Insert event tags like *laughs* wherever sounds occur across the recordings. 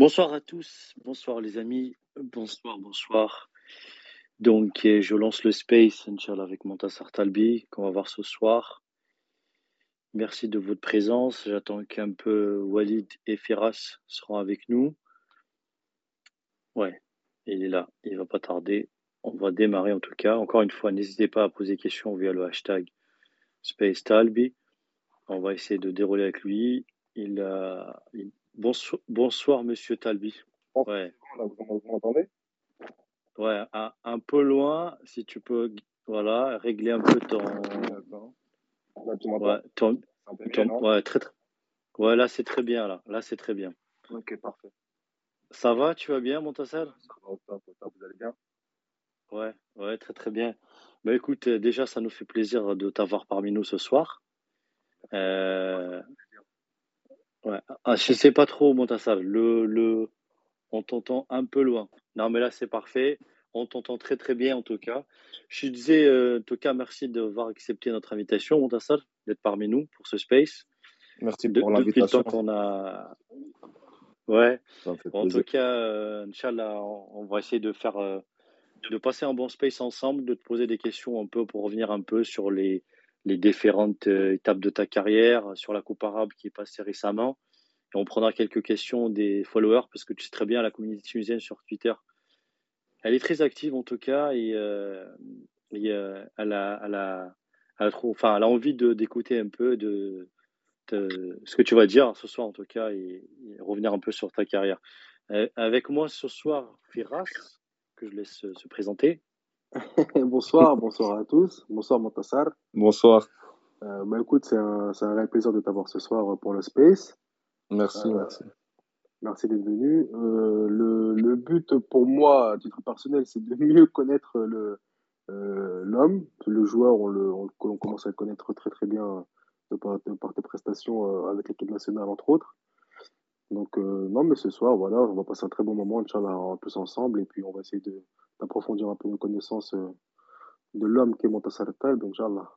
Bonsoir à tous, bonsoir les amis, bonsoir, bonsoir. Donc, je lance le space, Inch'Allah, avec Montassar Talbi, qu'on va voir ce soir. Merci de votre présence. J'attends qu'un peu Walid et Firas seront avec nous. Ouais, il est là, il va pas tarder. On va démarrer en tout cas. Encore une fois, n'hésitez pas à poser des questions via le hashtag Space Talbi. On va essayer de dérouler avec lui. Il a. Bonsoir, bonsoir, monsieur Talbi. Ouais. Vous m'entendez? Ouais, un, un, peu loin, si tu peux voilà, régler un peu ton. Là, tu ouais, ton, ton, ouais, très, très... ouais, là c'est très bien là. Là c'est très bien. Ok, parfait. Ça va, tu vas bien, Montassel Ça va, vous allez bien? Ouais, ouais, très très bien. Bah écoute, déjà ça nous fait plaisir de t'avoir parmi nous ce soir. Euh... Ouais. Ah, je sais pas trop, Montassal. Le, le... On t'entend un peu loin. Non, mais là c'est parfait. On t'entend très très bien en tout cas. Je disais euh, en tout cas merci d'avoir accepté notre invitation, Montassal, d'être parmi nous pour ce space. Merci pour l'invitation. Depuis le temps qu'on a. Ouais. En tout cas, euh, Inch'Allah, on, on va essayer de faire, euh, de passer un bon space ensemble, de te poser des questions un peu pour revenir un peu sur les, les différentes euh, étapes de ta carrière, sur la Coupe arabe qui est passée récemment. Et on prendra quelques questions des followers parce que tu sais très bien la communauté tunisienne sur Twitter. Elle est très active en tout cas et, euh, euh, elle, a, elle, a, elle, envie d'écouter un peu de, ce que tu vas dire ce soir en tout cas et, revenir un peu sur ta carrière. Euh, avec moi ce soir, Firas, que je laisse se présenter. *laughs* bonsoir, bonsoir à tous. Bonsoir Montassar. Bonsoir. Euh, bah, écoute, c'est un, un, réel plaisir de t'avoir ce soir pour le Space. Merci, euh, merci. Merci d'être venu. Euh, le, le, but pour moi, à titre personnel, c'est de mieux connaître l'homme. le joueur, on, le, on, on, commence à le connaître très très bien de par, de par tes prestations avec l'équipe nationale, entre autres. Donc, non, mais ce soir, voilà, on va passer un très bon moment, Inch'Allah, tous ensemble, et puis on va essayer de d'approfondir un peu nos connaissances de l'homme qui est Montassar Talb, Inch'Allah.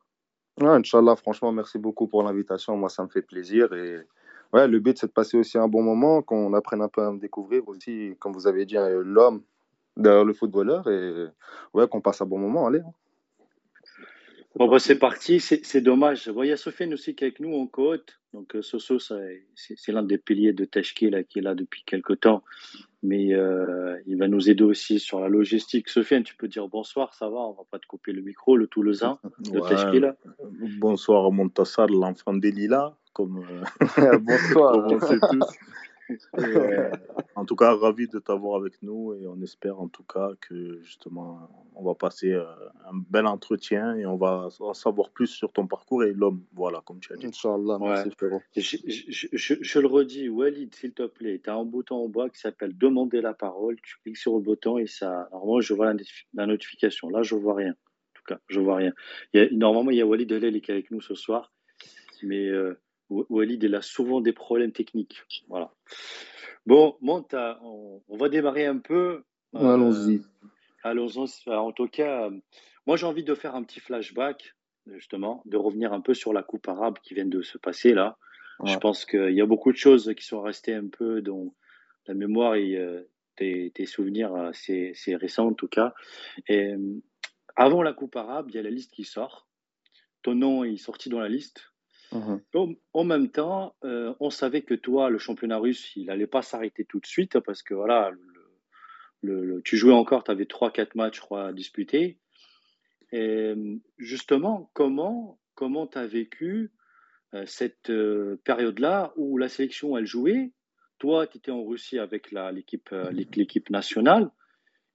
Ouais, Inch'Allah, franchement, merci beaucoup pour l'invitation. Moi, ça me fait plaisir. Et ouais, le but, c'est de passer aussi un bon moment, qu'on apprenne un peu à me découvrir aussi, comme vous avez dit, l'homme derrière le footballeur. Et ouais, qu'on passe un bon moment. Allez. Hein. Bon, bah, c'est parti. C'est dommage. Bon, il y a Sofiane aussi qui est avec nous en côte. Donc, Soso, c'est l'un des piliers de Teshki là, qui est là depuis quelques temps. Mais euh, il va nous aider aussi sur la logistique. Sofiane, tu peux dire bonsoir, ça va? On va pas te couper le micro, le Toulousain de ouais. Teshki là. Bonsoir, Montassar, l'enfant des Lilas. Comme, euh... *laughs* bonsoir. comme on sait tous. Euh, en tout cas, ravi de t'avoir avec nous et on espère en tout cas que justement on va passer euh, un bel entretien et on va en savoir plus sur ton parcours et l'homme, voilà, comme tu as dit. Inch'Allah, merci ouais. je, je, je, je, le redis, Walid, s'il te plaît, tu as un bouton en bas qui s'appelle Demander la parole, tu cliques sur le bouton et ça. Normalement, je vois la, la notification. Là, je vois rien. En tout cas, je vois rien. Il y a, normalement, il y a Walid Delel qui est avec nous ce soir, mais. Euh, Walid, il a souvent des problèmes techniques. Voilà. Bon, Monta, on, on va démarrer un peu. Euh, allons-y. Allons-y. En tout cas, moi, j'ai envie de faire un petit flashback, justement, de revenir un peu sur la Coupe arabe qui vient de se passer là. Ouais. Je pense qu'il y a beaucoup de choses qui sont restées un peu dans la mémoire et euh, tes, tes, souvenirs assez, assez, récents, en tout cas. Et, avant la Coupe arabe, il y a la liste qui sort. Ton nom est sorti dans la liste. Mmh. En, en, même temps, euh, on savait que toi, le championnat russe, il n'allait pas s'arrêter tout de suite parce que voilà, le, le, le, tu jouais encore, tu avais 3-4 matchs, je crois, à disputer. Et justement, comment comment tu as vécu euh, cette euh, période-là où la sélection, elle jouait? Toi, tu étais en Russie avec l'équipe l'équipe nationale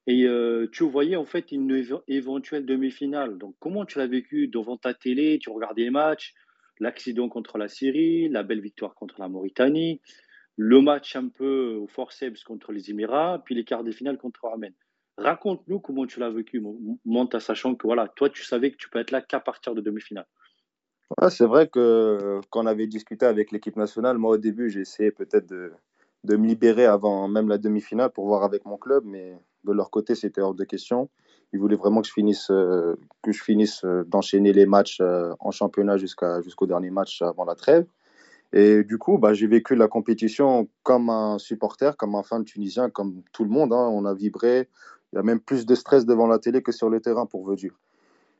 et tu voyais en fait une éve éventuelle demi-finale. Donc, comment tu l'as vécu devant ta télé Tu regardais les matchs? L'accident contre la Syrie, la belle victoire contre la Mauritanie, le match un peu au forceps contre les Émirats, puis les quarts de finale contre Armen. Raconte-nous comment tu l'as vécu, Monta, sachant que voilà, toi, tu savais que tu peux être là qu'à partir de demi-finale. C'est vrai que quand on avait discuté avec l'équipe nationale, moi au début, j'ai essayé peut-être de, de, me libérer avant même la demi-finale pour voir avec mon club, mais de leur côté, c'était hors de question. Ils voulaient vraiment que je finisse, euh, que je finisse euh, d'enchaîner les matchs euh, en championnat jusqu'à, jusqu'au dernier match avant la trêve. Et du coup, bah, j'ai vécu la compétition comme un supporter, comme un fan tunisien, comme tout le monde. Hein. On a vibré. Il y a même plus de stress devant la télé que sur le terrain, pour dire.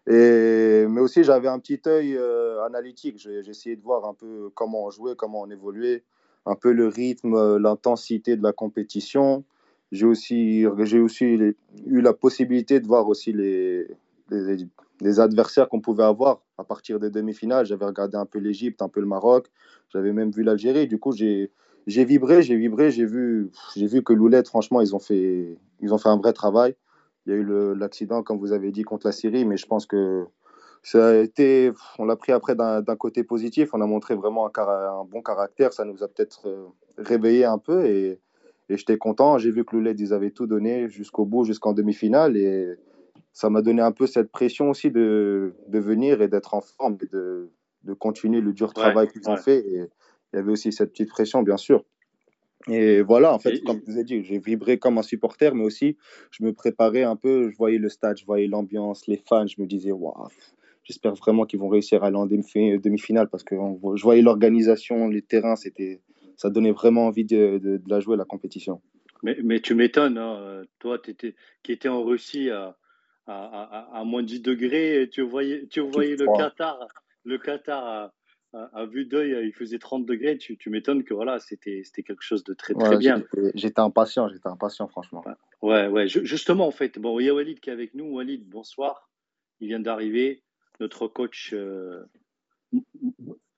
Et, mais aussi, j'avais un petit œil analytique. J'ai essayé de voir un peu comment on jouait, comment on évoluait, un peu le rythme, l'intensité de la compétition. J'ai aussi, aussi eu la possibilité de voir aussi les, les, adversaires qu'on pouvait avoir à partir des demi-finales. J'avais regardé un peu l'Égypte, un peu le Maroc. J'avais même vu l'Algérie. Du coup, j'ai vibré, j'ai vibré, j'ai vu, vu que Loulette, franchement, ils ont fait, ils ont fait un vrai travail. Il y a eu l'accident, comme vous avez dit, contre la Syrie, mais je pense que ça a été, on l'a pris après d'un côté positif. On a montré vraiment un, un, bon caractère. Ça nous a peut-être euh, réveillé un peu et, et j'étais content. J'ai vu que Loulette, ils avaient tout donné jusqu'au bout, jusqu'en demi-finale et ça m'a donné un peu cette pression aussi de, de venir et d'être en forme et de, de continuer le dur travail qu'ils ont fait. Et il y avait aussi cette petite pression, bien sûr. Et voilà, en fait, comme je vous ai dit, j'ai vibré comme un supporter, mais aussi, je me préparais un peu, je voyais le stade, je voyais l'ambiance, les fans, je me disais, waouh, j'espère vraiment qu'ils vont réussir à aller en demi-finale parce que je voyais l'organisation, les terrains, c'était, ça donnait vraiment envie de, de, la jouer, la compétition. Mais, mais tu m'étonnes, hein, toi étais, qui étais en Russie à, à, à, à, moins de 10 degrés, tu voyais, tu voyais le Qatar, le Qatar à, vue d'œil, il faisait 30 degrés. Tu, tu m'étonnes que voilà, c'était quelque chose de très, très bien. J'étais impatient, j'étais impatient, franchement. Ouais, ouais. justement, en fait, bon, il y a Walid qui est avec nous. Walid, bonsoir. Il vient d'arriver. Notre coach. Euh,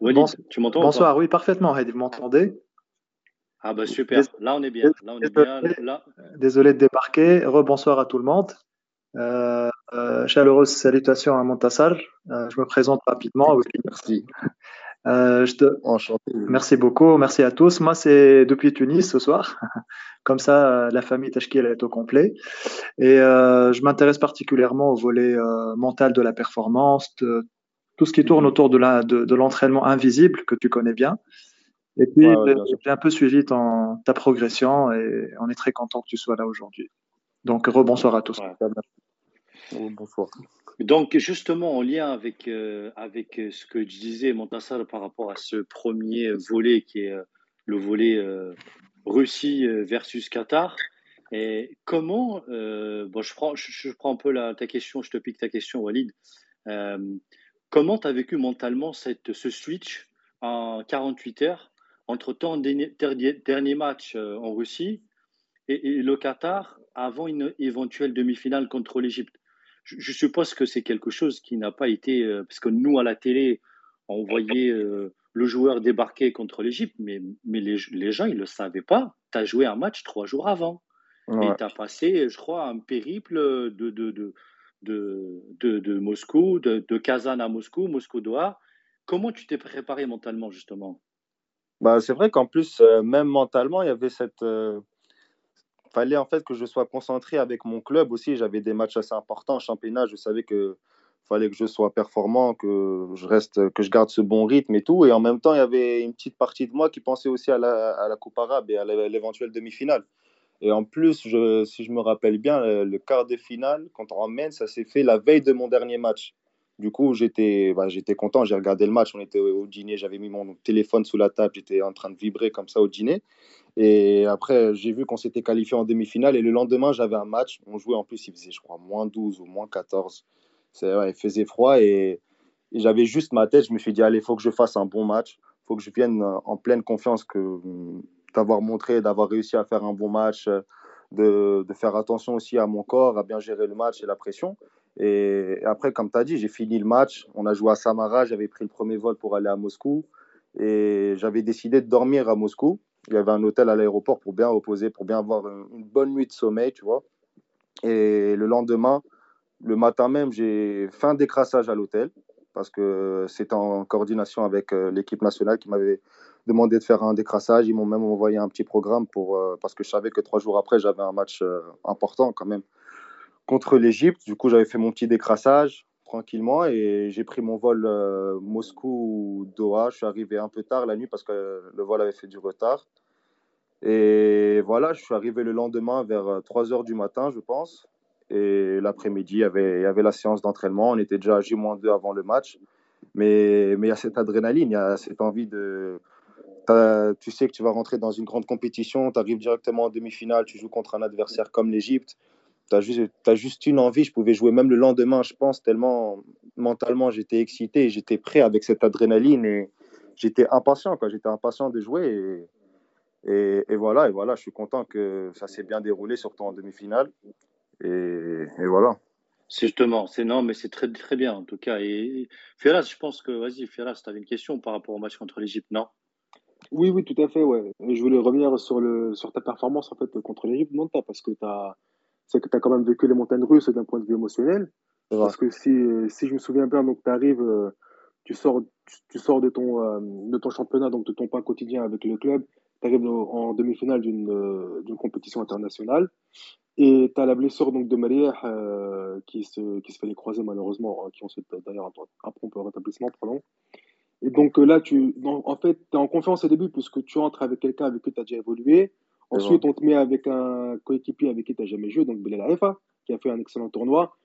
Walid, tu m'entends Bonsoir, oui, parfaitement. Vous m'entendez? Ah, bah super. Là, on est bien. Là, on est bien. Là... Désolé de débarquer. Rebonsoir à tout le monde. Euh, euh, chaleureuse salutations à Montassar. Euh, je me présente rapidement. Merci. Euh, je te... Enchanté. Merci beaucoup. Merci à tous. Moi, c'est depuis Tunis ce soir. *laughs* Comme ça, la famille Tashkil est au complet. Et je m'intéresse particulièrement au volet mental de la performance, de tout ce qui tourne autour de l'entraînement de, de invisible que tu connais bien. Et puis, j'ai un peu suivi ton, ta progression et on est très content que tu sois là aujourd'hui. Donc, rebonsoir à tous. Bonsoir. Donc, justement, en lien avec, euh, avec euh, ce que je disais, Montassar, par rapport à ce premier volet qui est euh, le volet Russie versus Qatar, et comment, bon, je prends, je, prends un peu la, ta question, je te pique ta question, Walid. comment tu as vécu mentalement cette, ce switch en 48 heures entre ton dernier, dernier match en Russie et, le Qatar avant une éventuelle demi-finale contre l'Égypte. Je, suppose que c'est quelque chose qui n'a pas été, euh, parce que nous à la télé, on voyait euh, le joueur débarquer contre l'Égypte, mais, mais les, les, gens, ils ne le savaient pas. Tu as joué un match trois jours avant. Et tu as passé, je crois, un périple de, de, de, de, de Moscou, de, de, Kazan à Moscou, Moscou-Doha. Comment tu t'es préparé mentalement, justement? Bah, C'est vrai qu'en plus, euh, même mentalement, il y avait cette, fallait en fait que je sois concentré avec mon club aussi. J'avais des matchs assez importants en championnat. Je savais que fallait que je sois performant, que je reste, que je garde ce bon rythme et tout. Et en même temps, il y avait une petite partie de moi qui pensait aussi à la, Coupe arabe et à l'éventuelle demi-finale. Et en plus, si je me rappelle bien, le, quart de finale contre Romaine, ça s'est fait la veille de mon dernier match. Du coup, j'étais bah, content, j'ai regardé le match, on était au, dîner, j'avais mis mon téléphone sous la table, j'étais en train de vibrer comme ça au dîner. Et après, j'ai vu qu'on s'était qualifié en demi-finale. Et le lendemain, j'avais un match. On jouait en plus, il faisait, je crois, moins 12 ou moins 14. Ouais, il faisait froid et, j'avais juste ma tête. Je me suis dit, allez, il faut que je fasse un bon match. Il faut que je vienne en pleine confiance que d'avoir montré, d'avoir réussi à faire un bon match, de, de, faire attention aussi à mon corps, à bien gérer le match et la pression. Et, après, comme tu as dit, j'ai fini le match. On a joué à Samara. J'avais pris le premier vol pour aller à Moscou. Et j'avais décidé de dormir à Moscou. Il y avait un hôtel à l'aéroport pour bien reposer, pour bien avoir une bonne nuit de sommeil, tu vois. Et le lendemain, le matin même, j'ai fait un décrassage à l'hôtel parce que c'était en coordination avec euh, l'équipe nationale qui m'avait demandé de faire un décrassage. Ils m'ont même envoyé un petit programme pour, euh, parce que je savais que trois jours après, j'avais un match euh, important quand même contre l'Égypte. Du coup, j'avais fait mon petit décrassage tranquillement et j'ai pris mon vol Moscou-Doha. Je suis arrivé un peu tard la nuit parce que le vol avait fait du retard. Et voilà, je suis arrivé le lendemain vers 3 heures du matin, je pense. Et l'après-midi, il y avait, y avait la séance d'entraînement. On était déjà à J-2 avant le match. Mais, mais il y a cette adrénaline, il y a cette envie de, tu sais que tu vas rentrer dans une grande compétition, tu arrives directement en demi-finale, tu joues contre un adversaire comme l'Égypte. Tu as, juste, as juste une envie, je pouvais jouer même le lendemain, je pense, tellement mentalement j'étais excité, j'étais prêt avec cette adrénaline et j'étais impatient, quoi. J'étais impatient de jouer et, et, voilà, et voilà, je suis content que ça s'est bien déroulé, surtout en demi-finale. Et, et, voilà. C'est justement, c'est non, mais c'est très très bien en tout cas. Et Ferraz, je pense que, vas-y, Ferraz, tu avais une question par rapport au match contre l'Égypte, non? Oui, oui, tout à fait, ouais. Je voulais revenir sur, le, sur ta performance en fait contre l'Égypte, non, parce que tu as, que tu as quand même vécu les montagnes russes d'un point de vue émotionnel. Parce que si, si je me souviens bien, donc tu arrives, euh, tu sors, tu, sors de, ton, euh, de ton championnat, donc de ton pas quotidien avec le club, tu arrives en demi-finale d'une euh, d'une compétition internationale. Et tu as la blessure donc, de Maria qui, se, qui se fait les croiser malheureusement, hein, qui ont d'ailleurs un, un prompt rétablissement. Pardon. Et donc là, tu, en fait, tu es en confiance au début puisque tu entres avec quelqu'un avec qui tu as déjà évolué. Ensuite, on te met avec un coéquipier avec qui tu n'as jamais joué, donc Bilal Arefa, qui a fait un excellent tournoi.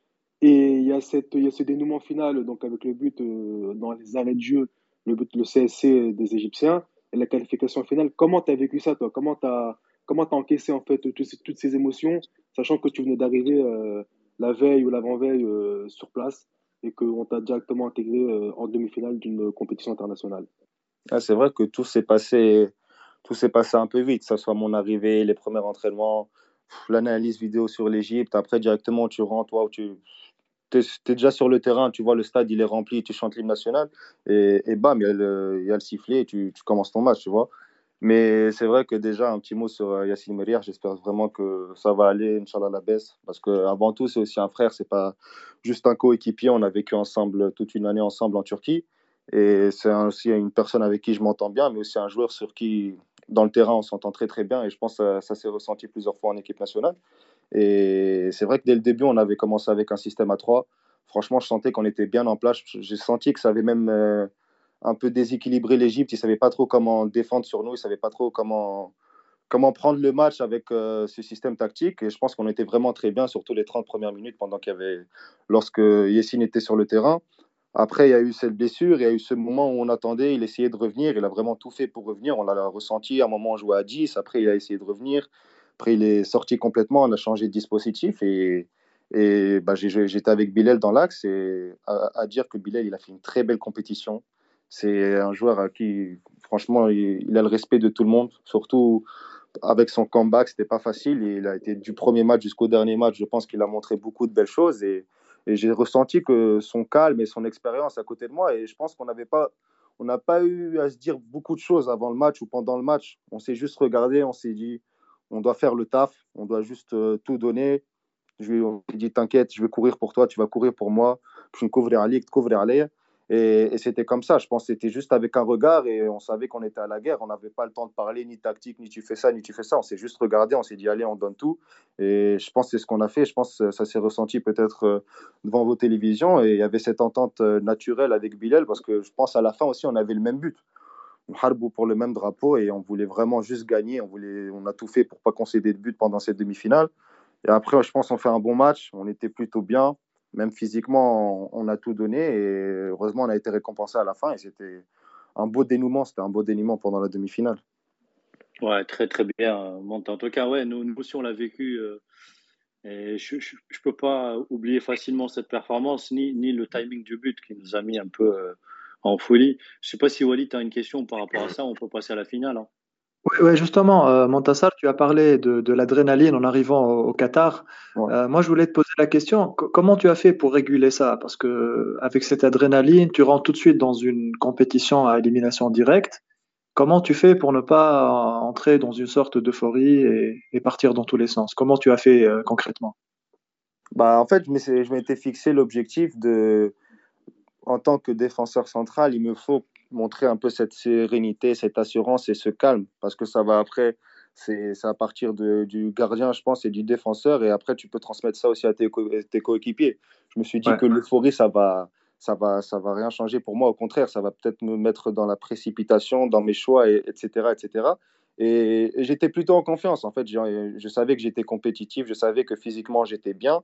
Et il y, a cette, il y a ce dénouement final, donc avec le but euh, dans les arrêts de jeu, le but, le CSC des Égyptiens, et la qualification finale. Comment tu as vécu ça, toi? Comment tu as, comment as encaissé en fait toutes ces, toutes ces émotions, sachant que tu venais d'arriver euh, la veille ou l'avant-veille euh, sur place et qu'on t'a directement intégré en demi-finale d'une compétition internationale? Ah, C'est vrai que tout s'est passé tout s'est passé un peu vite, que ce soit mon arrivée, les premiers entraînements, l'analyse vidéo sur l'Égypte. Après, directement, tu rentres, toi, tu es, déjà sur le terrain, tu vois le stade, il est rempli, tu chantes l'hymne national, et, et, bam, il y, a le, y a le sifflet, et tu, tu, commences ton match, tu vois. Mais c'est vrai que déjà, un petit mot sur euh, Yacine Merier, j'espère vraiment que ça va aller, Inch'Allah, la baisse, parce qu'avant tout, c'est aussi un frère, c'est pas juste un coéquipier, on a vécu ensemble toute une année ensemble en Turquie, et c'est aussi une personne avec qui je m'entends bien, mais aussi un joueur sur qui dans le terrain, on s'entend très très bien et je pense que ça, s'est ressenti plusieurs fois en équipe nationale. Et c'est vrai que dès le début, on avait commencé avec un système à 3. Franchement, je sentais qu'on était bien en place. J'ai senti que ça avait même euh, un peu déséquilibré l'Égypte. Ils ne savaient pas trop comment défendre sur nous. Ils ne savaient pas trop comment, comment prendre le match avec euh, ce système tactique. Et je pense qu'on était vraiment très bien, surtout les 30 premières minutes pendant qu'il y avait, lorsque Yessine était sur le terrain. Après, il y a eu cette blessure, il y a eu ce moment où on attendait, il essayait de revenir, il a vraiment tout fait pour revenir. On l'a ressenti, à un moment on jouait à 10, après il a essayé de revenir, après il est sorti complètement, on a changé de dispositif et, bah, j'étais avec Bilal dans l'axe et à, dire que Bilal il a fait une très belle compétition. C'est un joueur à qui, franchement, il, a le respect de tout le monde, surtout avec son comeback, c'était pas facile. Il a été du premier match jusqu'au dernier match, je pense qu'il a montré beaucoup de belles choses et et j'ai ressenti que son calme et son expérience à côté de moi, et je pense qu'on n'avait pas, on n'a pas eu à se dire beaucoup de choses avant le match ou pendant le match. On s'est juste regardé, on s'est dit, on doit faire le taf, on doit juste euh, tout donner. Je lui ai dit, t'inquiète, je vais courir pour toi, tu vas courir pour moi. Je vais couvrir à couvrir à et, c'était comme ça. Je pense que c'était juste avec un regard et on savait qu'on était à la guerre. On n'avait pas le temps de parler ni tactique, ni tu fais ça, ni tu fais ça. On s'est juste regardé, on s'est dit, allez, on donne tout. Et je pense que c'est ce qu'on a fait. Je pense que ça s'est ressenti peut-être euh, devant vos télévisions. Et il y avait cette entente euh, naturelle avec Bilal parce que je pense à la fin aussi, on avait le même but. Harbou pour le même drapeau et on voulait vraiment juste gagner. On, voulait, on a tout fait pour pas concéder de but pendant cette demi-finale. Et après, je pense qu'on fait un bon match. On était plutôt bien même physiquement, on, a tout donné et heureusement, on a été récompensé à la fin et c'était un beau dénouement. C'était un beau dénouement pendant la demi-finale. Ouais, très très bien, En tout cas, ouais, nous, aussi, on l'a vécu. Euh, et je ne peux pas oublier facilement cette performance, ni, ni le timing du but qui nous a mis un peu euh, en folie. Je ne sais pas si Walid, tu as une question par rapport à ça. On peut passer à la finale. Hein. Oui, justement, euh, Montassar, tu as parlé de, l'adrénaline en arrivant au, Qatar. Euh, moi, je voulais te poser la question, comment tu as fait pour réguler ça? Parce que avec cette adrénaline, tu rentres tout de suite dans une compétition à élimination directe. Comment tu fais pour ne pas entrer dans une sorte d'euphorie et, partir dans tous les sens? Comment tu as fait euh, concrètement? Bah, En fait, je m'étais fixé l'objectif de, en tant que défenseur central, il me faut montrer un peu cette sérénité, cette assurance et ce calme, parce que ça va après, c'est à partir de, du gardien, je pense, et du défenseur, et après tu peux transmettre ça aussi à tes, tes coéquipiers. Je me suis dit que l'euphorie, ça va, ça va, ça va rien changer pour moi. Au contraire, ça va peut-être me mettre dans la précipitation, dans mes choix, et, etc., etc. Et, j'étais plutôt en confiance. En fait, je, je savais que j'étais compétitif, je savais que physiquement j'étais bien,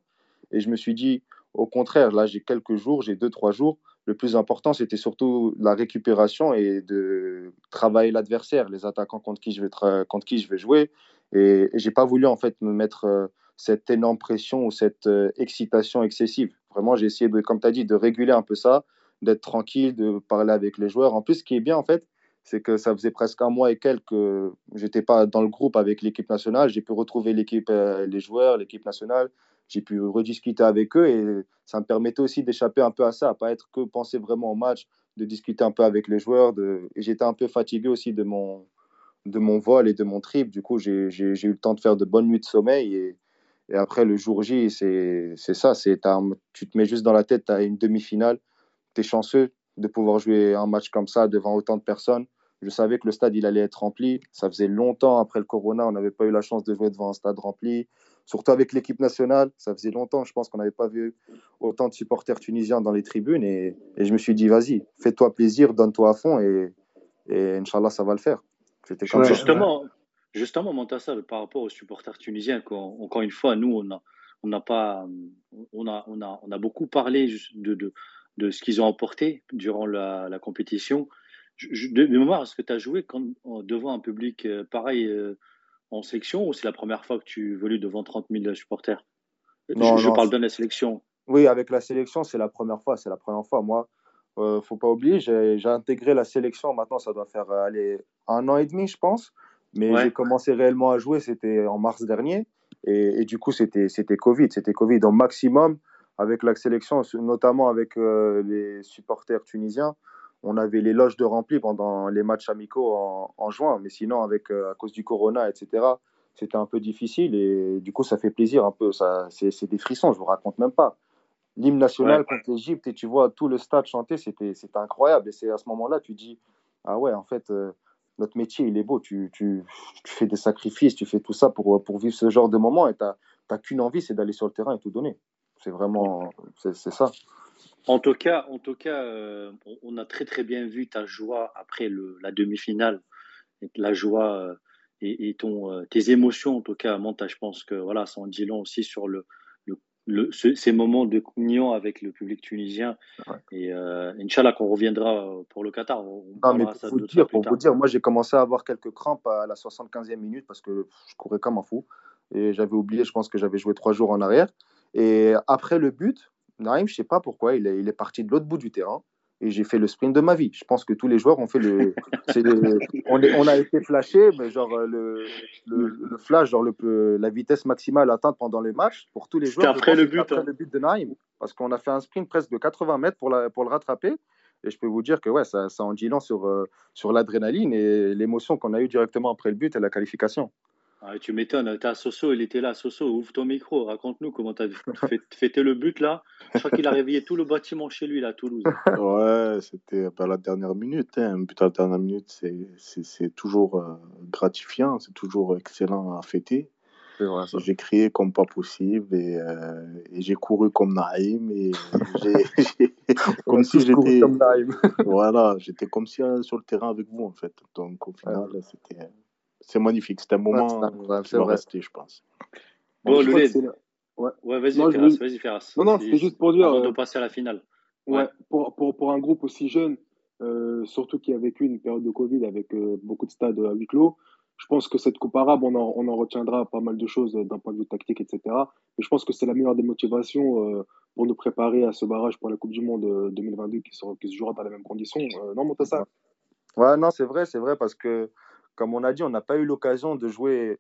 et je me suis dit, au contraire, là, j'ai quelques jours, j'ai deux, trois jours, le plus important, c'était surtout la récupération et de travailler l'adversaire, les attaquants contre qui je vais, contre qui je vais jouer. Et, et j'ai pas voulu en fait me mettre euh, cette énorme pression ou cette euh, excitation excessive. Vraiment, j'ai essayé, de, comme tu as dit, de réguler un peu ça, d'être tranquille, de parler avec les joueurs. En plus, ce qui est bien, en fait, c'est que ça faisait presque un mois et quelques que j'étais pas dans le groupe avec l'équipe nationale. J'ai pu retrouver l'équipe, euh, les joueurs, l'équipe nationale. J'ai pu rediscuter avec eux et ça me permettait aussi d'échapper un peu à ça, à pas être que penser vraiment au match, de discuter un peu avec les joueurs. Et j'étais un peu fatigué aussi de mon, de mon vol et de mon trip. Du coup, j'ai eu le temps de faire de bonnes nuits de sommeil et, et après, le jour J, c'est ça. Tu te mets juste dans la tête, tu as une demi-finale. Tu es chanceux de pouvoir jouer un match comme ça devant autant de personnes. Je savais que le stade, il allait être rempli. Ça faisait longtemps, après le Corona, on n'avait pas eu la chance de jouer devant un stade rempli. Surtout avec l'équipe nationale, ça faisait longtemps, je pense qu'on n'avait pas vu autant de supporters tunisiens dans les tribunes. Et, et je me suis dit, vas-y, fais-toi plaisir, donne-toi à fond et, et Inch'Allah, ça va le faire. Justement, Justement, Montassa, par rapport aux supporters tunisiens, encore une fois, nous, on a, on a, pas, on a, on a, on a beaucoup parlé de, de, de ce qu'ils ont apporté durant la, la compétition. Je, de, mémoire, est-ce que tu as joué quand, devant un public euh, pareil euh, en sélection ou c'est la première fois que tu évolues devant 30 000 supporters? Non, je, parle de la sélection. Oui, avec la sélection, c'est la première fois. C'est la première fois. Moi, euh, faut pas oublier, j'ai intégré la sélection. Maintenant, ça doit faire aller un an et demi, je pense. Mais j'ai commencé réellement à jouer, c'était en mars dernier. Et, du coup, c'était Covid. C'était Covid au maximum avec la sélection, notamment avec euh, les supporters tunisiens. On avait les loges de remplis pendant les matchs amicaux en, juin. Mais sinon, avec, euh, à cause du corona, etc., c'était un peu difficile. Et du coup, ça fait plaisir un peu. C'est des frissons, je vous raconte même pas. L'hymne national contre l'Égypte, et tu vois tout le stade chanter, c'était incroyable. Et c'est à ce moment-là, tu dis, ah ouais, en fait, euh, notre métier, il est beau. Tu, tu, tu, fais des sacrifices, tu fais tout ça pour, pour vivre ce genre de moment et tu n'as qu'une envie, c'est d'aller sur le terrain et tout donner. C'est vraiment, c'est ça. En tout cas, en tout cas euh, on a très très bien vu ta joie après le, la demi-finale. La joie euh, et, et ton, euh, tes émotions, en tout cas, montage. Je pense que voilà, ça en dit long aussi sur le, ces moments de communion avec le public tunisien. Et euh, Inch'Allah, qu'on reviendra pour le Qatar. On non, mais pour, vous dire, pour vous dire, moi j'ai commencé à avoir quelques crampes à la 75e minute parce que je courais comme un fou. Et j'avais oublié, je pense que j'avais joué trois jours en arrière. Et après le but, Naïm, je sais pas pourquoi, il est, il est parti de l'autre bout du terrain et j'ai fait le sprint de ma vie. Je pense que tous les joueurs ont fait le. *laughs* on, on, a été flashé, mais genre euh, le, le, flash, genre le, la vitesse maximale atteinte pendant les matchs pour tous les joueurs. Après, le but, après hein. le but de Naïm. Parce qu'on a fait un sprint presque de 80 mètres pour, la, pour le rattraper. Et je peux vous dire que ouais, ça, ça en dit long sur, euh, sur l'adrénaline et l'émotion qu'on a eue directement après le but et la qualification. Ah, tu m'étonnes, t'as Soso, il était là. Soso, ouvre ton micro, raconte-nous comment t'as *laughs* fait, fêté le but là. Je crois qu'il a réveillé tout le bâtiment chez lui là, à Toulouse. Ouais, c'était pas la dernière minute. Hein. Un but à la dernière minute, c'est toujours euh, gratifiant, c'est toujours excellent à fêter. J'ai crié comme pas possible et, euh, et j'ai couru comme Naïm et j'ai *laughs* comme si j'étais *laughs* voilà, j'étais comme si euh, sur le terrain avec vous en fait. Donc au final, c'était c'est magnifique. C'était un moment qui va rester, je pense. Bon, le Ouais, ouais vas-y, Ferras, vas-y, Ferras. Non, non, c'est juste pour dire. Avant de euh, passer à la finale. Ouais, pour, pour, pour, un groupe aussi jeune, euh, surtout qui a vécu une période de Covid avec euh, beaucoup de stades à huis clos, je pense que cette Coupe arabe, on en, on en retiendra pas mal de choses d'un point de vue tactique, etc. Mais je pense que c'est la meilleure des motivations pour nous préparer à ce barrage pour la Coupe du Monde 2022 qui, sera, qui se jouera dans les mêmes conditions. non, ça Ouais, non, c'est vrai, c'est vrai, parce que comme on a dit, on n'a pas eu l'occasion de jouer,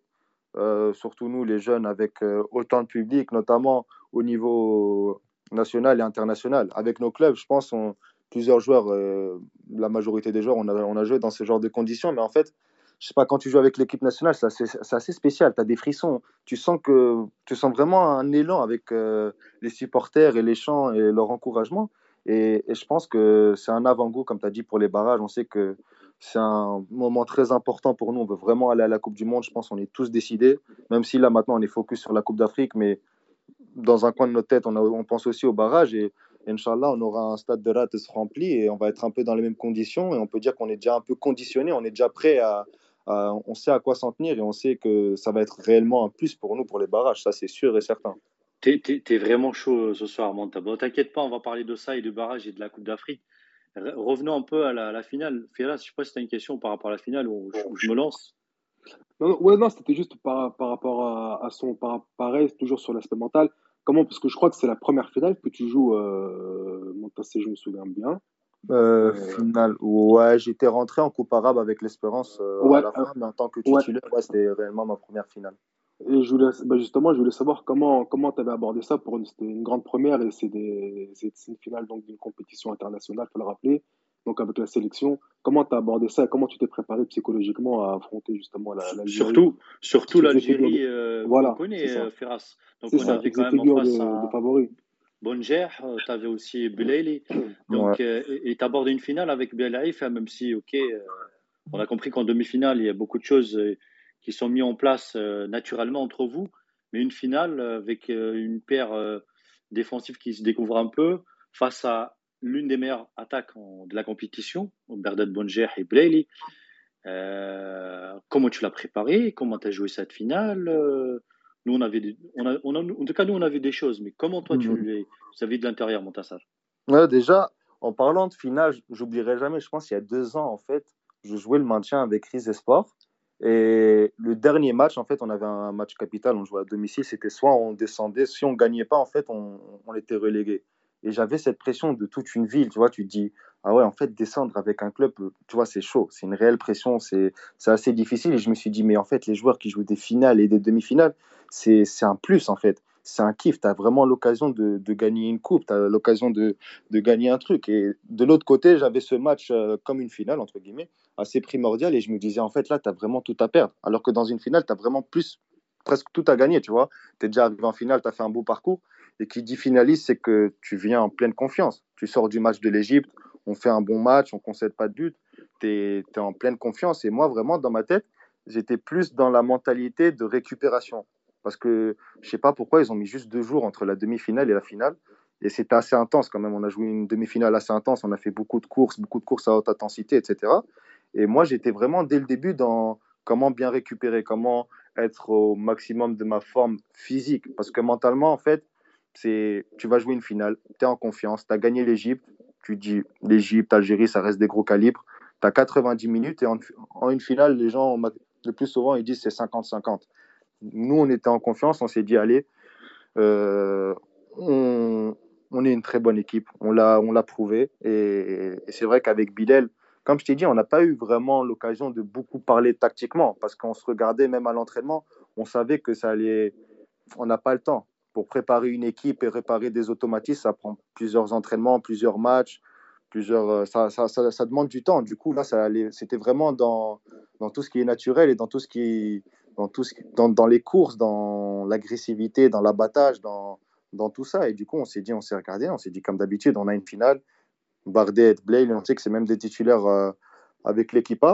euh, surtout nous les jeunes, avec euh, autant de public, notamment au niveau national et international. Avec nos clubs, je pense, plusieurs joueurs, euh, la majorité des joueurs, on a, joué dans ce genre de conditions, mais en fait, je sais pas, quand tu joues avec l'équipe nationale, c'est assez, assez, spécial. Tu as des frissons. Tu sens, que, tu sens vraiment un élan avec les supporters et les chants et leur encouragement. Et, et je pense que c'est un avant-goût, comme tu as dit, pour les barrages. On sait que c'est un moment très important pour nous. On veut vraiment aller à la Coupe du Monde. Je pense qu'on est tous décidés, même si là maintenant on est focus sur la Coupe d'Afrique, mais dans un coin de notre tête, on, pense aussi au barrage. Et, Inch'Allah, on aura un stade de Rates rempli et on va être un peu dans les mêmes conditions. Et on peut dire qu'on est déjà un peu conditionné, on est déjà prêt à, On sait à quoi s'en tenir et on sait que ça va être réellement un plus pour nous pour les barrages. Ça, c'est sûr et certain. T'es es, vraiment chaud ce soir, Manta. Bon, t'inquiète pas, on va parler de ça et du barrage et de la Coupe d'Afrique. Revenons un peu à la, finale. Firas, je sais pas si tu as une question par rapport à la finale où, je me lance. Non, ouais, non, c'était juste par, par, rapport à, son. Par, pareil, toujours sur l'aspect mental. Comment Parce que je crois que c'est la première finale que tu joues, euh, je me souviens bien. Euh, euh, finale, ouais, j'étais rentré en Coupe arabe avec l'Espérance euh, à la fin, mais en tant que titulaire, ouais. c'était réellement ma première finale. Et je voulais, bah, justement, je voulais savoir comment comment tu avais abordé ça. Pour c'était une grande première et c'est une finale donc d'une compétition internationale, faut le rappeler. Donc avec la sélection, comment tu as abordé ça Comment tu t'es préparé psychologiquement à affronter justement la, Surtout, surtout l'Algérie. Euh, voilà, connaît Ferras. Donc on avait quand même en face de, de favoris. Bonjer, euh, tu avais aussi Belaïli. Donc, euh, et tu abordes une finale avec Belaïf, hein, même si, ok, euh, on a compris qu'en demi-finale, il y a beaucoup de choses qui sont mises en place naturellement entre vous. Mais une finale avec une paire défensive qui se découvre un peu face à l'une des meilleures attaques de la compétition, Berdad Bonjer et Belaïli. comment tu l'as préparé? Comment tu as joué cette finale? Nous, on avait, on a, on en tout cas, nous, on avait des choses. Mais comment toi, tu mmh. vu de l'intérieur, Montassar? Ouais, Déjà, en parlant de finale, j'oublierai jamais, je pense, il y a deux ans, en fait, je jouais le maintien avec Riz Sport. Et le dernier match, en fait, on avait un match capital, on jouait à domicile, c'était soit on descendait, si on gagnait pas, en fait, on, on était relégué. Et j'avais cette pression de toute une ville, tu vois, tu te dis, ah ouais, en fait, descendre avec un club, tu vois, c'est chaud, c'est une réelle pression, c'est assez difficile. Et je me suis dit, mais en fait, les joueurs qui jouent des finales et des demi-finales, c'est un plus, en fait. C'est un kiff, tu as vraiment l'occasion de, gagner une coupe, tu as l'occasion de, de, gagner un truc. Et de l'autre côté, j'avais ce match euh, comme une finale, entre guillemets, assez primordial. Et je me disais, en fait, là, tu as vraiment tout à perdre. Alors que dans une finale, tu as vraiment plus, presque tout à gagner, tu vois. Tu es déjà arrivé en finale, tu as fait un beau parcours. Et qui dit finaliste, c'est que tu viens en pleine confiance. Tu sors du match de l'Égypte, on fait un bon match, on ne concède pas de but, tu es, en pleine confiance. Et moi, vraiment, dans ma tête, j'étais plus dans la mentalité de récupération. Parce que je ne sais pas pourquoi ils ont mis juste deux jours entre la demi-finale et la finale. Et c'était assez intense quand même. On a joué une demi-finale assez intense. On a fait beaucoup de courses, beaucoup de courses à haute intensité, etc. Et moi, j'étais vraiment dès le début dans comment bien récupérer, comment être au maximum de ma forme physique. Parce que mentalement, en fait, c'est tu vas jouer une finale, tu es en confiance, tu as gagné l'Égypte, tu dis l'Égypte, Algérie, ça reste des gros calibres. Tu as 90 minutes et en, une finale, les gens, le plus souvent, ils disent c'est 50-50. Nous, on était en confiance, on s'est dit allez, euh, on, on, est une très bonne équipe, on l'a, prouvé. Et, c'est vrai qu'avec Bilal, comme je t'ai dit, on n'a pas eu vraiment l'occasion de beaucoup parler tactiquement parce qu'on se regardait même à l'entraînement, on savait que ça allait. On n'a pas le temps pour préparer une équipe et réparer des automatismes, ça prend plusieurs entraînements, plusieurs matchs, plusieurs, euh, ça, ça, ça, demande du temps. Du coup, là, c'était vraiment dans, dans tout ce qui est naturel et dans tout ce qui, dans, les courses, dans l'agressivité, dans l'abattage, dans, tout ça. Et du coup, on s'est dit, on s'est regardé, on s'est dit, comme d'habitude, on a une finale. Bardet et on sait que c'est même des titulaires euh, avec l'équipe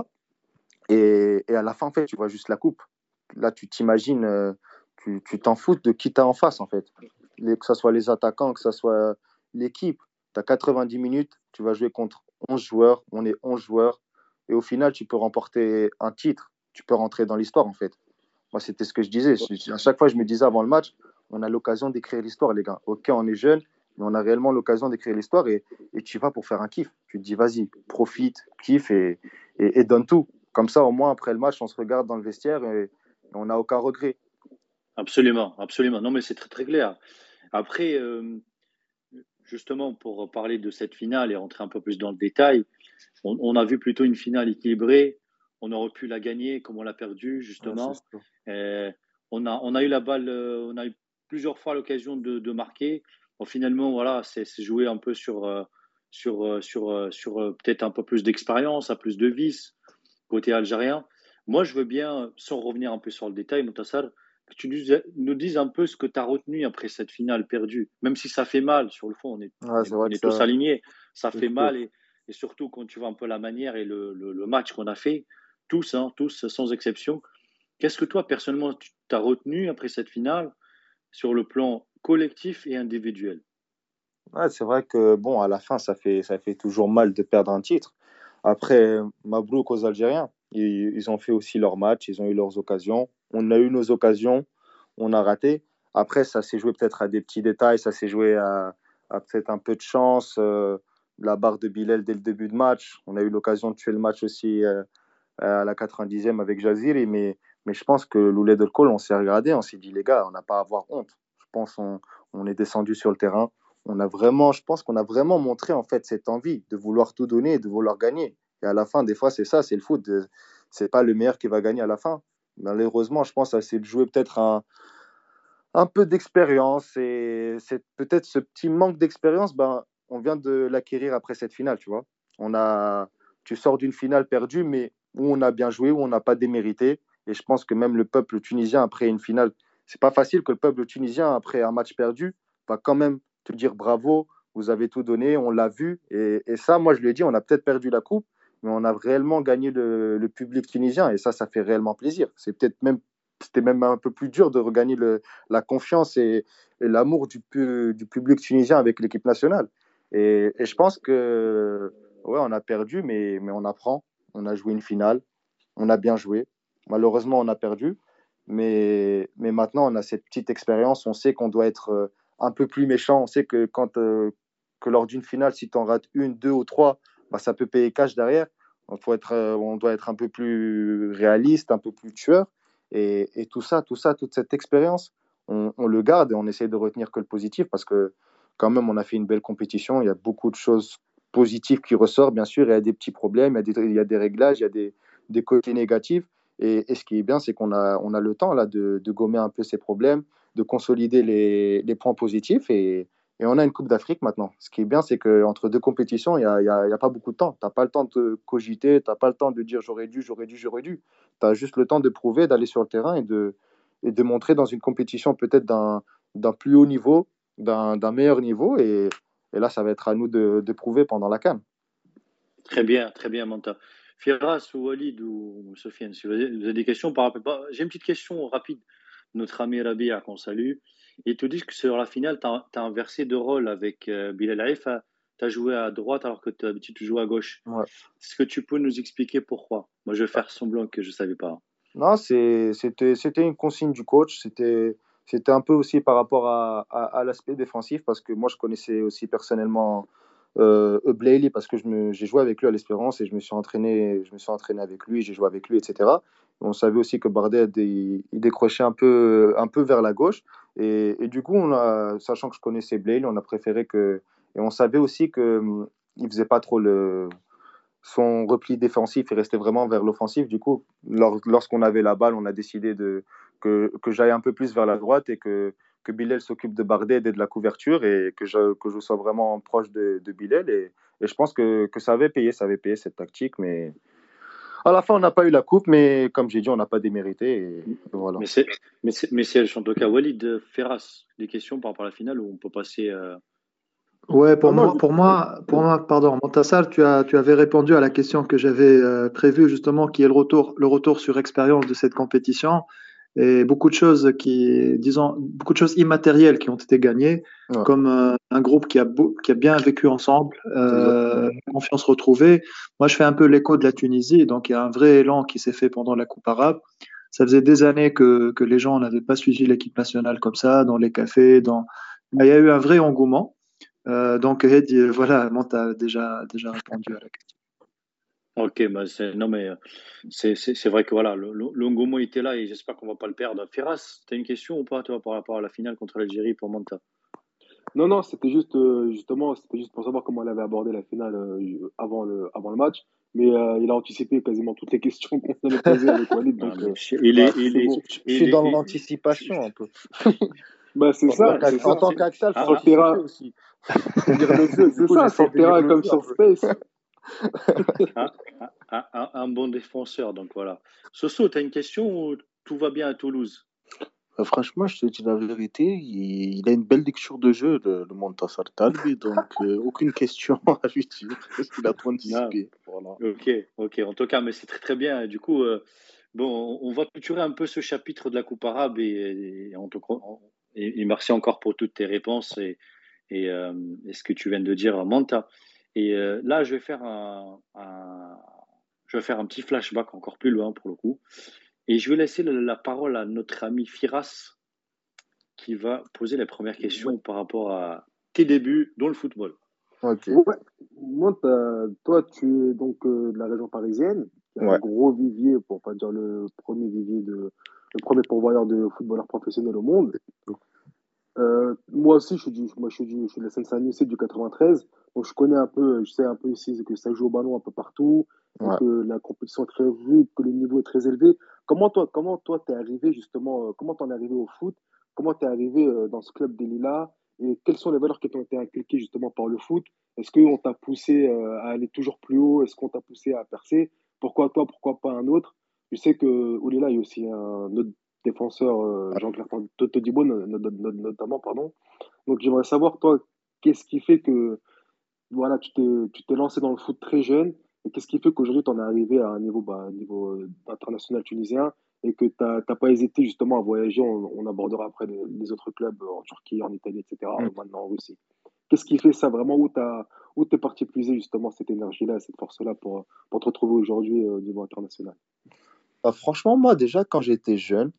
Et, et, à la fin, en fait, tu vois juste la coupe. Là, tu t'imagines. Euh, tu t'en fous de qui t'as en face, en fait. que ce soit les attaquants, que ce soit l'équipe. Tu as 90 minutes, tu vas jouer contre 11 joueurs, on est 11 joueurs, et au final, tu peux remporter un titre, tu peux rentrer dans l'histoire, en fait. Moi, c'était ce que je disais. À chaque fois, je me disais avant le match, on a l'occasion d'écrire l'histoire, les gars. Ok, on est jeune, mais on a réellement l'occasion d'écrire l'histoire et, et, tu vas pour faire un kiff. Tu te dis, vas-y, profite, kiffe et, et, donne tout. Comme ça, au moins, après le match, on se regarde dans le vestiaire et on n'a aucun regret. Absolument, absolument. Non, mais c'est très très clair. Après, euh, justement, pour parler de cette finale et rentrer un peu plus dans le détail, on, a vu plutôt une finale équilibrée. On aurait pu la gagner comme on l'a perdu, justement. on, a, on a eu la balle, euh, on a eu plusieurs fois l'occasion de, marquer. Bon, finalement, voilà, c'est joué un peu sur, euh, sur, sur, sur peut-être un peu plus d'expérience, à plus de vis côté algérien. Moi, je veux bien, sans revenir un peu sur le détail, Moutassar, que tu nous, dises un peu ce que tu as retenu après cette finale perdue. Même si ça fait mal, sur le fond, on est, tous alignés, ça fait mal. Et, surtout quand tu vois un peu la manière et le, match qu'on a fait, tous, hein, tous sans exception. Qu'est-ce que toi, personnellement, tu as retenu après cette finale sur le plan collectif et individuel? C'est vrai que, bon, à la fin, ça fait, ça fait toujours mal de perdre un titre. Après, Mabrouk aux Algériens, ils, ont fait aussi leur match, ils ont eu leurs occasions on a eu nos occasions, on a raté. Après, ça s'est joué peut-être à des petits détails, ça s'est joué à, peut-être un peu de chance. Euh, la barre de Bilal dès le début de match. On a eu l'occasion de tuer le match aussi euh, à la 90e avec Jaziri, mais, je pense que Loulet de Col, on s'est regardé, on s'est dit, les gars, on n'a pas à avoir honte. Je pense qu'on on est descendu sur le terrain. On a vraiment, je pense qu'on a vraiment montré en fait cette envie de vouloir tout donner de vouloir gagner. Et à la fin, des fois, c'est ça, c'est le foot. C'est pas le meilleur qui va gagner à la fin. Malheureusement, je pense que c'est de jouer peut-être un, peu d'expérience et peut-être ce petit manque d'expérience, ben, on vient de l'acquérir après cette finale, tu vois. On a, tu sors d'une finale perdue, mais où on a bien joué, où on n'a pas démérité. Et je pense que même le peuple tunisien, après une finale, c'est pas facile que le peuple tunisien, après un match perdu, va quand même te dire bravo, vous avez tout donné, on l'a vu. Et, ça, moi, je lui ai dit, on a peut-être perdu la coupe, mais on a réellement gagné le, public tunisien. Et ça, ça fait réellement plaisir. C'est peut-être même c'était même un peu plus dur de regagner la confiance et, l'amour du, du, public tunisien avec l'équipe nationale. Et, je pense que, ouais, on a perdu, mais, mais on apprend. On a joué une finale, on a bien joué. Malheureusement, on a perdu, mais, mais maintenant, on a cette petite expérience. On sait qu'on doit être euh, un peu plus méchant. On sait que, quand, euh, que lors d'une finale, si tu en rates une, deux ou trois, bah, ça peut payer cash derrière. On, faut être, euh, on doit être un peu plus réaliste, un peu plus tueur. Et, et, tout ça, tout ça, toute cette expérience, on, on, le garde et on essaie de retenir que le positif parce que quand même, on a fait une belle compétition. Il y a beaucoup de choses positives qui ressortent, bien sûr. Il y a des petits problèmes, il y a des, réglages, il y a des, des côtés négatifs. Et, ce qui est bien, c'est qu'on a, on a le temps là de, gommer un peu ces problèmes, de consolider les, les points positifs. Et, et, on a une Coupe d'Afrique maintenant. Ce qui est bien, c'est qu'entre deux compétitions, il n'y a, a, pas beaucoup de temps. Tu n'as pas le temps de cogiter, tu n'as pas le temps de dire j'aurais dû, j'aurais dû, j'aurais dû. Tu as juste le temps de prouver, d'aller sur le terrain et de, et de montrer dans une compétition peut-être d'un plus haut niveau, d'un meilleur niveau. Et, là, ça va être à nous de, de prouver pendant la canne. Très bien, très bien, Manta. Firas ou Walid ou Sofiane, si vous avez, des questions par rapport. Bah, j'ai une petite question rapide. Notre ami Rabia, qu'on salue, il te dit que sur la finale, tu as, as, inversé de rôle avec euh, Bilal Haïf. Tu as joué à droite alors que tu joues à gauche. Ouais. Est-ce que tu peux nous expliquer pourquoi? Moi, je vais faire semblant que je ne savais pas. Non, c'était une consigne du coach. C'était c'était un peu aussi par rapport à, l'aspect défensif, parce que moi, je connaissais aussi personnellement euh, parce que j'ai joué avec lui à l'Espérance et je me suis entraîné, je me suis entraîné avec lui, j'ai joué avec lui, etc. On savait aussi que Bardet, il, il, décrochait un peu, un peu vers la gauche. Et, du coup, on sachant que je connaissais Blayley, on a préféré que. Et on savait aussi qu'il hum, ne faisait pas trop le, son repli défensif, il restait vraiment vers l'offensif. Du coup, lors, lorsqu'on avait la balle, on a décidé de, que, que j'aille un peu plus vers la droite et que, que Bilal s'occupe de Bardet et de la couverture et que je, que je sois vraiment proche de, de Bilal. Et, et, je pense que, que ça avait payé, ça avait payé cette tactique. Mais à la fin, on n'a pas eu la coupe, mais comme j'ai dit, on n'a pas démérité. Et voilà. Mais c'est, mais c'est, mais c'est en tout cas Walid Ferras, des questions par rapport à la finale où on peut passer. Euh... Ouais, pour, moi, pour moi, pour moi, pardon, Montassar, tu as, tu avais répondu à la question que j'avais euh, prévue justement, qui est le retour, le retour sur expérience de cette compétition et beaucoup de choses qui, disons, beaucoup de choses immatérielles qui ont été gagnées, ouais. comme euh, un groupe qui a, qui a bien vécu ensemble, euh, confiance retrouvée. Moi, je fais un peu l'écho de la Tunisie, donc il y a un vrai élan qui s'est fait pendant la Coupe arabe. Ça faisait des années que, que les gens n'avaient pas suivi l'équipe nationale comme ça, dans les cafés, dans. il y a eu un vrai engouement. Euh, donc, Ed, voilà, tu as déjà, déjà répondu à la question. Ok, bah non mais c'est vrai que voilà, l'engouement était là et j'espère qu'on va pas le perdre. Ferras, tu as une question ou pas toi par rapport à la finale contre l'Algérie pour Manta? Non, non, c'était juste justement, c'était juste pour savoir comment elle avait abordé la finale euh, avant le avant le match. Mais euh, il a anticipé quasiment toutes les *laughs* questions qu'on allait poser avec Walid. Donc, euh, il est, il est, bon. je suis dans l'anticipation un peu. *laughs* bah, c'est ça. En tant qu'Axel, il faut le terrain aussi. *laughs* C'est ça, sur le terrain comme sur Space un, un, un, un, bon défenseur, donc voilà. Soso, tu as une question ou tout va bien à Toulouse? Euh, Franchement, je te dis la vérité, il, il a une belle lecture de jeu, le, le Montassar Talbi, donc *laughs* euh, aucune question à lui dire, parce qu'il a *laughs* trop anticipé. Voilà. Ok, ok, en tout cas, mais c'est très très bien. Du coup, euh, bon, on va clôturer un peu ce chapitre de la Coupe arabe et, et, tout cas, et, et merci encore pour toutes tes réponses et, et, euh, et ce que tu viens de dire, Manta. Et euh, là, je vais faire un, un, je vais faire un petit flashback encore plus loin pour le coup. Et je vais laisser la, la parole à notre ami Firas qui va poser la première question par rapport à tes débuts dans le football. Ok. Moi, toi, tu es donc euh, de la région parisienne, un gros vivier, pour pas dire le premier vivier de, le premier pourvoyeur de footballeurs professionnels au monde. Euh, moi aussi, je suis, du, moi, je suis, du, je suis de la Seine-Saint-Denis, du 93. Je connais un peu, je sais un peu ici que ça joue au ballon un peu partout, que la compétition est très rude, que le niveau est très élevé. Comment toi, comment toi, t'es arrivé justement, euh, comment t'en es arrivé au foot? Comment t'es arrivé euh, dans ce club des Lilas? Et quelles sont les valeurs qui t'ont été inculquées justement par le foot? Est-ce qu'on t'a poussé à aller toujours plus haut? Est-ce qu'on t'a poussé à percer? Pourquoi toi Pourquoi pas un autre? Je sais que au Lila, il y a aussi un autre défenseur euh, Jean-Claire Todibo notamment, pardon. Donc j'aimerais savoir, toi, qu'est-ce qui fait que voilà, tu t'es lancé dans le foot très jeune et qu'est-ce qui fait qu'aujourd'hui tu en es arrivé à un niveau, bah, niveau euh, international tunisien et que tu n'as pas hésité justement à voyager, on, abordera après les, autres clubs en Turquie, en Italie, etc., mm. maintenant en Russie. Qu'est-ce qui fait ça vraiment? Où tu es parti puiser justement cette énergie-là, cette force-là pour, pour te retrouver aujourd'hui euh, au niveau international? Bah, Franchement, moi déjà, quand j'étais jeune,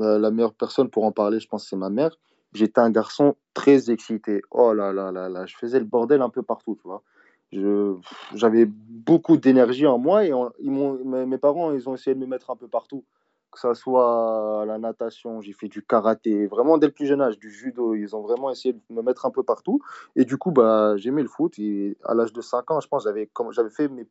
euh, la meilleure personne pour en parler, je pense, c'est ma mère. J'étais un garçon très excité. Oh là là là là, je faisais le bordel un peu partout, tu vois. J'avais beaucoup d'énergie en moi et mes parents, ils ont essayé de me mettre un peu partout. Que ce soit la natation, j'ai fait du karaté, vraiment dès le plus jeune âge, du judo. Ils ont vraiment essayé de me mettre un peu partout. Et du coup, bah, j'aimais le foot. À l'âge de 5 ans, je pense, j'avais fait mes,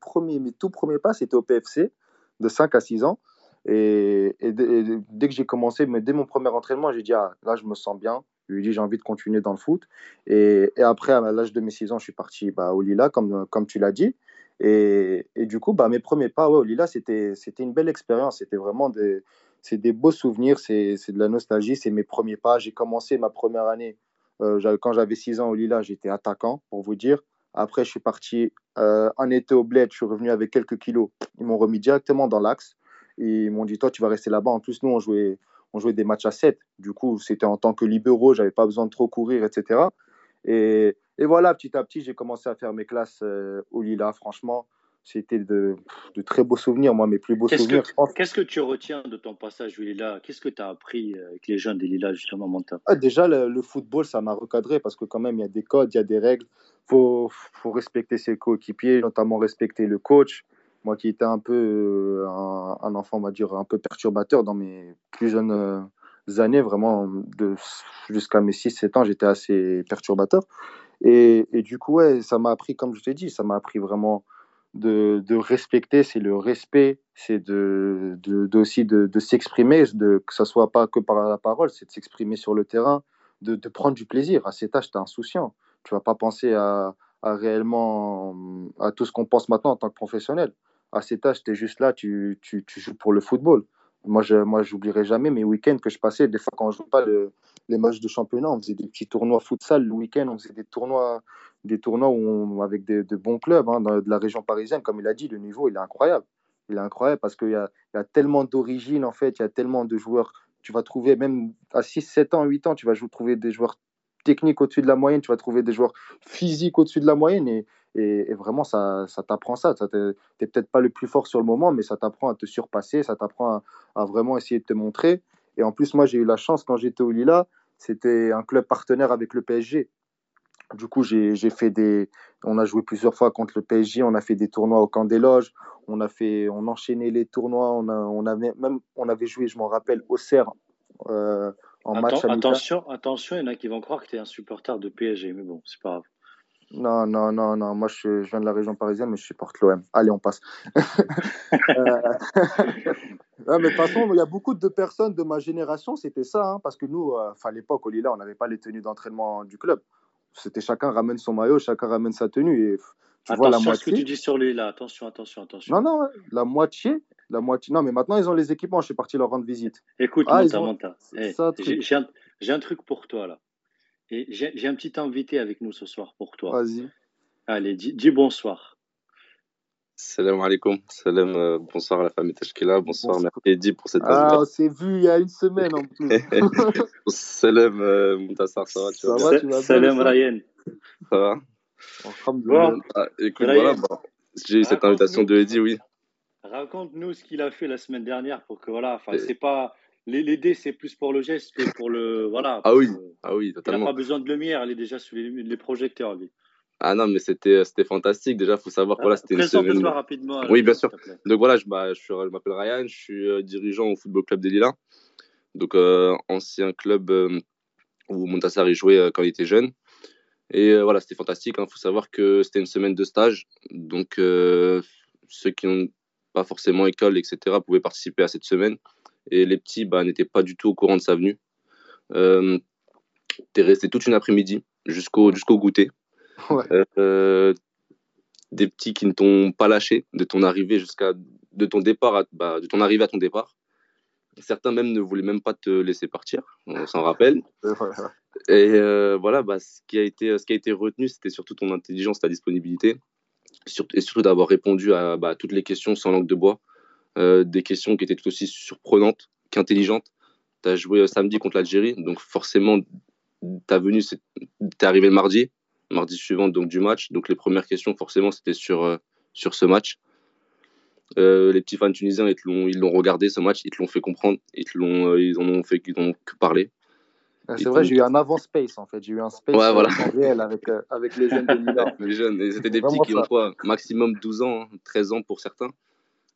tout premiers pas, c'était au PFC, de 5 à 6 ans. Et, dès que j'ai commencé, dès mon premier entraînement, j'ai dit ah, là, je me sens bien. Je lui ai dit j'ai envie de continuer dans le foot. Et, après, à l'âge de mes 6 ans, je suis parti bah, au Lila, comme, comme tu l'as dit. Et, du coup, bah, mes premiers pas ouais, au Lila, c'était une belle expérience. C'était vraiment des, des beaux souvenirs, c'est de la nostalgie. C'est mes premiers pas. J'ai commencé ma première année. Euh, quand j'avais 6 ans au Lila, j'étais attaquant, pour vous dire. Après, je suis parti euh, un été au bled, je suis revenu avec quelques kilos. Ils m'ont remis directement dans l'axe. Et ils m'ont dit, toi, tu vas rester là-bas. En plus, nous, on jouait, on jouait des matchs à 7. Du coup, c'était en tant que libéraux, j'avais pas besoin de trop courir, etc. Et, et voilà, petit à petit, j'ai commencé à faire mes classes euh, au Lila. Franchement, c'était de, de, très beaux souvenirs, moi, mes plus beaux souvenirs. Qu'est-ce que tu retiens de ton passage au Lila? Qu'est-ce que tu as appris euh, avec les jeunes des Lila, justement, Monta ah, Déjà, le, football, ça m'a recadré parce que quand même, il y a des codes, il y a des règles. Il faut, faut respecter ses coéquipiers, notamment respecter le coach. Moi qui étais un peu euh, un, enfant, on va dire, un peu perturbateur dans mes plus jeunes euh, années, vraiment, jusqu'à mes 6-7 ans, j'étais assez perturbateur. Et, du coup, ouais, ça m'a appris, comme je t'ai dit, ça m'a appris vraiment de, respecter, c'est le respect, c'est de, aussi de, s'exprimer, de, que ce soit pas que par la parole, c'est de s'exprimer sur le terrain, de, prendre du plaisir. À cet âge, tu es insouciant. Tu vas pas penser à réellement à tout ce qu'on pense maintenant en tant que professionnel à cet âge, tu es juste là, tu, tu, tu, joues pour le football. Moi, je moi, j'oublierai jamais mes week-ends que je passais. Des fois, quand je joue pas les matchs de championnat, on faisait des petits tournois futsal le week-end. On faisait des tournois, des tournois où avec des, de bons clubs hein, de la région parisienne. Comme il a dit, le niveau, il est incroyable. Il est incroyable parce qu'il y a, y a tellement d'origines, en fait. Il y a tellement de joueurs. Tu vas trouver, même à 6, 7 ans, 8 ans, tu vas trouver des joueurs techniques au-dessus de la moyenne. Tu vas trouver des joueurs physiques au-dessus de la moyenne. Et, vraiment, ça, ça t'apprend ça. Tu n'es peut-être pas le plus fort sur le moment, mais ça t'apprend à te surpasser, ça t'apprend à, vraiment essayer de te montrer. Et en plus, moi, j'ai eu la chance quand j'étais au Lila, c'était un club partenaire avec le PSG. Du coup, j'ai fait des. On a joué plusieurs fois contre le PSG. On a fait des tournois au camp des loges. On a fait, on enchaînait les tournois. On, avait même, on avait joué, je m'en rappelle, au CERN euh, en match Attention, attention, il y en a qui vont croire que tu es un supporter de PSG, mais bon, c'est pas grave. Non, non, non, non. Moi, je, je, viens de la région parisienne, mais je supporte l'OM. Allez, on passe. *laughs* Euh, *laughs* mais de toute façon, il y a beaucoup de personnes de ma génération, c'était ça. Hein, parce que nous, euh, à l'époque, au Lila, on n'avait pas les tenues d'entraînement du club. C'était chacun ramène son maillot, chacun ramène sa tenue. Et, tu attention vois, la moitié... ce que tu dis sur Lila. Attention, attention, attention. Non, non, la moitié. La moitié. Non, mais maintenant, ils ont les équipements. Je suis parti leur rendre visite. Écoute, ah, Monta, eh, J'ai un, un truc pour toi, là. Et j'ai un petit invité avec nous ce soir pour toi. Vas-y. Allez, dis, bonsoir. Salam alaikum. Salam, euh, bonsoir à la famille Tashkila. Bonsoir, merci Eddie pour cette Ah, on s'est vu il y a une semaine en plus. *laughs* Salam euh, Moutassar, ça va, tu vas, ça va, Salam Ryan. Ça va bon. ah, Écoute, voilà, j'ai eu cette invitation de Eddie, oui. Raconte-nous ce qu'il a fait la semaine dernière pour que, voilà, enfin, c'est pas les, dés, c'est plus pour le geste que pour le. Voilà. Ah oui, ah oui totalement. Il n'a pas besoin de lumière, elle est déjà sous les, projecteurs, lui. Ah non, mais c'était fantastique. Déjà, faut savoir que voilà, c'était une semaine. rapidement. Oui, bien sûr. Donc voilà, je, bah, je, m'appelle Ryan, je suis euh, dirigeant au Football Club des Lilas. Donc, euh, ancien club euh, où Montassari jouait quand il était jeune. Et voilà, c'était fantastique. Il hein. faut savoir que c'était une semaine de stage. Donc, ceux qui pas forcément école, etc., pouvaient participer à cette semaine et les petits bah, n'étaient pas du tout au courant de sa venue. Euh, tu es resté toute une après-midi jusqu'au jusqu'au goûter. Euh, des petits qui ne t'ont pas lâché de ton arrivée jusqu'à de ton départ bah, de ton arrivée à ton départ. Certains même ne voulaient même pas te laisser partir, on s'en rappelle. *laughs* Et euh, voilà, bah, ce, qui a été, ce qui a été retenu, c'était surtout ton intelligence, ta disponibilité, et surtout d'avoir répondu à bah, toutes les questions sans langue de bois. Euh, des questions qui étaient tout aussi surprenantes qu'intelligentes. Tu as joué euh, samedi contre l'Algérie, donc forcément, venue, es arrivé le mardi, mardi suivant donc, du match. Donc les premières questions, forcément, c'était sur, euh, sur ce match. les petits fans tunisiens, ils l'ont regardé ce match, ils te l'ont fait comprendre, ils, ils en ont fait qu'ils ont que parler. Ah, c'est vrai, j'ai eu un avant space en fait. J'ai eu un space ouais, voilà. réel avec, avec les jeunes de Milan. *laughs* les jeunes, c'était des petits qui ont quoi Maximum 12 ans, 13 hein, ans pour certains.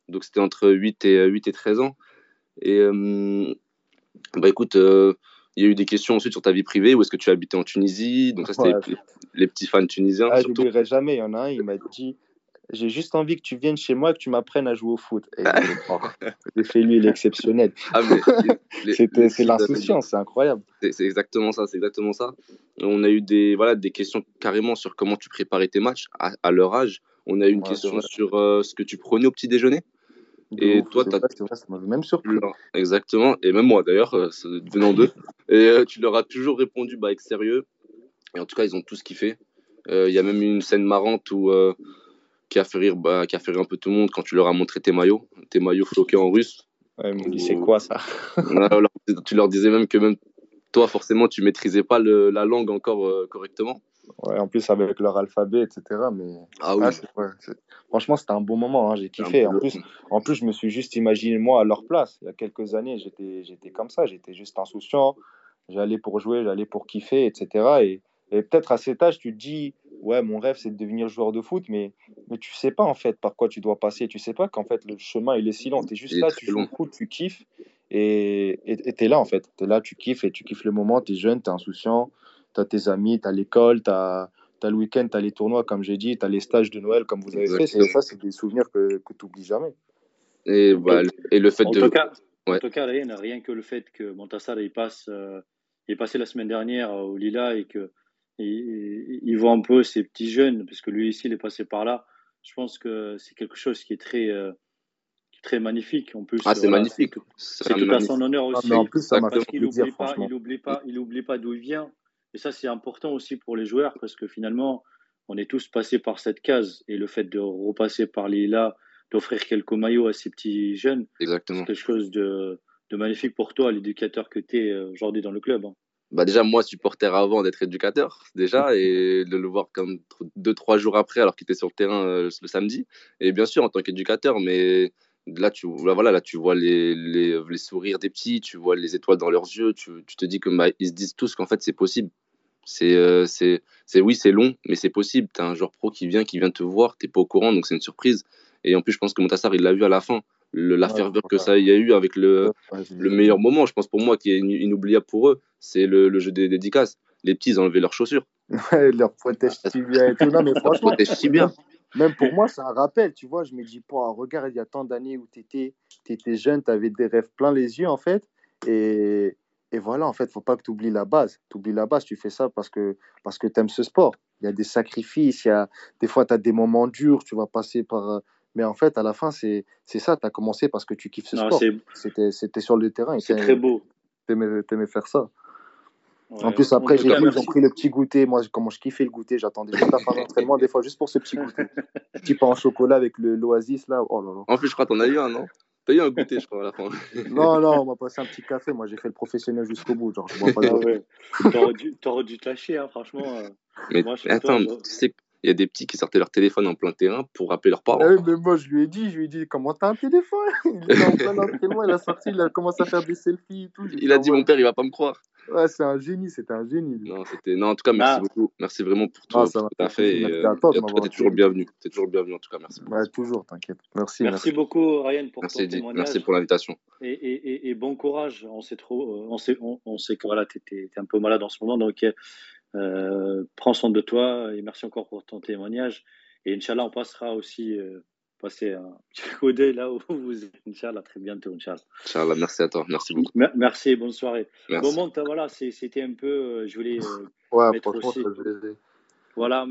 Donc c'était entre 8 et, 8 et 13 ans. Et euh, bah écoute, euh, il y a eu des questions ensuite sur ta vie privée. Où est-ce que tu habitais en Tunisie? Donc ça, c'était les, petits fans tunisiens. Ah, je n'oublierai jamais. Il y en a un, il m'a dit J'ai juste envie que tu viennes chez moi et que tu m'apprennes à jouer au foot. Et *laughs* l'effet, lui, il est exceptionnel. Ah, *laughs* c'est l'insouciance, c'est incroyable. C'est exactement ça, c'est exactement ça. On a eu des, voilà, des questions carrément sur comment tu préparais tes matchs à, leur âge. On a eu une question sur euh, ce que tu prenais au petit déjeuner. Et toi, tu as. même surpris. Exactement. Et même moi, d'ailleurs, euh, venant d'eux. *laughs* Et euh, tu leur as toujours répondu bah, avec sérieux. Et en tout cas, ils ont tous kiffé. Euh, il y a même une scène marrante où, qui, a fait rire, bah, qui a fait rire un peu tout le monde quand tu leur as montré tes maillots, tes maillots floqués en russe. Ouais, ils m'ont dit, c'est quoi ça? *laughs* Tu leur disais même que même toi, forcément, tu maîtrisais pas le, la langue encore correctement. Ouais, en plus avec leur alphabet, etc. Mais ah oui. franchement, c'était un bon moment. Hein, j'ai kiffé. En plus, en plus, je me suis juste imaginé moi à leur place. Il y a quelques années, j'étais, j'étais comme ça. J'étais juste insouciant. J'allais pour jouer, j'allais pour kiffer, etc. Et, et peut-être à cet âge, tu te dis, ouais, mon rêve, c'est de devenir joueur de foot, mais, mais tu sais pas en fait par quoi tu dois passer. Tu sais pas qu'en fait le chemin il est si long. Tu es juste là, tu joues au foot, tu kiffes et tu es là en fait. Tu es là, tu kiffes et tu kiffes le moment. Tu es jeune, tu es insouciant tu as tes amis, tu as l'école, tu as, le week-end, tu as les tournois, comme j'ai dit, tu as les stages de Noël, comme vous avez fait. Ça, c'est des souvenirs que, que tu n'oublies jamais. Et, bah, et le fait en de. Tout cas, En tout cas, rien, rien que le fait que Montassar il passe, euh, il est passé la semaine dernière au Lila et que il, voit un peu ces petits jeunes, parce que lui ici, il est passé par là. Je pense que c'est quelque chose qui est très, euh, très magnifique. En plus, ah, c'est magnifique. C'est tout à son honneur aussi. Ah, en plus, ça parce qu'il n'oublie pas, il oublie pas, il oublie pas d'où il vient. Et ça, c'est important aussi pour les joueurs parce que finalement, on est tous passés par cette case. Et le fait de repasser par les là, d'offrir quelques maillots à ces petits jeunes, c'est quelque chose de, magnifique pour toi, l'éducateur que tu es euh, aujourd'hui dans le club. Hein. Bah déjà, moi, supporter avant d'être éducateur, déjà, *laughs* et de le voir comme deux, trois jours après, alors qu'il était sur le terrain euh, le samedi. Et bien sûr, en tant qu'éducateur, mais là tu voilà là tu vois les, les, les, sourires des petits tu vois les étoiles dans leurs yeux tu, tu te dis que bah, ils se disent tous qu'en fait c'est possible. C'est euh, c'est oui c'est long mais c'est possible. Tu as un joueur pro qui vient qui vient te voir t'es pas au courant donc c'est une surprise. Et en plus je pense que Montassar il l'a vu à la fin le, la ferveur que ça y a eu avec le, le meilleur moment je pense pour moi qui est inoubliable pour eux c'est le, le, jeu des dédicaces les petits ils ont enlevé leurs chaussures *laughs* ouais, leur protège si bien et tout non mais franchement protège si bien même pour moi, c'est un rappel, tu vois. Je me dis, regarde, il y a tant d'années où tu étais, étais, jeune, tu avais des rêves plein les yeux, en fait. Et, et voilà, en fait, faut pas que tu oublies la base. Tu oublies la base, tu fais ça parce que, parce que tu aimes ce sport. Il y a des sacrifices, il y a, des fois, tu as des moments durs, tu vas passer par. Mais en fait, à la fin, c'est ça. Tu as commencé parce que tu kiffes ce sport. C'était sur le terrain. C'est très beau. Tu aimais, faire ça en plus, après, j'ai vu, ils ont pris le petit goûter. Moi, comment je kiffais le goûter. J'attendais juste la fin d'entraînement, des fois, juste pour ce petit goûter. *laughs* petit pain en chocolat avec l'oasis, là. Oh là là. En plus, je crois que t'en as eu un, non? T'as eu un goûter, je crois, à la fin. *laughs* non, non, on m'a passé un petit café. Moi, j'ai fait le professionnel jusqu'au bout. Genre, je bois pas ah. T'aurais dû, dû te lâcher, hein, franchement. Euh. Mais, moi, attends, tu sais, il y a des petits qui sortaient leur téléphone en plein terrain pour appeler leurs parents. Ah mais moi, je lui ai dit, je lui ai dit, comment t'as un téléphone? *laughs* Il est en plein entraînement, il a sorti, il a commencé à faire des selfies et tout. Il a dit, mon père, il va pas me croire. Ouais, c'est un génie, c'était un génie. Non, c'était... non, en tout cas, merci ah. beaucoup. Merci vraiment pour tout, ah, ce que tu as fait. Et, euh, tu es toujours le bienvenu. Tu es toujours le bienvenu, en tout cas. Merci. Ouais, toujours, t'inquiète. Merci, merci. beaucoup, Ryan, pour merci, ton témoignage. Merci pour l'invitation. Et, et, et, bon courage. On sait, trop, on sait, on, sait que voilà, tu étais un peu malade en ce moment. Donc, euh, prends soin de toi. Et merci encore pour ton témoignage. Et Inch'Allah, on passera aussi. Euh, passer un petit *laughs* coup d'œil là où vous êtes, Inch'Allah, très bientôt, Inch'Allah. Inch'Allah, merci à toi, merci beaucoup. merci, bonne soirée. Merci. Bon, voilà, c'était un peu, euh, je voulais euh, *laughs* ouais, mettre aussi, voilà,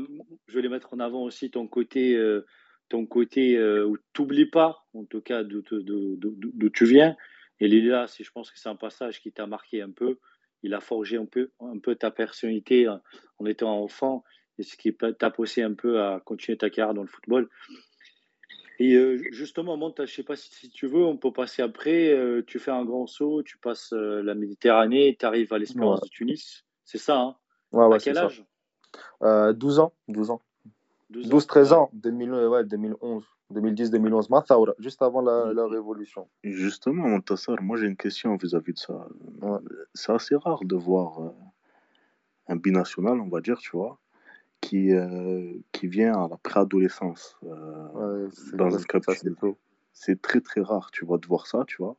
je voulais mettre en avant aussi ton côté, euh, ton côté où t'oublies pas, en tout cas, d'où tu viens. Et là, je pense que c'est un passage qui t'a marqué un peu. Il a forgé un peu, un peu ta personnalité en étant enfant et ce qui t'a poussé un peu à continuer ta carrière dans le football. Et euh, justement, je ne sais pas si, tu veux, on peut passer après. Euh, tu fais un grand saut, tu passes euh, la Méditerranée, tu arrives à l'Espérance de Tunis. C'est ça, hein? Ouais, À quel âge? 12 ans. 12 ans. 12-13 ans, 2000, ouais, 2011. 2010-2011, Mathaoura, juste avant la, la, révolution. Justement, Montassar, moi j'ai une question vis-à-vis de ça. C'est assez rare de voir un binational, on va dire, tu vois, qui, euh, qui vient à la préadolescence euh, dans un club. C'est très très rare, tu vois, de voir ça, tu vois.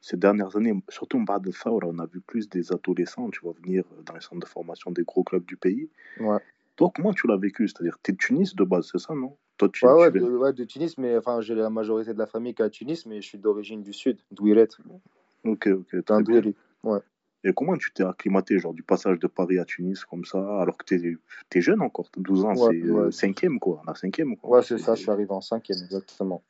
Ces dernières années, surtout en bas de Saoura, on a vu plus des adolescents, tu vois, venir dans les centres de formation des gros clubs du pays. Ouais. Toi, comment tu l'as vécu? C'est-à-dire, tu es de Tunis de base, c'est ça, non? Toi, tu, ouais, de, ouais, de, Tunis, mais enfin, j'ai la majorité de la famille qui est à Tunis, mais je suis d'origine du sud, d'Ouiret. Ok, ok. Ouais. Et comment tu t'es acclimaté, genre du passage de Paris à Tunis comme ça, alors que tu es, jeune encore, 12 ans, c'est euh, cinquième quoi, la cinquième quoi. Ouais, c'est ça, je suis arrivé en cinquième, exactement.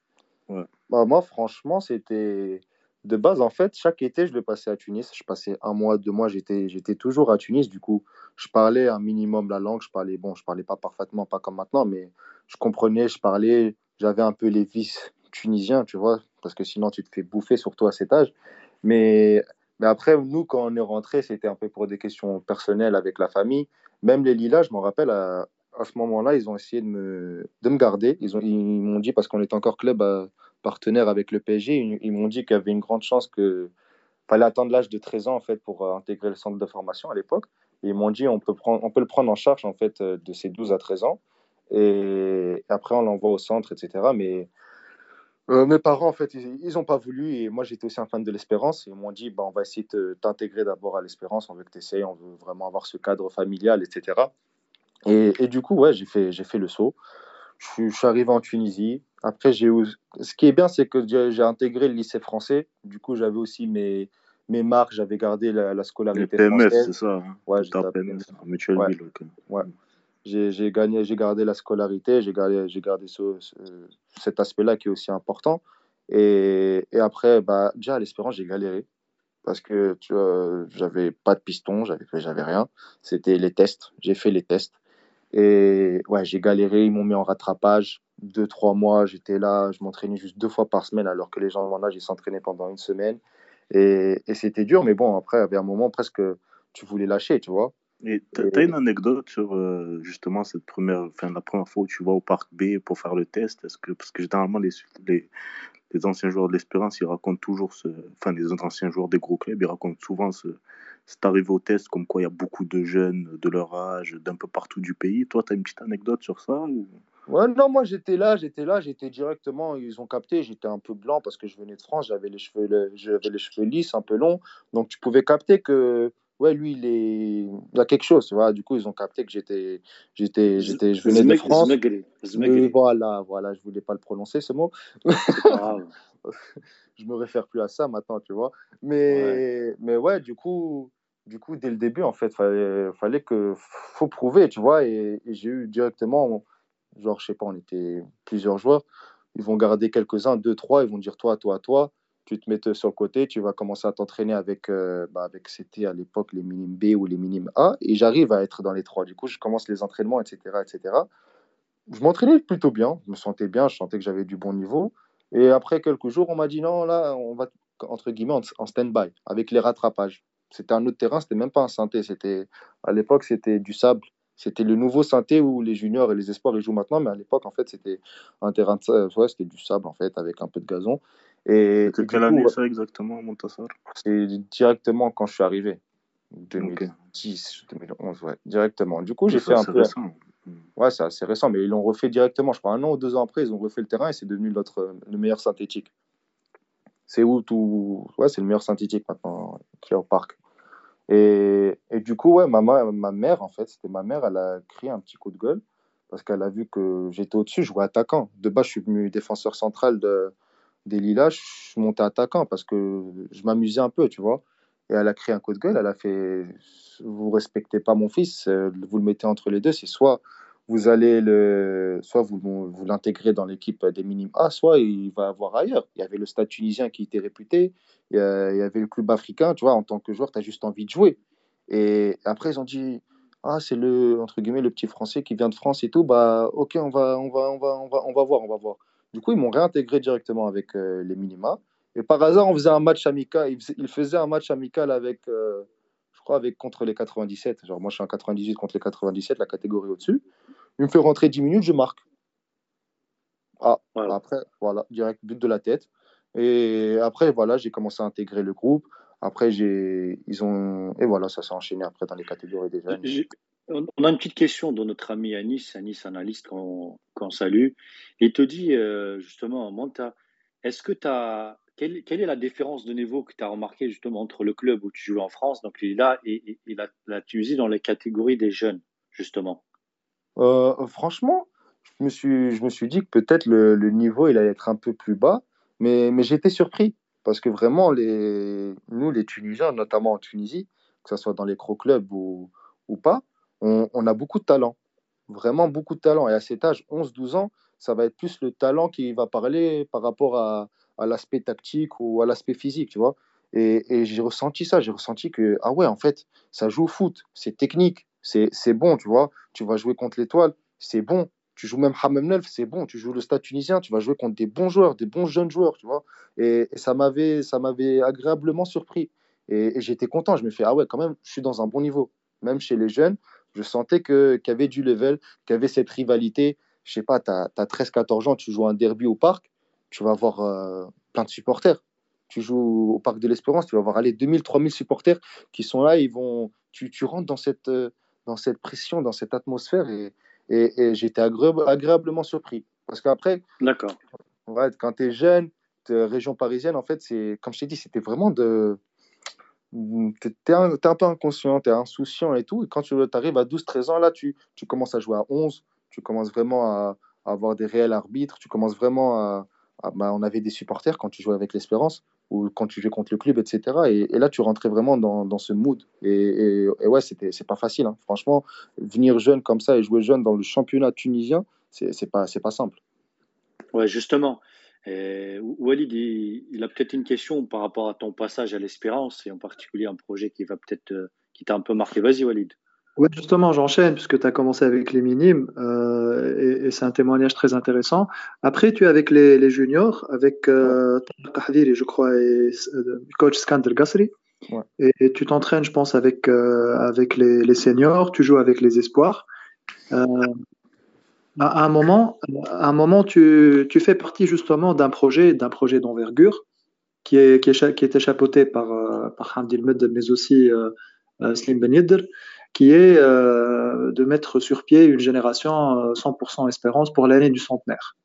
Ouais. Bah, moi, franchement, c'était de base, en fait, chaque été, je le passais à Tunis. Je passais un mois, deux mois, j'étais, j'étais toujours à Tunis. Du coup, je parlais un minimum la langue. Je parlais, bon, je parlais pas parfaitement, pas comme maintenant, mais je comprenais, je parlais. J'avais un peu les vices tunisiens, tu vois, parce que sinon, tu te fais bouffer, surtout à cet âge. Mais mais après, nous, quand on est rentré, c'était un peu pour des questions personnelles avec la famille. Même les Lilas, je m'en rappelle, à, à ce moment-là, ils ont essayé de me, de me garder. Ils, ont, ils m'ont dit, parce qu'on était encore club euh, partenaire avec le PSG, ils, m'ont dit qu'il y avait une grande chance que fallait attendre l'âge de 13 ans en fait pour euh, intégrer le centre de formation à l'époque. Ils m'ont dit on peut, prendre, on peut le prendre en charge en fait euh, de ces 12 à 13 ans. Et après on l'envoie au centre, etc. Mais euh, mes parents, en fait, ils n'ont pas voulu. Et moi, j'étais aussi un fan de l'Espérance. Ils m'ont dit bah, on va essayer de t'intégrer d'abord à l'Espérance. On veut que tu essayes. On veut vraiment avoir ce cadre familial, etc. Et, du coup, ouais, j'ai fait, fait le saut. Je, suis arrivé en Tunisie. Après, j'ai ce qui est bien, c'est que j'ai intégré le lycée français. Du coup, j'avais aussi mes, mes marques. J'avais gardé la, la scolarité. Le PMF, c'est ça. Hein. Ouais, j'étais PMF, Mutual ouais. ouais j'ai gagné, j'ai gardé la scolarité, j'ai gardé, j'ai gardé ce, cet aspect-là qui est aussi important. Et, et après, bah, déjà à l'espérance, j'ai galéré parce que tu vois, j'avais pas de piston, j'avais, j'avais rien. C'était les tests, j'ai fait les tests. Et ouais, j'ai galéré, ils m'ont mis en rattrapage. Deux, trois mois, j'étais là, je m'entraînais juste deux fois par semaine, alors que les gens de mon âge, ils s'entraînaient pendant une semaine. Et, et c'était dur, mais bon, après, il y avait un moment presque, tu voulais lâcher, tu vois. Et t'as une anecdote sur euh, justement cette première, enfin, la première fois où tu vas au parc B pour faire le test? Est-ce que, parce que généralement, les, les, les anciens joueurs de l'Espérance, ils racontent toujours ce, enfin, les anciens joueurs des gros clubs, ils racontent souvent ce, cette arrivée au test, comme quoi il y a beaucoup de jeunes de leur âge, d'un peu partout du pays. Toi, tu as une petite anecdote sur ça ou... Ouais, non, moi j'étais là, j'étais là, j'étais directement, ils ont capté, j'étais un peu blanc parce que je venais de France, j'avais les cheveux, j'avais les cheveux lisses, un peu longs, donc tu pouvais capter que ouais, lui, il, est... il a quelque chose, tu vois. Du coup, ils ont capté que j'étais, j'étais, j'étais, je venais de France. voilà, voilà, je voulais pas le prononcer ce mot. *laughs* je me réfère plus à ça maintenant, tu vois. Mais, ouais. mais ouais, du coup, du coup, dès le début, en fait, fallait, fallait que, faut prouver, tu vois. Et, et j'ai eu directement, genre, je sais pas, on était plusieurs joueurs. Ils vont garder quelques-uns, deux, trois. Ils vont dire toi, toi, toi tu te mets sur le côté, tu vas commencer à t'entraîner avec, euh, bah avec c'était à l'époque les minimes B ou les minimes A, et j'arrive à être dans les trois. Du coup, je commence les entraînements, etc. etc. Je m'entraînais plutôt bien, je me sentais bien, je sentais que j'avais du bon niveau. Et après quelques jours, on m'a dit non, là, on va, entre guillemets, en, stand-by, avec les rattrapages. C'était un autre terrain, c'était même pas un synthé, c'était, à l'époque, c'était du sable. C'était le nouveau synthé où les juniors et les espoirs ils jouent maintenant, mais à l'époque, en fait, c'était un terrain de ouais, c'était du sable, en fait, avec un peu de gazon. Et, quelle année ça exactement, Montassar? C'est directement quand je suis arrivé. 2010, 2011, ouais, directement. Du coup, j'ai fait un peu. Récent. Ouais, c'est assez récent, mais ils l'ont refait directement. Je crois un an ou deux ans après, ils ont refait le terrain et c'est devenu notre, le meilleur synthétique. C'est où tout. Ouais, c'est le meilleur synthétique maintenant qui est au parc. Et, du coup, ouais, ma, ma mère, en fait, c'était ma mère, elle a crié un petit coup de gueule parce qu'elle a vu que j'étais au-dessus, je jouais attaquant. De base, je suis venu défenseur central de, des Lilas, je suis monté attaquant parce que je m'amusais un peu, tu vois. Et elle a crié un coup de gueule, elle a fait Vous respectez pas mon fils, euh, vous le mettez entre les deux, c'est soit vous allez le, soit vous, vous l'intégrez dans l'équipe des minimes A, soit il va avoir ailleurs. Il y avait le stade tunisien qui était réputé, il y, avait le club africain, tu vois, en tant que joueur, tu as juste envie de jouer. Et après, ils ont dit, ah, c'est le, entre guillemets, le petit français qui vient de France et tout, bah, ok, on va, on va, on va, on va, on va voir, on va voir. Du coup, ils m'ont réintégré directement avec euh, les minima. Et par hasard, on faisait un match amical, ils faisaient un match amical avec, euh, crois, avec contre les 97. Genre, moi, je suis en 98 contre les 97, la catégorie au-dessus. Il me fait rentrer 10 minutes, je marque. Ah, après, voilà, direct but de la tête. Et après, voilà, j'ai commencé à intégrer le groupe. Après, j'ai, ils ont, et voilà, ça s'est enchaîné après dans les catégories des jeunes. On a une petite question de notre ami Anis, Anis analyste qu'on salue. Il te dit euh, justement, Monta, est-ce que tu as quelle, est la différence de niveau que tu as remarqué justement entre le club où tu joues en France, donc là, et, la, la, Tunisie dans les catégories des jeunes, justement? Euh, franchement, je me, suis, je me suis dit que peut-être le, niveau il allait être un peu plus bas, mais, mais j'étais surpris parce que vraiment, les, nous, les Tunisiens, notamment en Tunisie, que ce soit dans les gros clubs ou, ou pas, on, on, a beaucoup de talent, vraiment beaucoup de talent. Et à cet âge, 11-12 ans, ça va être plus le talent qui va parler par rapport à, à l'aspect tactique ou à l'aspect physique, tu vois. Et, j'ai ressenti ça, j'ai ressenti que, ah ouais, en fait, ça joue au foot, c'est technique, c'est bon, tu vois. Tu vas jouer contre l'étoile, c'est bon. Tu joues même Hamem Nelf, c'est bon. Tu joues le stade tunisien, tu vas jouer contre des bons joueurs, des bons jeunes joueurs, tu vois. Et, ça m'avait agréablement surpris. Et, j'étais content. Je me fais, ah ouais, quand même, je suis dans un bon niveau. Même chez les jeunes, je sentais qu'il y avait du level, qu'il y avait cette rivalité. Je sais pas, tu as, 13-14 ans, tu joues un derby au parc, tu vas avoir euh, plein de supporters. Tu joues au parc de l'Espérance, tu vas avoir aller 2000-3000 supporters qui sont là, ils vont, tu, tu rentres dans cette, euh, dans cette pression, dans cette atmosphère, et, et, j'étais agréablement surpris. Parce qu'après, D'accord. quand tu es jeune, région parisienne, en fait, c'est comme je t'ai dit, c'était vraiment de. Tu es, un peu inconscient, tu es insouciant et tout. Et quand tu arrives à 12-13 ans, là, tu, tu commences à jouer à 11, tu commences vraiment à, avoir des réels arbitres, tu commences vraiment à. Bah, on avait des supporters quand tu jouais avec l'Espérance ou quand tu jouais contre le club, etc. Et, là, tu rentrais vraiment dans, ce mood. Et, et, ouais, c'était, c'est pas facile. Hein. Franchement, venir jeune comme ça et jouer jeune dans le championnat tunisien, c'est, c'est pas, pas simple. Ouais, justement. Walid, il, a peut-être une question par rapport à ton passage à l'Espérance et en particulier un projet qui va peut-être, euh, qui t'a un peu marqué. Vas-y, Walid. Oui, justement, j'enchaîne puisque tu as commencé avec les minimes euh, et, c'est un témoignage très intéressant. Après, tu es avec les, les juniors, avec euh, je crois, et euh, coach Skander Gassri. Et, tu t'entraînes, je pense, avec, euh, avec les, les, seniors, tu joues avec les espoirs. À un moment, à un moment tu, tu fais partie justement d'un projet, d'un projet d'envergure qui est, qui, est, qui est chapeauté par, par Hamdi mais aussi Slim Ben Yedder qui est euh, de mettre sur pied une génération 100% euh, espérance pour l'année du centenaire.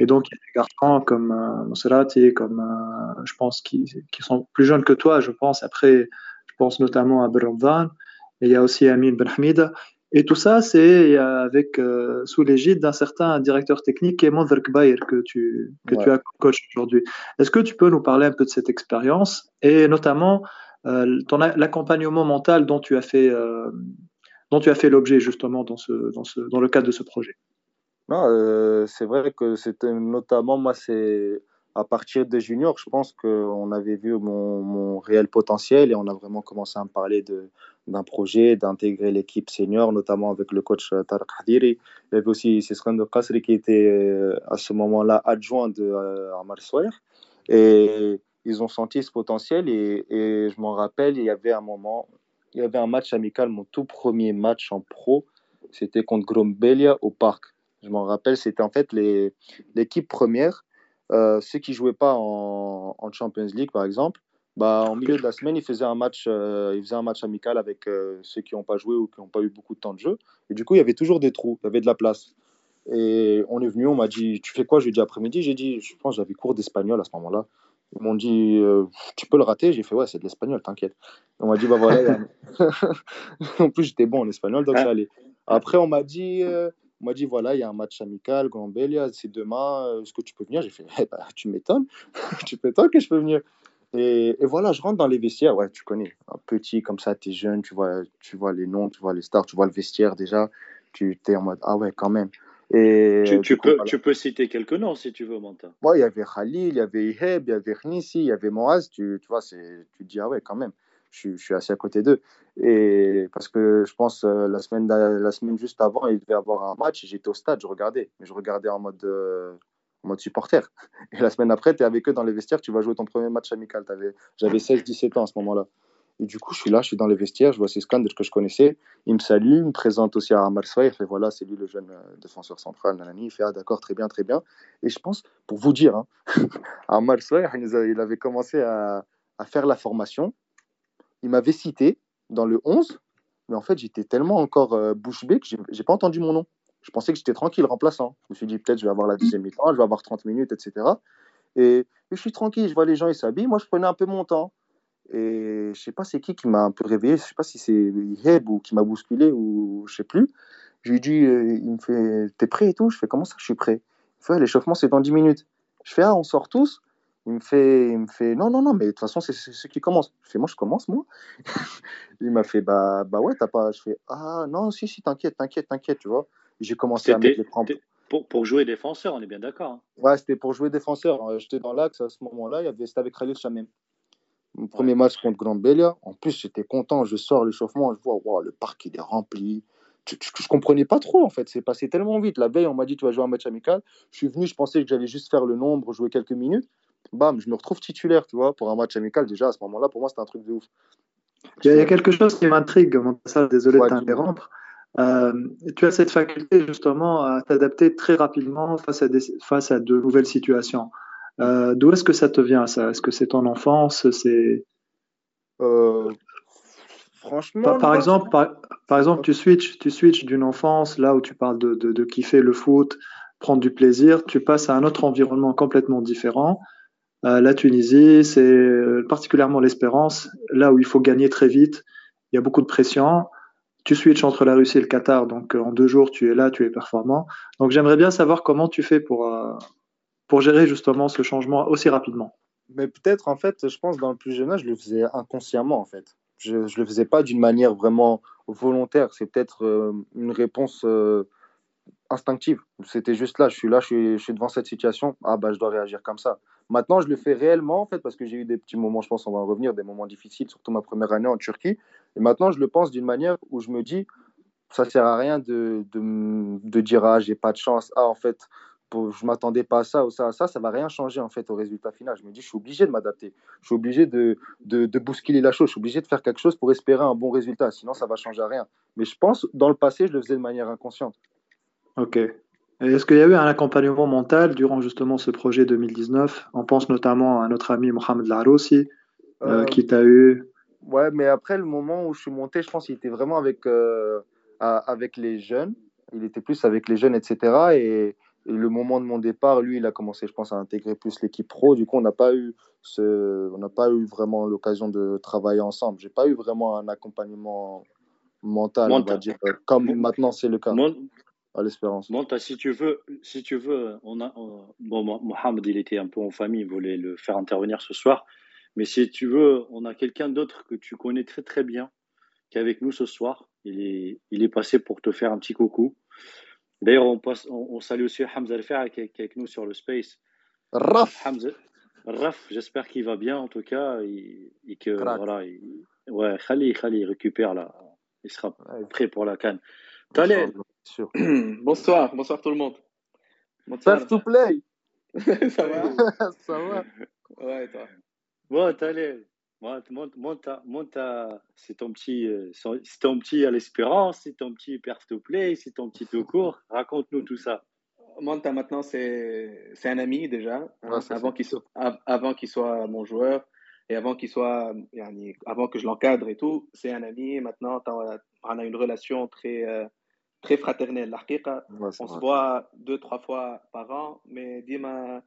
Et donc, il y a des garçons comme euh, comme euh, je pense, qui, qui, sont plus jeunes que toi, je pense. Après, je pense notamment à Berramdan. Et il y a aussi Amin Ben Hamida. Et tout ça, c'est avec sous l'égide d'un certain directeur technique qui est Monzer Kbair que tu que tu as coach aujourd'hui. Est-ce que tu peux nous parler un peu de cette expérience et notamment l'accompagnement mental dont tu as fait, euh, dont tu as fait l'objet justement dans, ce, dans, ce, dans le cadre de ce projet. Euh, c'est vrai que c'était notamment, moi, c'est à partir des juniors, je pense qu'on avait vu mon, réel potentiel et on a vraiment commencé à me parler d'un projet, d'intégrer l'équipe senior, notamment avec le coach Tarek Hadiri. Il y avait aussi Sisran Kasri qui était à ce moment-là adjoint de Amar Soyer. Et ils ont senti ce potentiel et, je m'en rappelle, il y avait un moment, il y avait un match amical, mon tout premier match en pro C'était contre Grombelia au parc. Je m'en rappelle, c'était en fait l'équipe première, euh, ceux qui jouaient pas en, en, Champions League par exemple. Bah, en milieu de la semaine, ils faisaient un match, euh, ils faisaient un match amical avec euh, ceux qui n'ont pas joué ou qui n'ont pas eu beaucoup de temps de jeu. Et du coup, il y avait toujours des trous, il y avait de la place. Et on est venu, on m'a dit, tu fais quoi J'ai dit après-midi? J'ai dit, je pense j'avais cours d'espagnol à ce moment-là. Ils m'ont dit, euh, tu peux le rater J'ai fait, ouais, c'est de l'espagnol, t'inquiète. On m'a dit, bah voilà. *laughs* en plus, j'étais bon en espagnol, donc ça allait. Après, on m'a dit, euh, on m'a dit, voilà, il y a un match amical, Gambélia, c'est demain, euh, est-ce que tu peux venir? J'ai fait, eh bah, tu m'étonnes, *laughs* tu m'étonnes que je peux venir. Et, et, voilà, je rentre dans les vestiaires, ouais, tu connais, un petit comme ça, tu es jeune, tu vois, tu vois les noms, tu vois les stars, tu vois le vestiaire déjà, tu es en mode, ah ouais, quand même. Et tu, peux, tu peux citer quelques noms si tu veux, Manta. Ouais, il y avait Khalil, il y avait Iheb, il y avait Rnissi, il y avait Moaz. Tu, tu vois, tu te dis, ah ouais, quand même, je, je suis assis à côté d'eux. Et parce que je pense, euh, la, semaine, la semaine juste avant, il devait avoir un match. J'étais au stade, je regardais. Mais je regardais en mode, euh, en mode supporter. *laughs* Et la semaine après, tu es avec eux dans les vestiaires, tu vas jouer ton premier match amical. J'avais 16-17 ans à ce moment-là. Et du coup, je suis là, je suis dans les vestiaires, je vois ces scandales que je connaissais. Il me salue, il me présente aussi à Amar Il fait voilà, c'est lui le jeune euh, défenseur central. Nanani. Il fait ah, d'accord, très bien, très bien. Et je pense, pour vous dire, hein, *laughs* Amar il avait commencé à, à, faire la formation. Il m'avait cité dans le 11, mais en fait, j'étais tellement encore euh, bouche bée que j'ai pas entendu mon nom. Je pensais que j'étais tranquille remplaçant. Je me suis dit peut-être je vais avoir la deuxième mi-temps, je vais avoir 30 minutes, etc. Et, et je suis tranquille, je vois les gens, ils s'habillent. Moi, je prenais un peu mon temps. Et je sais pas c'est qui qui m'a un peu réveillé, je sais pas si c'est Heb ou qui m'a bousculé ou je sais plus. Je lui dis, euh, il me fait, t'es prêt et tout? Je fais, comment ça je suis prêt? Il fait, l'échauffement c'est dans 10 minutes. Je fais, ah, on sort tous il me fait, il me fait, non, non, non, mais de toute façon, c'est ce qui commence. Je fais, moi, je commence, moi. *laughs* il m'a fait, bah, bah ouais, t'as pas. Je fais, ah, non, si, si, t'inquiète, t'inquiète, t'inquiète, tu vois. J'ai commencé à mettre les crampes. Pour, pour, jouer défenseur, on est bien d'accord. Hein. Ouais, c'était pour jouer défenseur. J'étais dans l'axe à ce moment-là, c'était avec Khalil Chamem. Mon premier match contre Grand Belia. En plus, j'étais content. Je sors l'échauffement, je vois, wow, le parc il est rempli. Je, je, comprenais pas trop en fait. C'est passé tellement vite. La veille, on m'a dit tu vas jouer un match amical. Je suis venu, je pensais que j'allais juste faire le nombre, jouer quelques minutes. Bam, je me retrouve titulaire, tu vois, pour un match amical. Déjà à ce moment-là, pour moi, c'était un truc de ouf. Il y a quelque chose qui m'intrigue, désolé de t'interrompre. Euh, tu as cette faculté justement à t'adapter très rapidement face à, des, face à de nouvelles situations. Euh, d'où est-ce que ça te vient, ça? Est-ce que c'est ton enfance C'est euh, Franchement. Par, exemple, par, exemple, tu switches, tu switches d'une enfance là où tu parles de, de, kiffer le foot, prendre du plaisir, tu passes à un autre environnement complètement différent. Euh, la Tunisie, c'est particulièrement l'espérance, là où il faut gagner très vite. Il y a beaucoup de pression. Tu switches entre la Russie et le Qatar, donc en deux jours, tu es là, tu es performant. Donc j'aimerais bien savoir comment tu fais pour, pour gérer justement ce changement aussi rapidement Mais peut-être, en fait, je pense, dans le plus jeune âge, je le faisais inconsciemment, en fait. Je ne le faisais pas d'une manière vraiment volontaire. C'est peut-être euh, une réponse euh, instinctive. C'était juste là, je suis là, je suis, devant cette situation. Ah, bah, je dois réagir comme ça. Maintenant, je le fais réellement, en fait, parce que j'ai eu des petits moments, je pense, on va en revenir, des moments difficiles, surtout ma première année en Turquie. Et maintenant, je le pense d'une manière où je me dis, ça sert à rien de, de, de dire, ah, j'ai pas de chance. Ah, en fait, je m'attendais pas à ça ou ça, à ça, ça va rien changer en fait au résultat final. Je me dis, je suis obligé de m'adapter, je suis obligé de, de, de, bousculer la chose, je suis obligé de faire quelque chose pour espérer un bon résultat, sinon ça va changer à rien. Mais je pense, dans le passé, je le faisais de manière inconsciente. Ok. Est-ce qu'il y a eu un accompagnement mental durant justement ce projet 2019 On pense notamment à notre ami Mohamed Laroussi, euh, euh, qui t'a eu. Ouais, mais après le moment où je suis monté, je pense qu'il était vraiment avec, euh, avec les jeunes. Il était plus avec les jeunes, etc. Et, et le moment de mon départ, lui, il a commencé, je pense, à intégrer plus l'équipe pro. Du coup, on n'a pas eu ce, on n'a pas eu vraiment l'occasion de travailler ensemble. J'ai pas eu vraiment un accompagnement mental, on va dire, comme maintenant c'est le cas. à l'espérance. Monta, si tu veux, si tu veux, on a, bon, Mohamed, il était un peu en famille, il voulait le faire intervenir ce soir. Mais si tu veux, on a quelqu'un d'autre que tu connais très très bien, qui est avec nous ce soir. Il est, il est passé pour te faire un petit coucou. D'ailleurs, on, on, salue aussi Hamza Alfer qui, est avec nous sur le Space. Raf Hamza, Raf, j'espère qu'il va bien en tout cas et, que voilà, ouais, Khali, Khali récupère là, il sera prêt pour la canne. Taleb. *clears throat* Bonsoir, bonsoir tout le monde. Bonsoir. to play. Ça va *laughs* Ça va Ouais, toi. Bon, Taleb. Monte, c'est ton petit, euh, c'est ton petit à l'espérance, c'est ton petit play, c'est ton petit tout court. Raconte-nous tout ça. Monta maintenant, c'est un ami déjà, hein, avant qu'il soit, avant qu'il soit mon joueur et avant qu'il soit, avant que je l'encadre et tout, c'est un ami. Maintenant, on a une relation très, euh, très fraternelle. on se voit deux, trois fois par an, mais Dima,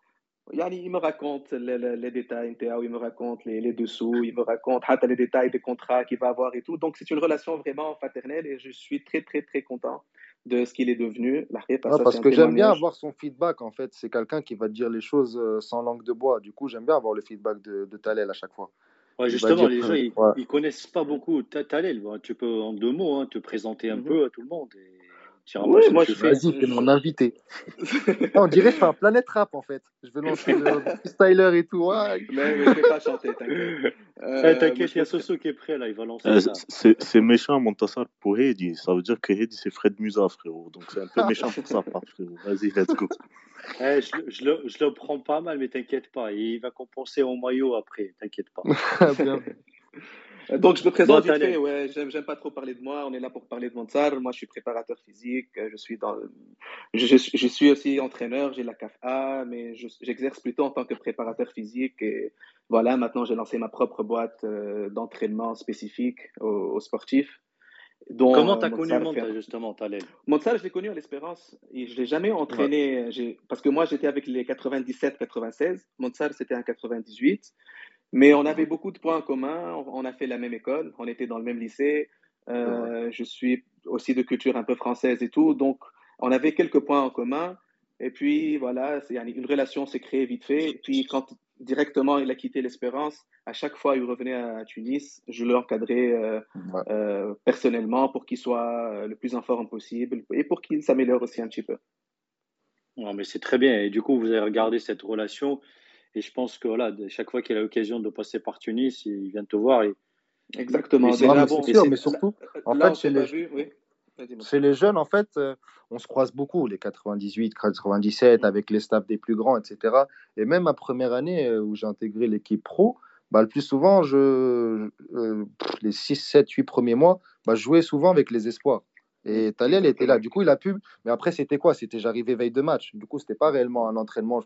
il me raconte les, détails, il me raconte les, dessous, il me raconte les détails des contrats qu'il va avoir et tout. Donc, c'est une relation vraiment fraternelle et je suis très, très, très content de ce qu'il est devenu. parce que j'aime bien avoir son feedback, en fait. C'est quelqu'un qui va dire les choses euh, sans langue de bois. Du coup, j'aime bien avoir le feedback de, de Talel à chaque fois. Ouais, justement, les gens, ils, ne connaissent pas beaucoup Talel. Tu peux, en deux mots, hein, te présenter un mhm. peu à tout le monde. Et oui, moi je fais. Vas-y, t'es mon invité. on dirait que je fais un planète rap en fait. Je veux lancer le freestyler et tout. Ouais. *laughs* Mais, mais je vais pas chanter, t'inquiète. Euh, t'inquiète, il y a Soso qui est prêt là, il va lancer. Euh, c'est méchant, Montassar, pour Heidi. Ça veut dire que Heidi c'est Fred Musa, frérot. Donc c'est un peu méchant pour ça, frérot. Vas-y, let's go. *laughs* Eh, je, je, le, je, le, prends pas mal, mais t'inquiète pas. Il va compenser au maillot après, t'inquiète pas. *laughs* bien. Donc, je me présente vite fait. Ouais, j'aime pas trop parler de moi. On est là pour parler de Montsar. Moi, je suis préparateur physique. Je suis, dans, je, je, suis aussi entraîneur. J'ai la CAFA, mais j'exerce plutôt en tant que préparateur physique. Et voilà, maintenant, j'ai lancé ma propre boîte euh, d'entraînement spécifique aux, sportifs. Comment tu as connu Montsar, justement, Talel Montsar, je l'ai connu à l'Espérance. Je ne l'ai jamais entraîné. Parce que moi, j'étais avec les 97-96. Montsar, c'était en 98. Mais on avait beaucoup de points en commun. On a fait la même école, on était dans le même lycée. Euh, je suis aussi de culture un peu française et tout. Donc, on avait quelques points en commun. Et puis, voilà, une relation s'est créée vite fait. Et puis, quand directement il a quitté l'Espérance, à chaque fois il revenait à Tunis, je l'encadrais euh, euh, personnellement pour qu'il soit le plus en forme possible et pour qu'il s'améliore aussi un petit peu. Non, mais c'est très bien. Et du coup, vous avez regardé cette relation et je pense que voilà, chaque fois qu'il a l'occasion de passer par Tunis, il vient te voir. Et... Exactement. C'est sûr, mais surtout, en fait, chez les, les, jeunes, en fait, euh, on se croise beaucoup, les 98, 97, avec les staffs des plus grands, etc. Et même ma première année euh, où j'ai intégré l'équipe pro, bah, le plus souvent, je, euh, les 6, 7, 8 premiers mois, bah, je jouais souvent avec les espoirs. Et Talel était là. Du coup, il a pu. Mais après, c'était quoi? C'était j'arrivais veille de match. Du coup, c'était pas réellement un entraînement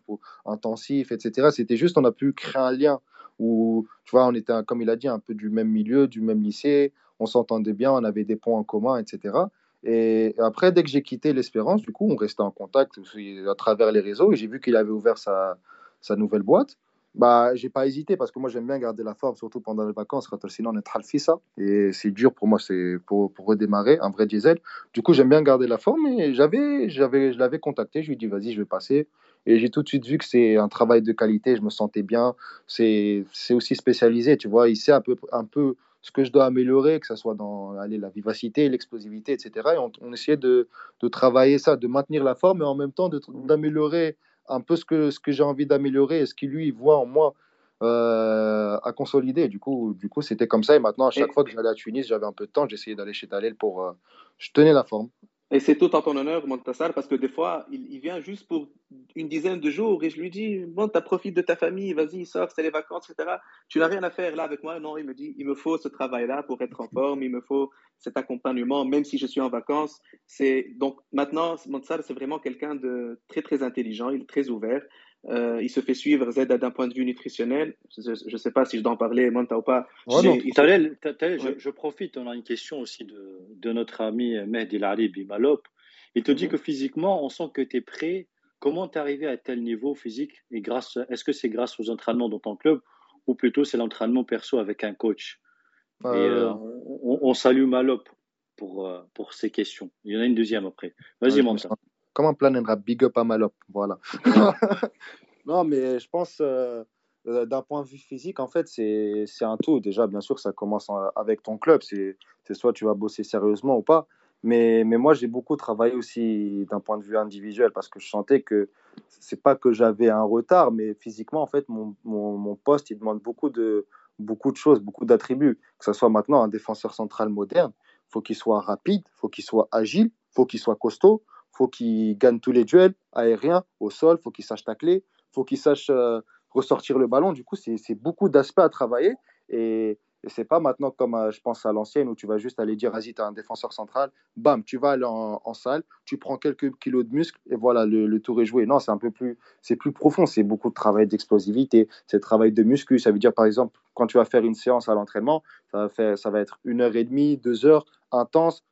intensif, etc. C'était juste, on a pu créer un lien où, tu vois, on était, comme il a dit, un peu du même milieu, du même lycée. On s'entendait bien, on avait des points en commun, etc. Et après, dès que j'ai quitté l'Espérance, du coup, on restait en contact à travers les réseaux. Et j'ai vu qu'il avait ouvert sa, sa nouvelle boîte bah, j'ai pas hésité parce que moi j'aime bien garder la forme, surtout pendant les vacances, sinon on est ça et c'est dur pour moi, c'est pour, pour, redémarrer un vrai diesel. Du coup, j'aime bien garder la forme et j'avais, j'avais, je l'avais contacté, je lui ai dit vas-y, je vais passer. Et j'ai tout de suite vu que c'est un travail de qualité, je me sentais bien, c'est, c'est aussi spécialisé, tu vois, il sait un peu, un peu ce que je dois améliorer, que ce soit dans allez, la vivacité, l'explosivité, etc. Et on, on essayait de, de, travailler ça, de maintenir la forme et en même temps d'améliorer un peu ce que, ce que j'ai envie d'améliorer et ce qu'il lui voit en moi euh, à consolider. Du coup, du coup, c'était comme ça. Et maintenant, à chaque fois que j'allais à Tunis, j'avais un peu de temps, j'essayais d'aller chez Talel pour. Euh, je tenais la forme. Et c'est tout en ton honneur, Montassar, parce que des fois, il, vient juste pour une dizaine de jours et je lui dis Bon, tu profites de ta famille, vas-y, sors, c'est les vacances, etc. Tu n'as rien à faire là avec moi. Non, il me dit Il me faut ce travail-là pour être en forme, il me faut cet accompagnement, même si je suis en vacances. C'est Donc maintenant, Montassar, c'est vraiment quelqu'un de très, très intelligent, il est très ouvert. Euh, il se fait suivre Z d'un point de vue nutritionnel. Je ne sais pas si je dois en parler, Monta ou pas. je, profite, on a une question aussi de, de notre ami Mehdi Lali Bimalop. Il te dit mhm. que physiquement, on sent que tu es prêt. Comment tu es arrivé à tel niveau physique et grâce, Est-ce que c'est grâce aux entraînements dans ton club ou plutôt c'est l'entraînement perso avec un coach? Et, euh, on, salue Malop pour, euh, pour ces questions. Il y en a une deuxième après. Vas-y, Monta. Comme un plan rap, big up à Malop. Voilà. *laughs* non, mais je pense, euh, euh, d'un point de vue physique, en fait, c'est un tout. Déjà, bien sûr, ça commence avec ton club. C'est soit tu vas bosser sérieusement ou pas. Mais, mais moi, j'ai beaucoup travaillé aussi d'un point de vue individuel parce que je sentais que c'est pas que j'avais un retard, mais physiquement, en fait, mon, mon, mon, poste, il demande beaucoup de, beaucoup de choses, beaucoup d'attributs. Que ce soit maintenant un défenseur central moderne, faut qu'il soit rapide, faut qu'il soit agile, il faut qu'il soit costaud, faut qu'il gagne tous les duels aériens, au sol, faut qu'il sache tacler, faut qu'il sache euh, ressortir le ballon. Du coup, c'est beaucoup d'aspects à travailler. Et, et c'est pas maintenant comme euh, je pense à l'ancienne où tu vas juste aller dire vas-y, un défenseur central, bam, tu vas aller en, salle, tu prends quelques kilos de muscles et voilà, le, tour est joué. Non, c'est un peu plus, c'est plus profond, c'est beaucoup de travail d'explosivité, c'est travail de muscu. Ça veut dire par exemple, quand tu vas faire une séance à l'entraînement, ça va, faire, ça va être une heure et demie, deux heures, intense.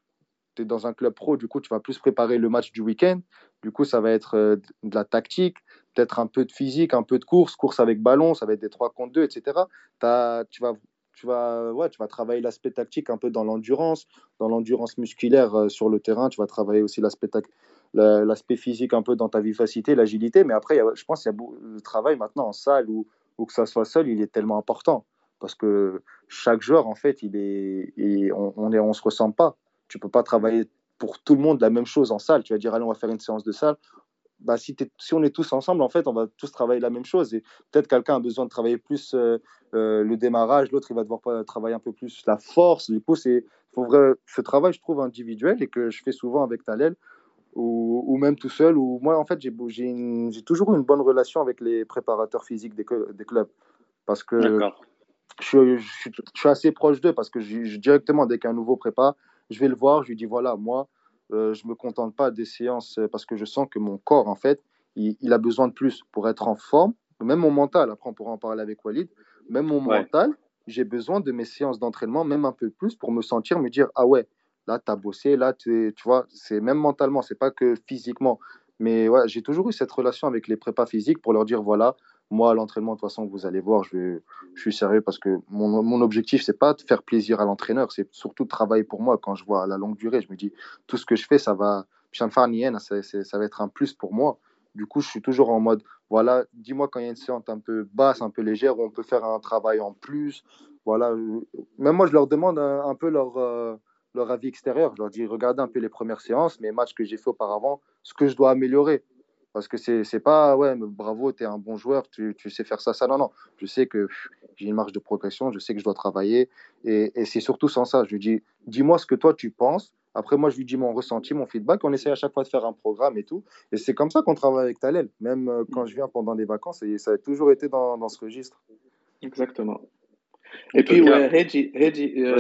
Tu es dans un club pro, du coup, tu vas plus préparer le match du week-end. Du coup, ça va être euh, de la tactique, peut-être un peu de physique, un peu de course, course avec ballon, ça va être des 3 contre 2, etc. Tu vas tu vas, ouais, tu vas travailler l'aspect tactique un peu dans l'endurance, dans l'endurance musculaire euh, sur le terrain. Tu vas travailler aussi l'aspect l'aspect physique un peu dans ta vivacité, l'agilité. Mais après, je pense qu'il y a le travail maintenant en salle ou, ou que ça soit seul, il est tellement important parce que chaque joueur, en fait, il est, on, on, on se ressemble pas. Tu peux pas travailler pour tout le monde la même chose en salle. Tu vas dire, allez, on va faire une séance de salle bah, si, si, on est tous ensemble, en fait, on va tous travailler la même chose. Et peut-être quelqu'un a besoin de travailler plus euh, euh, le démarrage, l'autre, il va devoir travailler un peu plus la force. Du coup, c'est ce travail, je trouve, individuel et que je fais souvent avec Talel ou, ou même tout seul. Ou moi, en fait, j'ai toujours une bonne relation avec les préparateurs physiques des, des clubs. Parce que je, je, je, suis assez proche d'eux parce que directement, dès qu'un nouveau prépa, je vais le voir, je lui dis voilà, moi, euh, je ne me contente pas des séances euh, parce que je sens que mon corps, en fait, il, a besoin de plus pour être en forme. Même mon mental, après on pourra en parler avec Walid, même mon mental, j'ai besoin de mes séances d'entraînement, même un peu plus, pour me sentir, me dire, ah ouais, là, tu as bossé, là, tu vois, c'est même mentalement, c'est pas que physiquement. Mais ouais, j'ai toujours eu cette relation avec les prépas physiques pour leur dire, voilà, moi, à l'entraînement, de toute façon, vous allez voir, je, suis sérieux parce que mon, mon objectif, c'est pas de faire plaisir à l'entraîneur, c'est surtout de travailler pour moi. Quand je vois à la longue durée, je me dis, tout ce que je fais, ça va, ça, ça va être un plus pour moi. Du coup, je suis toujours en mode, voilà, dis-moi quand il y a une séance un peu basse, un peu légère, où on peut faire un travail en plus. Voilà, même moi, je leur demande un, peu leur, euh, leur avis extérieur. Je leur dis, regardez un peu les premières séances, mes matchs que j'ai fait auparavant, ce que je dois améliorer. Parce que c'est n'est pas, ouais, bravo, tu es un bon joueur, tu, tu, sais faire ça, ça. Non, non. Je sais que j'ai une marge de progression, je sais que je dois travailler. Et, et c'est surtout sans ça. Je lui dis, dis-moi ce que toi tu penses. Après, moi, je lui dis mon ressenti, mon feedback. On essaie à chaque fois de faire un programme et tout. Et c'est comme ça qu'on travaille avec Talel. Même euh, quand je viens pendant des vacances, et ça a toujours été dans, dans ce registre. Exactement. Et puis, ouais, Reggie, Reggie euh,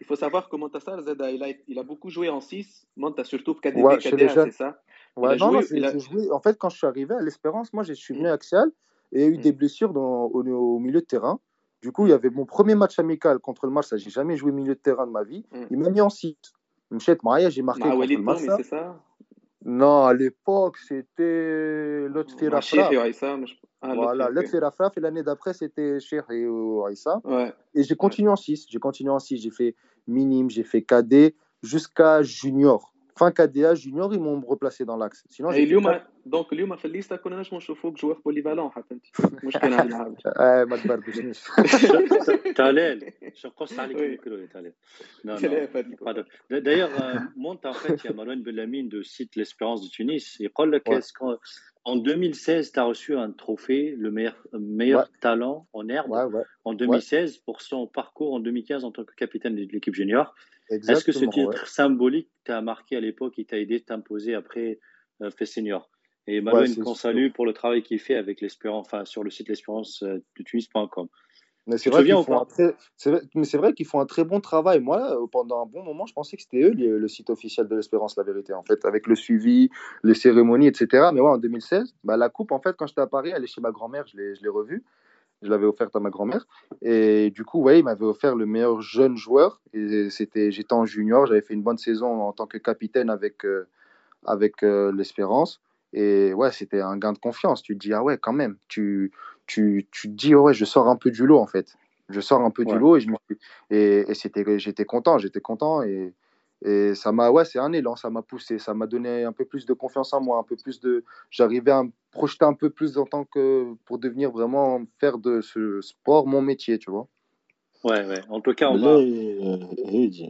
il faut savoir que Montassar, il a, il a beaucoup joué en 6. Monta surtout KDB, ouais, c'est ça Ouais, non, joué, En fait, quand je suis arrivé à l'Espérance, moi, je suis venu à Axial et il y a eu des mm. blessures dans, au, milieu de terrain. Du coup, il y avait mon premier match amical contre le Marsa. J'ai jamais joué milieu de terrain de ma vie. Mm. Il m'a mis en site. Mchet Maria, j'ai marqué bah, contre le c'est ça? Non, à l'époque, c'était Lotfi Rafraf. Ah, voilà, Lotfi Rafraf. Et l'année d'après, c'était Cheikh et Aïssa. Ouais. Et j'ai continué en 6. J'ai continué en 6. J'ai fait minime, j'ai fait cadet jusqu'à junior fin KDA junior ils m'ont replacé dans l'axe sinon اليوم *laughs* *laughs* دونك اليوم في الليسته كنا نجموا نشوفوك جوار بوليفالون حتى انت مش كان عندنا اه ما تبربشنيش تاليل je قص عليك الميكرو يا تاليل non non d'ailleurs monte en fait il y a Marouane Belamine de site l'Espérance de Tunis يقول لك en 2016 tu as reçu un trophée le meilleur meilleur ouais. talent en herbe ouais, ouais. en 2016 pour son parcours en 2015 en tant que capitaine de l'équipe junior est-ce que ce titre symbolique t'a marqué à l'époque et t'a aidé à t'imposer après euh, fait senior? Et Malouane, qu'on salue pour le travail qu'il fait avec l'espérance, enfin sur le site l'espérance euh, de tunis.com. Mais c'est vrai, très... vrai qu'ils font un très bon travail. Moi, euh, pendant un bon moment, je pensais que c'était eux le site officiel de l'Espérance, la vérité, en fait, avec le suivi, les cérémonies, etc. Mais ouais, en 2016, bah, la coupe, en fait, quand j'étais à Paris, elle est chez ma grand-mère, je l'ai revue je l'avais offerte à ma grand-mère. Et du coup, ouais, il m'avait offert le meilleur jeune joueur. Et c'était, j'étais en junior, j'avais fait une bonne saison en tant que capitaine avec, euh, avec euh, l'Espérance. Et ouais, c'était un gain de confiance. Tu te dis, ah ouais, quand même. Tu, tu, tu te dis, ouais, je sors un peu du lot, en fait. Je sors un peu du lot et, je et, et c'était, j'étais content, j'étais content. Et, et ça m'a, ouais, c'est un élan, ça m'a poussé, ça m'a donné un peu plus de confiance en moi, un peu plus de, j'arrivais à me projeter un peu plus en tant que, pour devenir vraiment faire de ce sport mon métier, tu vois. Ouais, ouais. En tout cas, on va. Euh,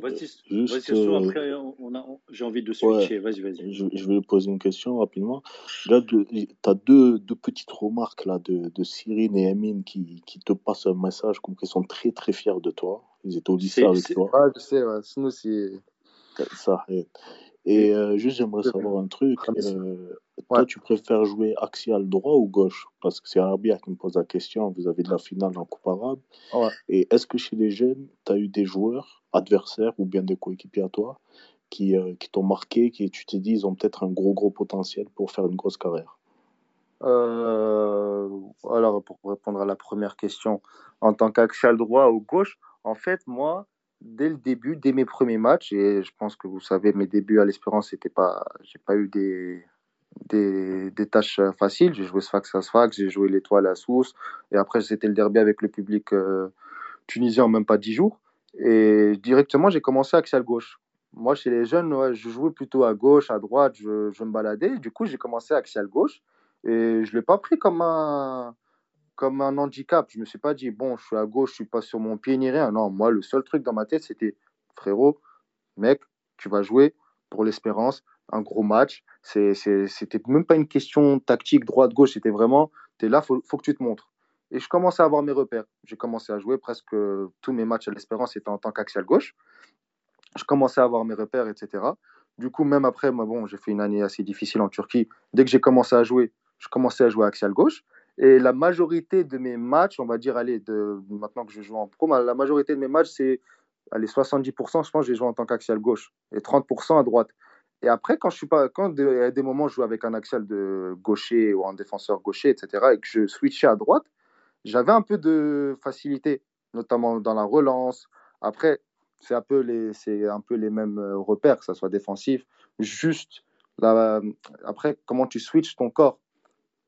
vas-y, juste, euh, après, on a... j'ai envie de switcher. vas-y, vas-y. Je, je, vais poser une question rapidement. Là, tu as deux, deux, petites remarques là, de, de Cyrine et Amine qui, qui te passent un message comme qu'ils sont très, très fiers de toi. Ils étaient au lycée avec toi. Ouais, je sais, ouais. sinon, c'est. Et, euh, juste, j'aimerais savoir un truc. Euh, Toi, tu préfères jouer axial droit ou gauche? Parce que c'est Arbia qui me pose la question. Vous avez de la finale en Coupe arabe. Et est-ce que chez les jeunes, tu as eu des joueurs, adversaires ou bien des coéquipiers à toi, qui, euh, qui t'ont marqué, qui tu t'es dit, ils ont peut-être un gros, gros potentiel pour faire une grosse carrière? Alors, pour répondre à la première question, en tant qu'axial droit ou gauche, en fait, moi, dès le début, dès mes premiers matchs, et je pense que vous savez, mes débuts à l'Espérance, c'était pas, j'ai pas eu des, des, des tâches faciles. J'ai joué Sfax à Sfax, j'ai joué l'Étoile à Sousse, et après c'était le derby avec le public euh, tunisien en même pas dix jours. Et directement, j'ai commencé axial gauche. Moi, chez les jeunes, je jouais plutôt à gauche, à droite, je, je me baladais. Du coup, j'ai commencé axial gauche, et je l'ai pas pris comme un comme un handicap. Je me suis pas dit, bon, je suis à gauche, je suis pas sur mon pied ni rien. Non, moi, le seul truc dans ma tête, c'était, frérot, mec, tu vas jouer pour l'espérance, un gros match. C'était même pas une question tactique droite-gauche, c'était vraiment, tu es là, faut, faut, que tu te montres. Et je commençais à avoir mes repères. J'ai commencé à jouer presque tous mes matchs à l'espérance, étaient en tant qu'axial gauche. Je commençais à avoir mes repères, etc. Du coup, même après, bon, j'ai fait une année assez difficile en Turquie. Dès que j'ai commencé à jouer, je commençais à jouer axial gauche. Et la majorité de mes matchs, on va dire, allez, maintenant que je joue en pro, la majorité de mes matchs, c'est allez, 70%, je pense, j'ai joué en tant qu'axial gauche et 30% à droite. Et après, quand je suis pas, quand a des moments je joue avec un axial de gaucher ou un défenseur gaucher, etc., et que je switchais à droite, j'avais un peu de facilité, notamment dans la relance. Après, c'est un peu les, mêmes euh, repères, que ce soit défensif. Juste, après, comment tu switches ton corps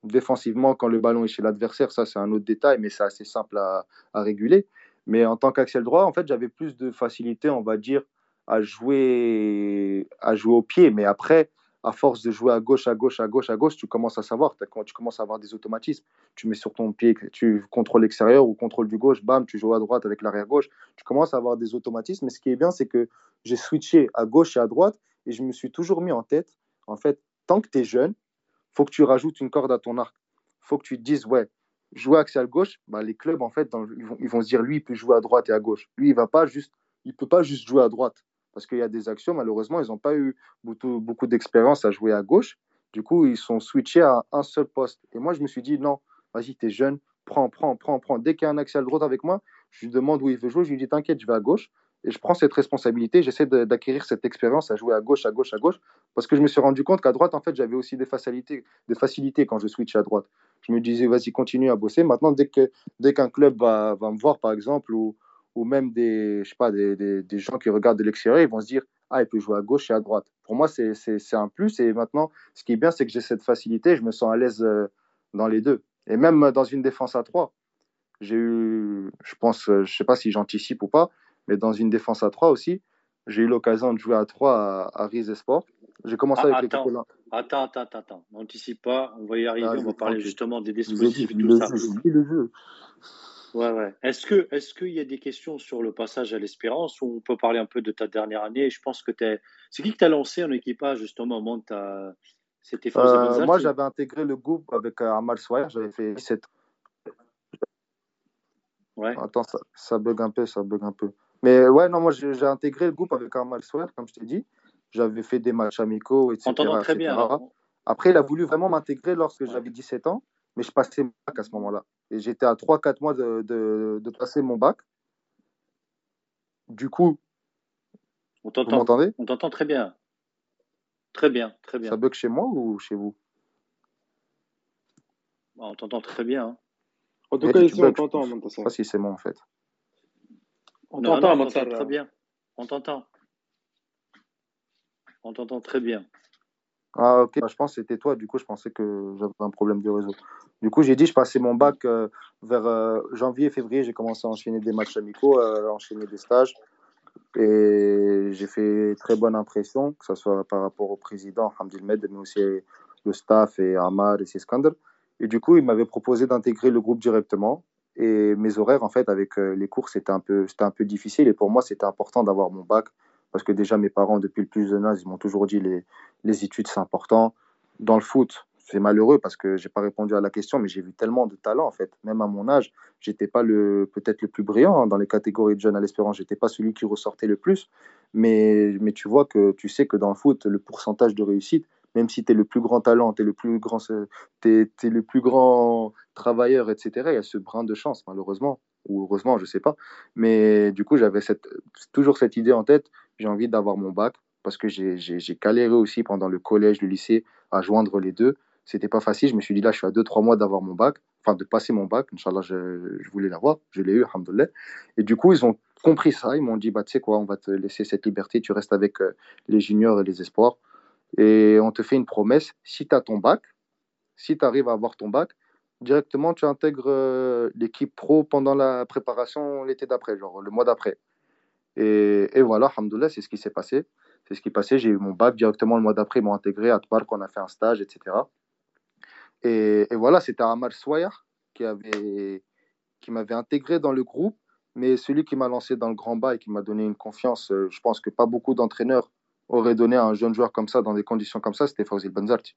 défensivement quand le ballon est chez l'adversaire, ça c'est un autre détail, mais c'est assez simple à, réguler. Mais en tant qu'axial droit, en fait, j'avais plus de facilité, on va dire, à jouer, à jouer au pied. Mais après, à force de jouer à gauche, à gauche, à gauche, à gauche, tu commences à savoir, tu commences à avoir des automatismes. Tu mets sur ton pied, tu contrôles l'extérieur ou contrôle du gauche, bam, tu joues à droite avec l'arrière gauche. Tu commences à avoir des automatismes. Mais ce qui est bien, c'est que j'ai switché à gauche et à droite et je me suis toujours mis en tête, en fait, tant que tu es jeune, faut que tu rajoutes une corde à ton arc. faut que tu te dises, ouais, jouer axial gauche, bah, les clubs, en fait, ils, vont, ils, vont, se dire, lui, il peut jouer à droite et à gauche. Lui, il va pas juste, il peut pas juste jouer à droite parce qu'il y a des actions, malheureusement, ils n'ont pas eu beaucoup, d'expérience à jouer à gauche. Du coup, ils sont switchés à un seul poste. Et moi, je me suis dit, non, vas-y, tu es jeune, prends, prends, prends, prends. Dès qu'il y a un axial droite avec moi, je lui demande où il veut jouer, je lui dis, t'inquiète, je vais à gauche. Et je prends cette responsabilité, j'essaie d'acquérir cette expérience à jouer à gauche, à gauche, à gauche, parce que je me suis rendu compte qu'à droite, en fait, j'avais aussi des facilités, des facilités quand je switch à droite. Je me disais, vas-y, continue à bosser. Maintenant, dès qu'un dès qu'un club va, va, me voir, par exemple, ou, ou même des, je sais pas, des, des, gens qui regardent de l'extérieur, ils vont se dire Ah, il peut jouer à gauche et à droite. Pour moi, c'est un plus. Et maintenant, ce qui est bien, c'est que j'ai cette facilité, je me sens à l'aise euh, dans les deux. Et même dans une défense à trois, j'ai eu, je pense, euh, je sais pas si j'anticipe ou pas, mais dans une défense à trois aussi, j'ai eu l'occasion de jouer à trois à, à Riz Sport. J'ai commencé ah, avec attends, attends, attends, attends, attends, n'anticipe pas, on va y arriver, ah, on va parler justement des dispositifs et tout ça. Jeu, le jeu. Ouais, ouais. Est-ce que, est-ce qu'il y a des questions sur le passage à l'Espérance ou on peut parler un peu de ta dernière année? Je pense que es... c'est qui que t'as lancé en équipage justement au moment de ta. C'était euh, Moi, j'avais intégré le groupe avec euh, Amal Swire, j'avais fait 17. Ouais. Attends, ça, ça bug un peu, ça bug un peu. Mais ouais, non, moi j'ai intégré le groupe avec Amal Swire, comme je t'ai dit. J'avais fait des matchs amicaux, etc. On t'entend très bien. Après, il a voulu vraiment m'intégrer lorsque j'avais 17 ans, mais je passais mon bac à ce moment-là. Et j'étais à 3-4 mois de, de, de, passer mon bac. Du coup, on t'entend. On t'entend très bien. Très bien, très bien. Ça bug chez moi ou chez vous? Bah, On t'entend très bien. Hein. En tout cas, ici, on t'entend, Je ne sais pas si c'est moi, en fait. On t'entend, très bien. On t'entend. On t'entend très bien. Ah ok, bah, je pense que c'était toi, du coup je pensais que j'avais un problème de réseau. Du coup j'ai dit, je passais mon bac euh, vers euh, janvier, février, j'ai commencé à enchaîner des matchs amicaux, euh, à enchaîner des stages. Et j'ai fait très bonne impression, que ce soit par rapport au président, Hamdil Med, mais aussi le staff et Amar et Siskander. Et du coup, il m'avait proposé d'intégrer le groupe directement. Et mes horaires, en fait, avec les cours, c'était un, peu, un peu difficile. Et pour moi, c'était important d'avoir mon bac parce que déjà, mes parents, depuis le plus jeune âge, ils m'ont toujours dit les, les études, c'est important. Dans le foot, c'est malheureux parce que j'ai pas répondu à la question, mais j'ai vu tellement de talent en fait. Même à mon âge, j'étais pas le peut-être le plus brillant hein, dans les catégories de jeunes à l'espérance. J'étais pas celui qui ressortait le plus, mais mais tu vois que tu sais que dans le foot, le pourcentage de réussite, même si tu es le plus grand talent, tu es le plus grand, le plus grand travailleur, etc., il y a ce brin de chance, malheureusement, ou heureusement, je ne sais pas. Mais du coup, j'avais toujours cette idée en tête, j'ai envie d'avoir mon bac, parce que j'ai galéré aussi pendant le collège, le lycée, à joindre les deux. C'était pas facile. Je me suis dit, là, je suis à 2-3 mois d'avoir mon bac, enfin, de passer mon bac. Inch'Allah, je, je voulais l'avoir. Je l'ai eu, alhamdoulilah. Et du coup, ils ont compris ça. Ils m'ont dit, bah, tu sais quoi, on va te laisser cette liberté. Tu restes avec euh, les juniors et les espoirs. Et on te fait une promesse. Si tu as ton bac, si tu arrives à avoir ton bac, directement, tu intègres euh, l'équipe pro pendant la préparation l'été d'après, genre le mois d'après. Et, et, voilà, alhamdoulilah, c'est ce qui s'est passé. C'est ce qui est passé. J'ai eu mon bac directement le mois d'après. Ils m'ont intégré à Tbark, on a fait un stage, etc. Et, voilà, c'était Amar Swayar qui, qui m'avait intégré dans le groupe. Mais celui qui m'a lancé dans le grand bas et qui m'a donné une confiance, euh, je pense que pas beaucoup d'entraîneurs auraient donné à un jeune joueur comme ça, dans des conditions comme ça, c'était Fawzi Benzarti.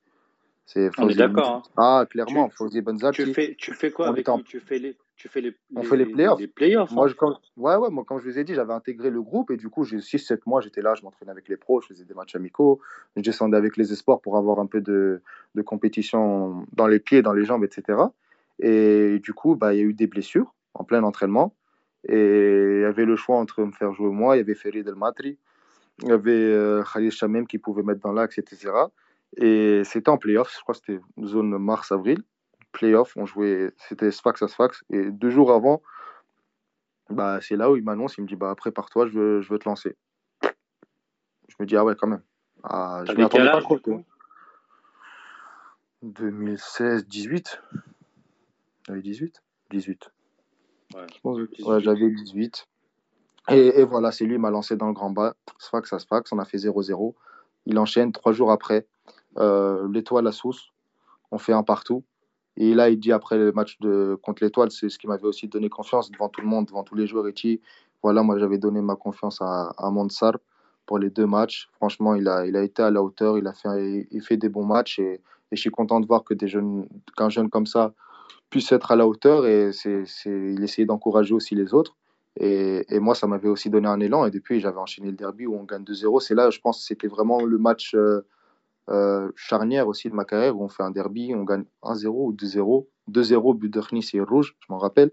On est d'accord. Hein. Ah, clairement, Fawzi Benzarti. Tu fais, tu fais quoi avec lui? Tu fais les tu fais les, on fait les playoffs. Les playoffs moi, hein. je, quand, ouais, ouais, moi, comme je vous ai dit, j'avais intégré le groupe et du coup, j'ai 6-7 mois, j'étais là, je m'entraînais avec les pros, je faisais des matchs amicaux, je descendais avec les espoirs pour avoir un peu de, de compétition dans les pieds, dans les jambes, etc. Et du coup, bah, il y a eu des blessures en plein entraînement. Et il y avait le choix entre me faire jouer moi, il y avait Ferid El Matri, il y avait euh, Khalil Chamem qui pouvait mettre dans l'axe, etc. Et c'était en playoff, je crois que c'était zone mars-avril playoff, on jouait, c'était Sfax à Sfax. Et deux jours avant, bah, c'est là où il m'annonce, il me dit bah, prépare-toi, je veux, je veux te lancer. Je me dis ah ouais, quand même. Ah, je m'y pas trop. 2016, 18. J'avais 18 18. Ouais, j'avais 18. Et, voilà, c'est lui qui m'a lancé dans le grand bas. Sfax à Sfax, on a fait 0-0. Il enchaîne trois jours après. Euh, L'étoile à Sousse, on fait un partout. Et là, il dit après le match de, contre l'Étoile, c'est ce qui m'avait aussi donné confiance devant tout le monde, devant tous les joueurs. Et dit, voilà, moi j'avais donné ma confiance à, à pour les deux matchs. Franchement, il a, il a été à la hauteur, il a fait, il fait des bons matchs. Et, et je suis content de voir que des jeunes, qu'un jeune comme ça puisse être à la hauteur. Et c'est, il essayait d'encourager aussi les autres. Et, moi, ça m'avait aussi donné un élan. Et depuis, j'avais enchaîné le derby où on gagne 2-0. C'est là, je pense, c'était vraiment le match. Euh, euh, charnière aussi de ma carrière où on fait un derby, on gagne 1-0 ou 2-0. 2-0, but de Khnis et rouge, je m'en rappelle.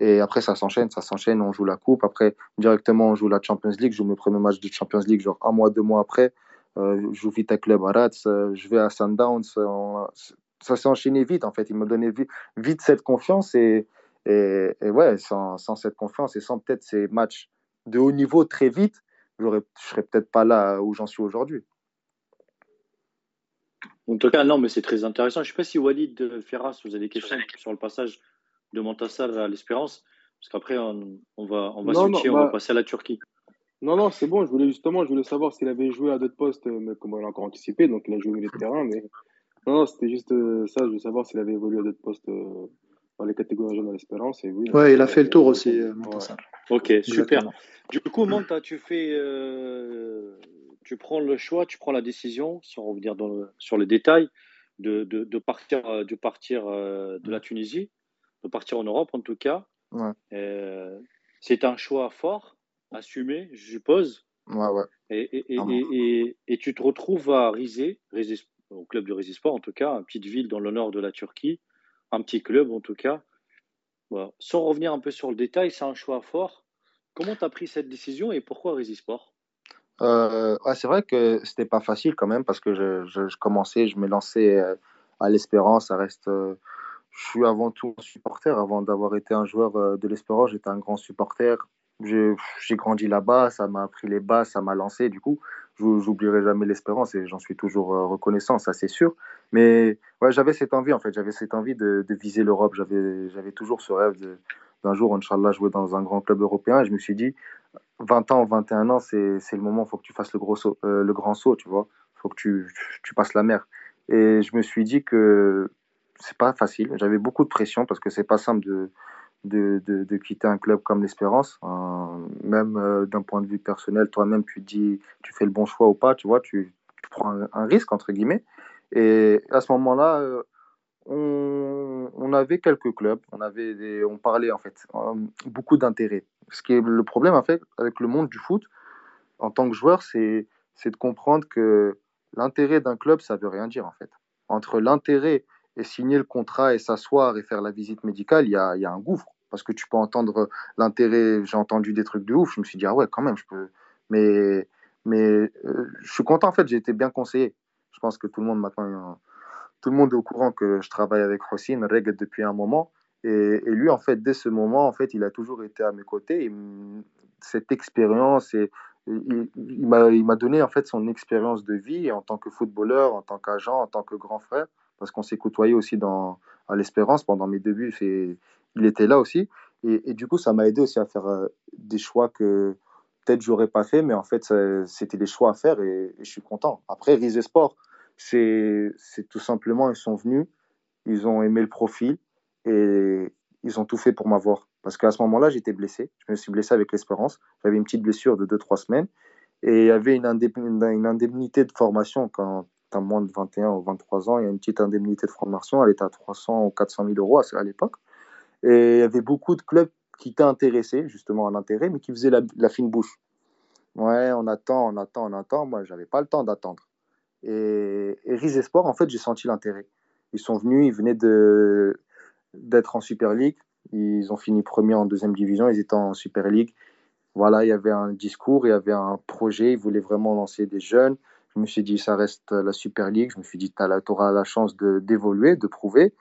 Et après, ça s'enchaîne, ça s'enchaîne, on joue la coupe. Après, directement, on joue la Champions League. Je joue mes premiers matchs de Champions League, genre un mois, deux mois après. Euh, je joue vite à Club euh, je vais à Sundowns. ça s'est enchaîné vite, en fait. Il m'a donné vite, vite, cette confiance. Et, et, et ouais, sans, sans, cette confiance et sans peut-être ces matchs de haut niveau très vite, je ne serais peut-être pas là où j'en suis aujourd'hui. En tout cas, non, mais c'est très intéressant. Je ne sais pas si Walid Ferras, vous avez des questions sur le passage de Montassar à l'Espérance, parce qu'après, on, va, on va switcher, on va bah passer à la Turquie. Non, non, c'est bon. Je voulais justement, je voulais savoir s'il avait joué à d'autres postes, mais comme on l'a encore anticipé, donc il a joué au milieu de terrain. Mais non, non c'était juste euh, ça. Je voulais savoir s'il avait évolué à d'autres postes euh, dans les catégories jeunes à l'Espérance. Et oui. Ouais, il a fait le tour aussi, euh. Ok, super. Du coup, Monta, tu fais tu prends le choix, tu prends la décision, sans revenir dans sur les détails, de, de, partir, euh, de, partir euh, de la Tunisie, de partir en Europe en tout cas. Euh, c'est un choix fort, assumé, je suppose. Ouais, ouais. Et, et, et, et, tu te retrouves à Rize, au club de Rizisport en tout cas, une petite ville dans le nord de la Turquie, un petit club en tout cas. Sans revenir un peu sur le détail, c'est un choix fort. Comment tu as pris cette décision et pourquoi Rizisport euh, c'est vrai que c'était pas facile quand même parce que je, commençais, je me lançais euh, à l'Espérance. Reste, euh, je suis avant tout supporter. Avant d'avoir été un joueur de l'Espérance, j'étais un grand supporter. J'ai grandi là-bas, ça m'a appris les bases, ça m'a lancé. Du coup, j'oublierai jamais l'Espérance et j'en suis toujours reconnaissant, ça c'est sûr. Mais ouais, j'avais cette envie en fait, j'avais cette envie de, viser l'Europe. J'avais toujours ce rêve d'un jour, Inch'Allah, jouer dans un grand club européen. Et je me suis dit, 20 ans, 21 ans, c'est le moment, il faut que tu fasses le, gros euh, le grand saut, tu vois. Il faut que tu, tu, passes la mer. Et je me suis dit que c'est pas facile. J'avais beaucoup de pression parce que c'est pas simple de, de, de, de, quitter un club comme l'Espérance. même euh, d'un point de vue personnel, toi-même, tu dis, tu fais le bon choix ou pas, tu vois, tu, prends un, risque, entre guillemets. Et à ce moment-là, euh, on, on, avait quelques clubs, on, avait des, on parlait en fait, beaucoup d'intérêt. Ce qui est le problème en fait avec le monde du foot en tant que joueur, c'est de comprendre que l'intérêt d'un club, ça veut rien dire en fait. Entre l'intérêt et signer le contrat et s'asseoir et faire la visite médicale, il y a, un gouffre. Parce que tu peux entendre l'intérêt, j'ai entendu des trucs de ouf, je me suis dit, ah ouais, quand même, je peux. Mais, mais euh, je suis content, en fait, j'ai été bien conseillé. Je pense que tout le monde maintenant, tout le monde est au courant que je travaille avec Rossine, Reg depuis un moment. Et, lui, en fait, dès ce moment, en fait, il a toujours été à mes côtés. Et cette expérience, et, il, il m'a donné en fait son expérience de vie en tant que footballeur, en tant qu'agent, en tant que grand frère parce qu'on s'est côtoyé aussi dans, à l'Espérance pendant mes débuts. il était là aussi. Et, du coup, ça m'a aidé aussi à faire euh, des choix que peut-être j'aurais pas fait, mais en fait, c'était des choix à faire et, je suis content. Après, Rise Sport, c'est tout simplement, ils sont venus, ils ont aimé le profil et ils ont tout fait pour m'avoir. Parce qu'à ce moment-là, j'étais blessé. Je me suis blessé avec l'Espérance. J'avais une petite blessure de 2-3 semaines. Et il y avait une indemnité de formation quand tu moins de 21 ou 23 ans, il y a une petite indemnité de formation, elle était à 300 ou 400 000 euros à, l'époque. Et il y avait beaucoup de clubs qui étaient intéressés justement à l'intérêt, mais qui faisaient la, fine bouche. Ouais, on attend, on attend, on attend. Moi, j'avais pas le temps d'attendre. Et, et Riz Sport, en fait, j'ai senti l'intérêt. Ils sont venus, ils venaient d'être en Super League. Ils ont fini premier en deuxième division, ils étaient en Super League. Voilà, il y avait un discours, il y avait un projet, ils voulaient vraiment lancer des jeunes. Je me suis dit, ça reste la Super League. Je me suis dit, tu auras la chance d'évoluer, de, prouver.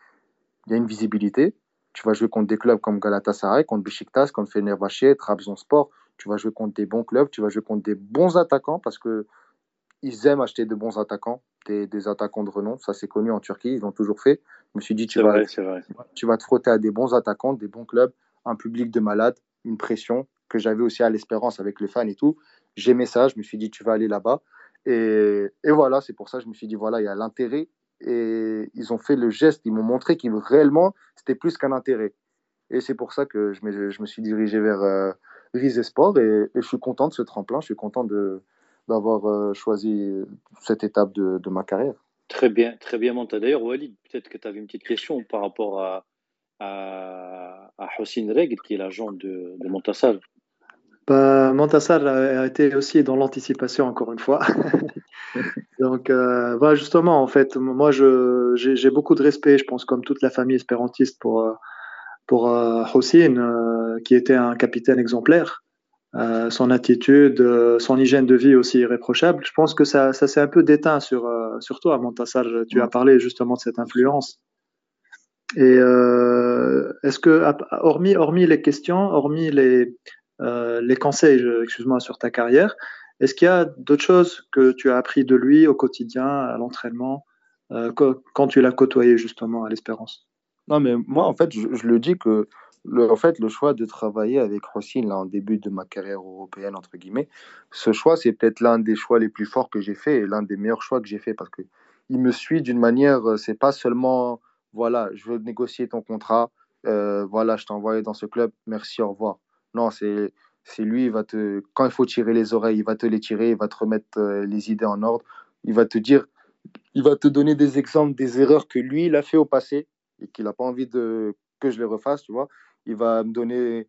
Il y a une visibilité. Tu vas jouer contre des clubs comme Galatasaray, contre Besiktas, contre Fenerbahçe, Trabzonspor. Tu vas jouer contre des bons clubs. Tu vas jouer contre des bons attaquants parce que ils aiment acheter de bons attaquants, des, attaquants de renom. Ça, c'est connu en Turquie. Ils l'ont toujours fait. Je me suis dit, tu vas, tu vas te frotter à des bons attaquants, des bons clubs, un public de malades, une pression que j'avais aussi à l'espérance avec les fans et tout. J'aimais ça. Je me suis dit, tu vas aller là-bas. Et, voilà, c'est pour ça que je me suis dit, voilà, il y a l'intérêt. Et ils ont fait le geste, ils m'ont montré qu'il réellement, c'était plus qu'un intérêt. Et c'est pour ça que je me, suis dirigé vers euh, Rise Sport et, je suis content de ce tremplin, je suis content d'avoir euh, choisi cette étape de, ma carrière. Très bien, très bien monté. D'ailleurs, Walid, peut-être que tu avais une petite question par rapport à, à, à qui est l'agent de, de Montassal. Bah, Montassar a été aussi dans l'anticipation, encore une fois. *laughs* Donc, euh, bah, justement, en fait, moi, j'ai beaucoup de respect, je pense, comme toute la famille espérantiste, pour, euh, pour euh, euh, qui était un capitaine exemplaire. Euh, son attitude, son hygiène de vie aussi irréprochable. Je pense que ça, ça s'est un peu déteint sur, sur toi, Montassar. Tu as parlé justement de cette influence. Et est-ce que, hormis, hormis les questions, hormis les, les conseils, excuse-moi, sur ta carrière. Est-ce qu'il y a d'autres choses que tu as appris de lui au quotidien, à l'entraînement, euh, quand tu l'as côtoyé justement à l'Espérance? Non, mais moi, en fait, je, le dis que le, en fait, le choix de travailler avec Rossine là, en début de ma carrière européenne, entre guillemets, ce choix, c'est peut-être l'un des choix les plus forts que j'ai fait et l'un des meilleurs choix que j'ai fait parce qu'il me suit d'une manière, euh, c'est pas seulement, voilà, je veux négocier ton contrat, voilà, je t'ai envoyé dans ce club, merci, au revoir. Non, c'est c'est lui, il va te, quand il faut tirer les oreilles, il va te les tirer, il va te remettre euh, les idées en ordre, il va te dire, il va te donner des exemples des erreurs que lui, il a fait au passé et qu'il n'a pas envie de, que je les refasse, tu vois. Il va me donner,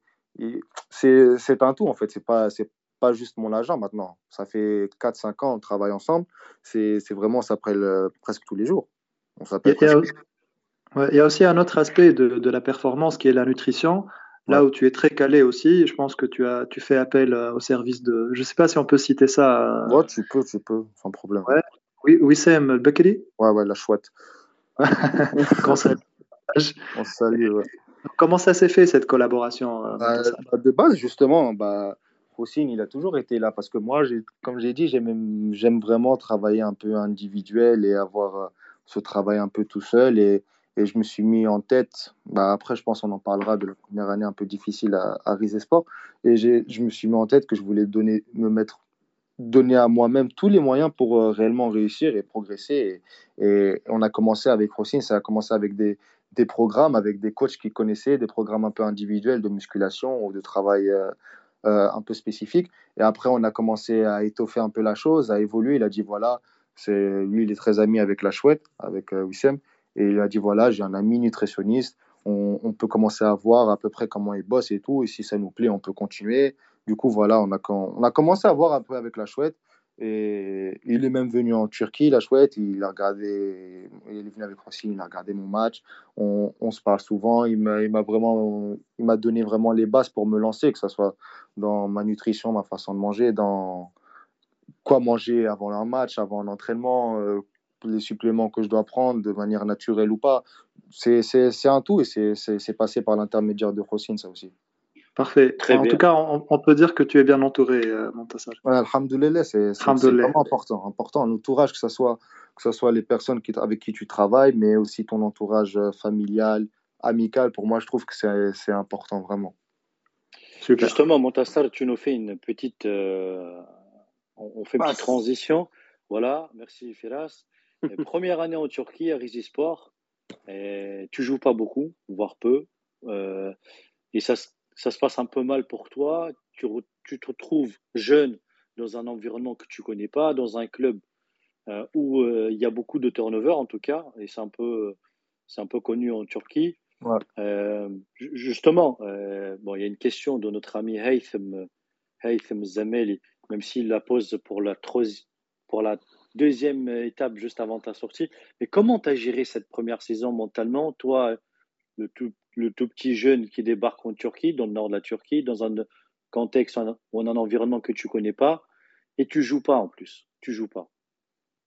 c'est un tout en fait, c'est pas, c'est pas juste mon agent maintenant. Ça fait 4-5 ans, on travaille ensemble, c'est vraiment, on s'appelle presque tous les jours. On s'appelle il, y a aussi un autre aspect de, de la performance qui est la nutrition. Là où tu es très calé aussi, je pense que tu as tu fais appel euh, au service de. Je ne sais pas si on peut citer ça. Euh, ouais, tu peux, tu peux, sans problème. Ouais. Oui, Wissem Bekeli? Ouais, ouais, la chouette. *laughs* Quand ça... On salue, ouais. Comment ça s'est fait cette collaboration euh, bah, bah, De base, justement, bah, Hossein, il a toujours été là parce que moi, comme j'ai dit, j'aime vraiment travailler un peu individuel et avoir ce travail un peu tout seul. Et, et je me suis mis en tête, bah après je pense qu'on en parlera de la première année un peu difficile à, à Rise Sport, et je me suis mis en tête que je voulais donner, me mettre, donner à moi-même tous les moyens pour euh, réellement réussir et progresser. Et, on a commencé avec Rossine, ça a commencé avec des, des, programmes, avec des coachs qui connaissaient, des programmes un peu individuels de musculation ou de travail euh, euh, un peu spécifique. Et après on a commencé à étoffer un peu la chose, à évoluer. Il a dit voilà, c'est lui il est très ami avec la chouette, avec Wissem. Et il a dit voilà, j'ai un ami nutritionniste, on, peut commencer à voir à peu près comment il bosse et tout. Et si ça nous plaît, on peut continuer. Du coup, voilà, on a, on a commencé à voir un peu avec la chouette. Et il est même venu en Turquie, la chouette, il a regardé, il est venu avec Rossi, il a regardé mon match. On, on se parle souvent. Il m'a vraiment, il m'a donné vraiment les bases pour me lancer, que ce soit dans ma nutrition, ma façon de manger, dans quoi manger avant un match, avant un entraînement, euh, les suppléments que je dois prendre de manière naturelle ou pas. C'est un tout et c'est passé par l'intermédiaire de Rossi, ça aussi. Parfait. en tout cas, on, peut dire que tu es bien entouré, euh, Montassar. Ouais, Alhamdoulilah, c'est vraiment important. Important, l'entourage, que ce soit, que ce soit les personnes qui, avec qui tu travailles, mais aussi ton entourage euh, familial, amical. Pour moi, je trouve que c'est important, vraiment. Super. Justement, Montassar, tu nous fais une petite. Euh, on, fait une petite transition. Voilà, merci Firas. Première année en Turquie à Rizisport. Et tu joues pas beaucoup, voire peu. Euh, et ça, ça se passe un peu mal pour toi, tu, tu te retrouves jeune dans un environnement que tu connais pas, dans un club euh, où euh, il y a beaucoup de turnover en tout cas, et c'est un peu, c'est un peu connu en Turquie. Justement, bon, il y a une question de notre ami Haytham, Haytham Zameli, même s'il la pose pour la, pour la deuxième étape juste avant ta sortie. Mais comment tu as géré cette première saison mentalement, toi, le tout le tout petit jeune qui débarque en Turquie, dans le nord de la Turquie, dans un contexte ou un environnement que tu connais pas, et tu joues pas en plus. Tu joues pas.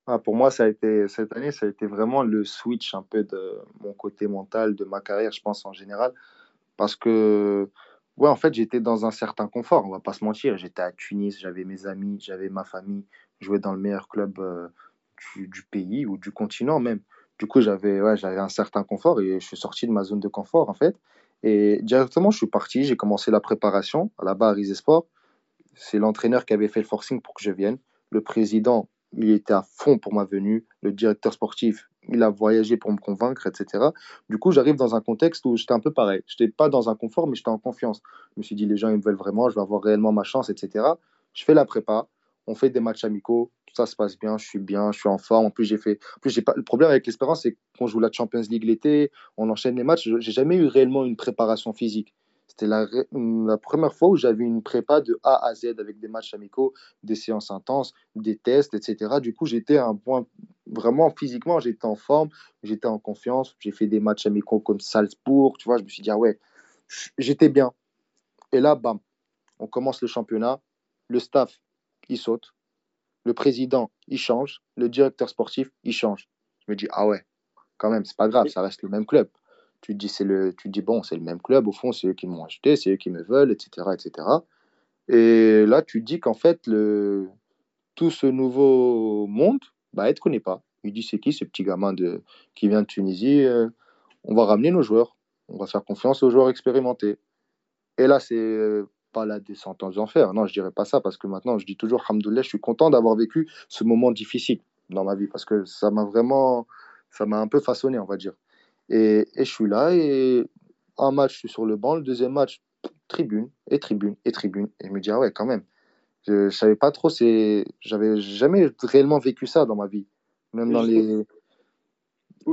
Ah, pour moi, ça a été, cette année, ça a été vraiment le switch un peu de mon côté mental, de ma carrière, je pense en général. Parce que, ouais, en fait, j'étais dans un certain confort, on va pas se mentir. J'étais à Tunis, j'avais mes amis, j'avais ma famille, jouais dans le meilleur club euh, du, pays ou du continent même. Du coup, j'avais ouais, un certain confort et je suis sorti de ma zone de confort, en fait. Et directement, je suis parti, j'ai commencé la préparation là-bas à Rizesport. C'est l'entraîneur qui avait fait le forcing pour que je vienne. Le président, il était à fond pour ma venue. Le directeur sportif, il a voyagé pour me convaincre, etc. Du coup, j'arrive dans un contexte où j'étais un peu pareil. Je n'étais pas dans un confort, mais j'étais en confiance. Je me suis dit, les gens, ils me veulent vraiment, je vais avoir réellement ma chance, etc. Je fais la prépa, on fait des matchs amicaux, ça se passe bien, je suis bien, je suis en forme. En plus, j'ai fait. En plus, j'ai pas. Le problème avec l'espérance, c'est qu'on joue la Champions League l'été, on enchaîne les matchs. J'ai jamais eu réellement une préparation physique. C'était la, première fois où j'avais une prépa de A à Z avec des matchs amicaux, des séances intenses, des tests, etc. Du coup, j'étais un point vraiment physiquement, j'étais en forme, j'étais en confiance. J'ai fait des matchs amicaux comme Salzbourg, tu vois. Je me suis dit, ah ouais, j'étais bien. Et là, bam, on commence le championnat. Le staff, il saute le président, il change, le directeur sportif, il change. Je me dis, ah ouais, quand même, c'est pas grave, ça reste le même club. Tu te dis, c'est le, tu dis bon, c'est le même club, au fond, c'est eux qui m'ont acheté, c'est eux qui me veulent, etc. etc. Et là, tu dis qu'en fait, le, tout ce nouveau monde, bah, elle ne te connaît pas. Il dit, c'est qui ce petit gamin de, qui vient de Tunisie euh, On va ramener nos joueurs, on va faire confiance aux joueurs expérimentés. Et là, c'est euh, pas la descente aux enfers. Non, je dirais pas ça parce que maintenant, je dis toujours, Alhamdoulilah, je suis content d'avoir vécu ce moment difficile dans ma vie parce que ça m'a vraiment, ça m'a un peu façonné, on va dire. Et, et, je suis là et un match, je suis sur le banc, le deuxième match, tribune et tribune et tribune. Et je me dis, ah ouais, quand même. Je, je savais pas trop, c'est, j'avais jamais réellement vécu ça dans ma vie. Même dans les.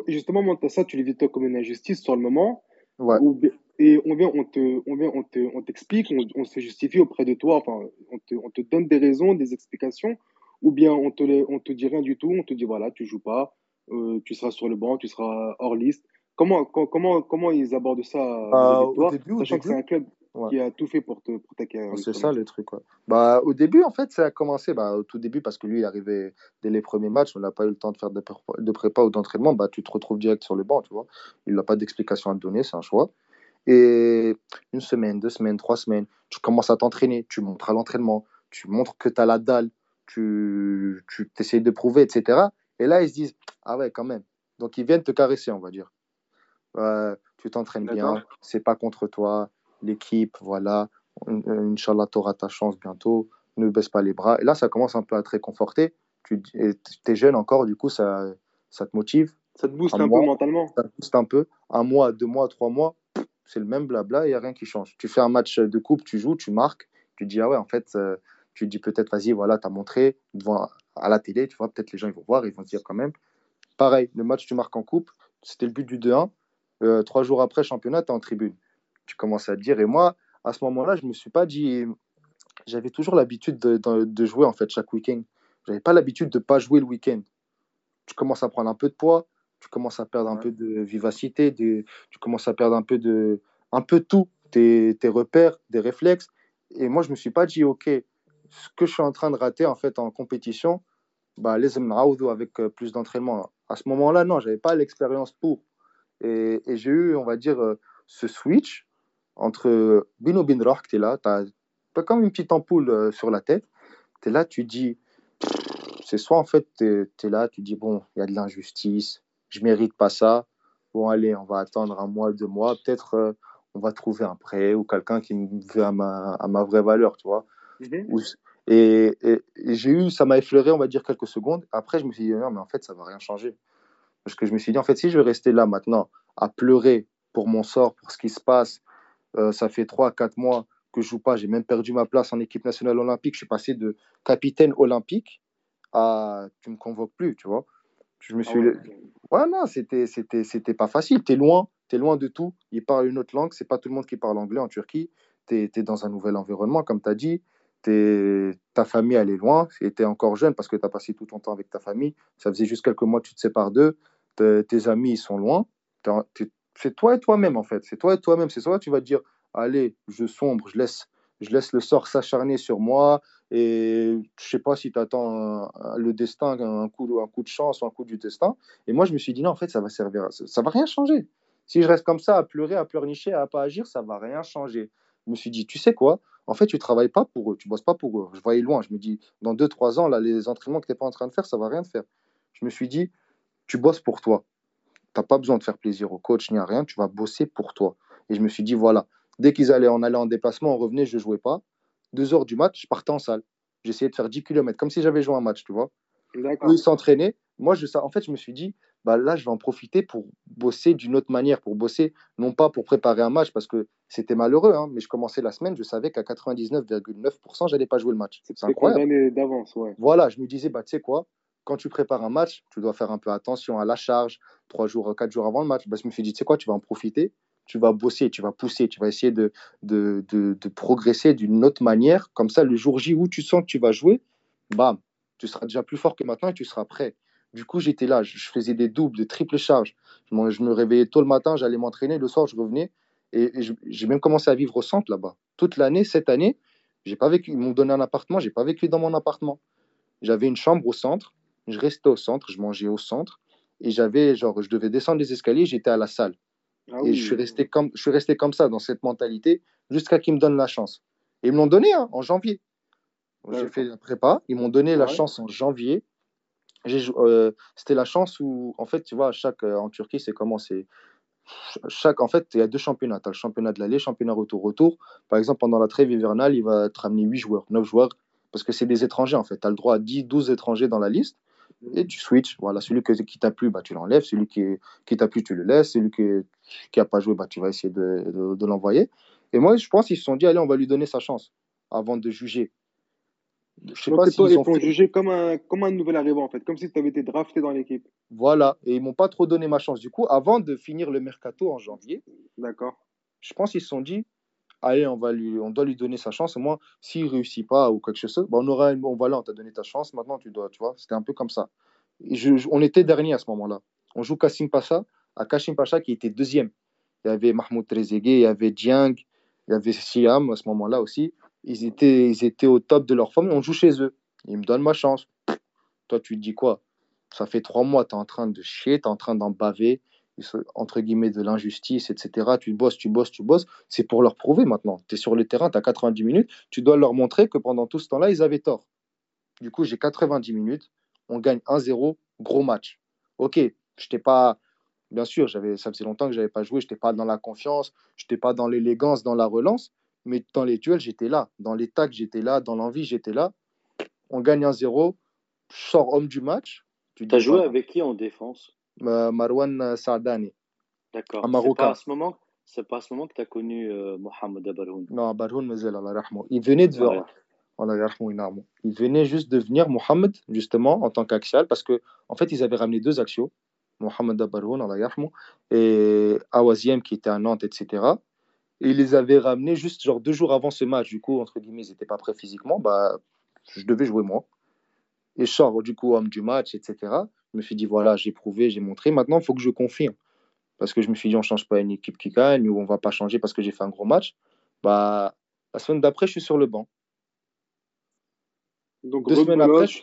Justement, ça, tu le toi comme une injustice sur le moment. Ouais et on vient, on te, on vient, on te, on t'explique, on, on, se justifie auprès de toi, enfin, on te, on te donne des raisons, des explications, ou bien on te, on te dit rien du tout, on te dit voilà, tu joues pas, euh, tu seras sur le banc, tu seras hors liste. Comment, comment, comment ils abordent ça euh, au début, sachant que c'est un club qui a tout fait pour te pour C'est ça le truc. Bah, au début, en fait, ça a commencé bah, au tout début parce que lui, il arrivait dès les premiers matchs, on n'a pas eu le temps de faire de, de prépa ou d'entraînement, bah, tu te retrouves direct sur le banc, tu vois. Il n'a pas d'explication à te donner, c'est un choix. Et une semaine, deux semaines, trois semaines, tu commences à t'entraîner, tu montres à l'entraînement, tu montres que tu as la dalle, tu, tu essayes de prouver, etc. Et là, ils se disent, ah ouais, quand même. Donc, ils viennent te caresser, on va dire. tu t'entraînes bien, c'est pas contre toi, l'équipe, voilà. Inch'Allah, tu auras ta chance bientôt, ne baisse pas les bras. Et là, ça commence un peu à te réconforter. Tu es jeune encore, du coup, ça, ça te motive. Ça te booste un, peu mentalement. Ça te booste un peu. Un mois, deux mois, trois mois, c'est le même blabla, il n'y a rien qui change. Tu fais un match de coupe, tu joues, tu marques, tu dis, ah ouais, en fait, euh, tu dis peut-être, vas-y, voilà, tu as montré devant, à la télé, tu vois, peut-être les gens ils vont voir, ils vont dire quand même. Pareil, le match, tu marques en coupe, c'était le but du 2-1. Euh, trois jours après, championnat, tu es en tribune. Tu commences à te dire, et moi, à ce moment-là, je ne me suis pas dit. J'avais toujours l'habitude de, de, jouer, en fait, chaque week-end. J'avais pas l'habitude de pas jouer le week-end. Tu commences à prendre un peu de poids, tu commences à perdre un peu de vivacité, tu commences à perdre un peu de, un peu tout, tes, tes repères, des réflexes. Et moi, je me suis pas dit, OK, ce que je suis en train de rater en fait en compétition, bah, les avec euh, plus d'entraînement. À ce moment-là, non, j'avais pas l'expérience pour. Et, et j'ai eu, on va dire, euh, ce switch entre Bino Binroch, tu es là, tu as, as, comme une petite ampoule euh, sur la tête, tu es là, tu dis, c'est soit en fait, tu es, là, tu dis, bon, il y a de l'injustice, je mérite pas ça, bon, allez, on va attendre un mois, deux mois, peut-être on va trouver un prêt ou quelqu'un qui me veut à ma, à ma vraie valeur, tu vois. Mhm. Et, j'ai eu, ça m'a effleuré, on va dire, quelques secondes. Après, je me suis dit, non, mais en fait, ça va rien changer. Parce que je me suis dit, en fait, si je vais rester là maintenant à pleurer pour mon sort, pour ce qui se passe, euh, ça fait 3 4 mois que je joue pas, j'ai même perdu ma place en équipe nationale olympique, je suis passé de capitaine olympique à tu me convoques plus, tu vois. Je me ah suis. Ouais. non, c'était, pas facile. Tu es loin, tu es loin de tout. Ils parlent une autre langue, c'est pas tout le monde qui parle anglais en Turquie. Tu es, dans un nouvel environnement, comme tu as dit ta famille, elle est loin, et tu es encore jeune parce que tu as passé tout ton temps avec ta famille. Ça faisait juste quelques mois tu te sépares d'eux. Tes amis, ils sont loin. C'est toi et toi-même, en fait. C'est toi et toi-même. C'est toi, tu vas te dire Allez, je sombre, je laisse, je laisse le sort s'acharner sur moi. Et je sais pas si tu attends le destin, un coup, un coup de chance ou un coup du destin. Et moi, je me suis dit Non, en fait, ça va servir. Ça, ça va rien changer. Si je reste comme ça à pleurer, à pleurnicher, à pas agir, ça va rien changer. Je me suis dit Tu sais quoi? En fait, tu travailles pas pour eux, tu bosses pas pour eux. Je voyais loin, je me dis, dans 2-3 ans, là, les entraînements que tu n'es pas en train de faire, ça va rien faire. Je me suis dit, tu bosses pour toi. Tu n'as pas besoin de faire plaisir au coach ni à rien, tu vas bosser pour toi. Et je me suis dit, voilà, dès qu'ils allaient en aller en déplacement, on revenait, je ne jouais pas. Deux heures du match, je partais en salle. J'essayais de faire 10 km, comme si j'avais joué un match, tu vois. Eux, ils s'entraînaient. Moi, je, en fait, je me suis dit, bah là, je vais en profiter pour bosser d'une autre manière, pour bosser, non pas pour préparer un match, parce que c'était malheureux, hein, mais je commençais la semaine, je savais qu'à 99,9%, j'allais pas jouer le match. C'est incroyable. d'avance, ouais. Voilà, je me disais, bah, tu sais quoi, quand tu prépares un match, tu dois faire un peu attention à la charge, trois jours, quatre jours avant le match. Bah, je me suis dit, tu sais quoi, tu vas en profiter, tu vas bosser, tu vas pousser, tu vas essayer de, progresser d'une autre manière. Comme ça, le jour J où tu sens que tu vas jouer, bam, tu seras déjà plus fort que maintenant et tu seras prêt. Du coup, j'étais là, je faisais des doubles, des triples charges. Je me réveillais tôt le matin, j'allais m'entraîner, le soir, je revenais. Et, j'ai même commencé à vivre au centre là-bas. Toute l'année, cette année, j'ai pas vécu. Ils m'ont donné un appartement, j'ai pas vécu dans mon appartement. J'avais une chambre au centre, je restais au centre, je mangeais au centre. Et j'avais, genre, je devais descendre les escaliers, j'étais à la salle. Ah et je, suis resté comme, je suis resté comme ça, dans cette mentalité, jusqu'à qu'ils me donnent la chance. Et ils me l'ont donné hein, en janvier. J'ai fait la prépa, ils m'ont donné la chance en janvier. Euh, c'était la chance où, en fait, tu vois, chaque, euh, en Turquie, c'est comment c'est chaque, en fait, il y a deux championnats. Tu as le championnat de l'aller, championnat retour-retour. Par exemple, pendant la trêve hivernale, il va te ramener 8 joueurs, 9 joueurs, parce que c'est des étrangers, en fait. Tu as le droit à 10, 12 étrangers dans la liste, et tu switches. Voilà, celui que, qui t'a plu, bah, tu l'enlèves. Celui qui, qui t'a plu, tu le laisses. Celui qui n'a pas joué, bah, tu vas essayer de, de, de l'envoyer. Et moi, je pense qu'ils se sont dit, allez, on va lui donner sa chance avant de juger. Je sais pas ils, ont jugé comme un, comme un nouvel arrivant, en fait, comme si tu avais été drafté dans l'équipe. Voilà, et ils m'ont pas trop donné ma chance. Du coup, avant de finir le mercato en janvier, d'accord. Je pense qu'ils se sont dit, allez, on, va lui, on doit lui donner sa chance. Et moi, s'il réussit pas ou quelque chose, bah, on aura, bon, voilà, on t'a donné ta chance, maintenant tu dois, tu vois, c'était un peu comme ça. on était dernier à ce moment-là. On joue Kassim Pacha, à Kashim Pacha qui était deuxième. Il y avait Mahmoud Trezeguet, il y avait Diang, il y avait Siam à ce moment-là aussi ils étaient, ils étaient au top de leur forme, on joue chez eux. Ils me donnent ma chance. Toi, tu te dis quoi? Ça fait trois mois, tu es en train de chier, tu es en train d'en baver, entre guillemets, de l'injustice, etc. Tu bosses, tu bosses, tu bosses. C'est pour leur prouver maintenant. Tu es sur le terrain, tu as 90 minutes, tu dois leur montrer que pendant tout ce temps-là, ils avaient tort. Du coup, j'ai 90 minutes, on gagne 1-0, gros match. Ok, je t'ai pas. Bien sûr, ça faisait longtemps que je n'avais pas joué, je n'étais pas dans la confiance, je n'étais pas dans l'élégance, dans la relance, mais dans les duels, j'étais là. Dans les tacs, j'étais là. Dans l'envie, j'étais là. On gagne 1-0. Je sors homme du match. Tu as joué avec qui en défense? Marwan Saadani. D'accord. C'est pas à ce moment c'est pas à ce moment que tu as connu euh, Mohamed Abarhoun. Non, Abarhoun, il venait de il venait juste de venir Mohamed justement en tant qu'axial parce que en fait ils avaient ramené deux axiaux, Mohamed Abarhoun et Awaziem qui était à Nantes, etc. Et ils les avaient ramenés juste genre deux jours avant ce match. Du coup, entre guillemets, ils n'étaient pas prêts physiquement. Bah, je devais jouer moi. Et je sors du coup homme du match, etc. Je me suis dit, voilà, j'ai prouvé, j'ai montré. Maintenant, il faut que je confirme. Parce que je me suis dit, on ne change pas une équipe qui gagne ou on ne va pas changer parce que j'ai fait un gros match. Bah, la semaine d'après, je suis sur le banc. Donc, deux, semaines après, je,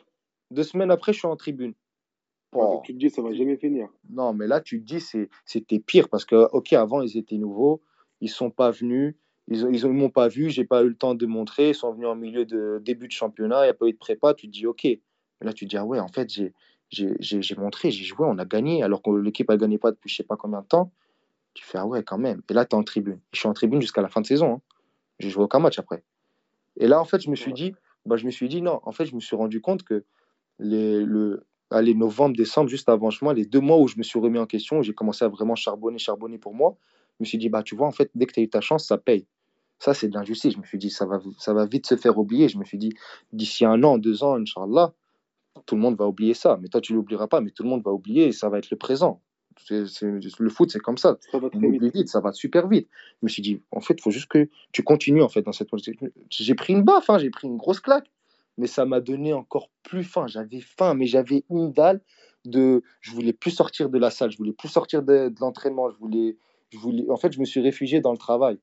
deux semaines après, je suis en tribune. tu te dis, ça va jamais finir. Non, mais là, tu te dis, c'était pire parce que, OK, avant, ils étaient nouveaux, ils ne sont pas venus, ils ne ils, m'ont pas vu, j'ai pas eu le temps de montrer, ils sont venus en milieu de début de championnat, il n'y a pas eu de prépa, tu te dis, OK. Mais là, tu te dis, ah ouais, en fait, j'ai montré, j'ai joué, on a gagné, alors que l'équipe a gagné pas depuis je sais pas combien de temps. Tu fais, ah ouais, quand même. Et là, tu es en tribune. Je suis en tribune jusqu'à la fin de saison. Hein. J'ai joué aucun match après. Et là, en fait, je me suis dit, bah, je me suis dit non. En fait, je me suis rendu compte que les, le, allez, novembre, décembre, juste avant moi, les deux mois où je me suis remis en question, où j'ai commencé à vraiment charbonner, charbonner pour moi, je me suis dit, bah, tu vois, en fait, dès que tu as eu ta chance, ça paye. Ça, c'est de l'injustice. Je me suis dit, ça va, ça va vite se faire oublier. Je me suis dit, d'ici un an, deux ans, Inch'Allah, tout le monde va oublier ça. Mais toi, tu ne l'oublieras pas, mais tout le monde va oublier et ça va être le présent le foot, c'est comme ça. Ça va très vite. Ça va super vite. Je me suis dit, en fait, il faut juste que tu continues en fait dans cette J'ai pris une baffe, hein, j'ai pris une grosse claque, mais ça m'a donné encore plus faim. J'avais faim, mais j'avais une dalle de. Je voulais plus sortir de la salle, je voulais plus sortir de, l'entraînement. Je voulais, je voulais. En fait, je me suis réfugié dans le travail.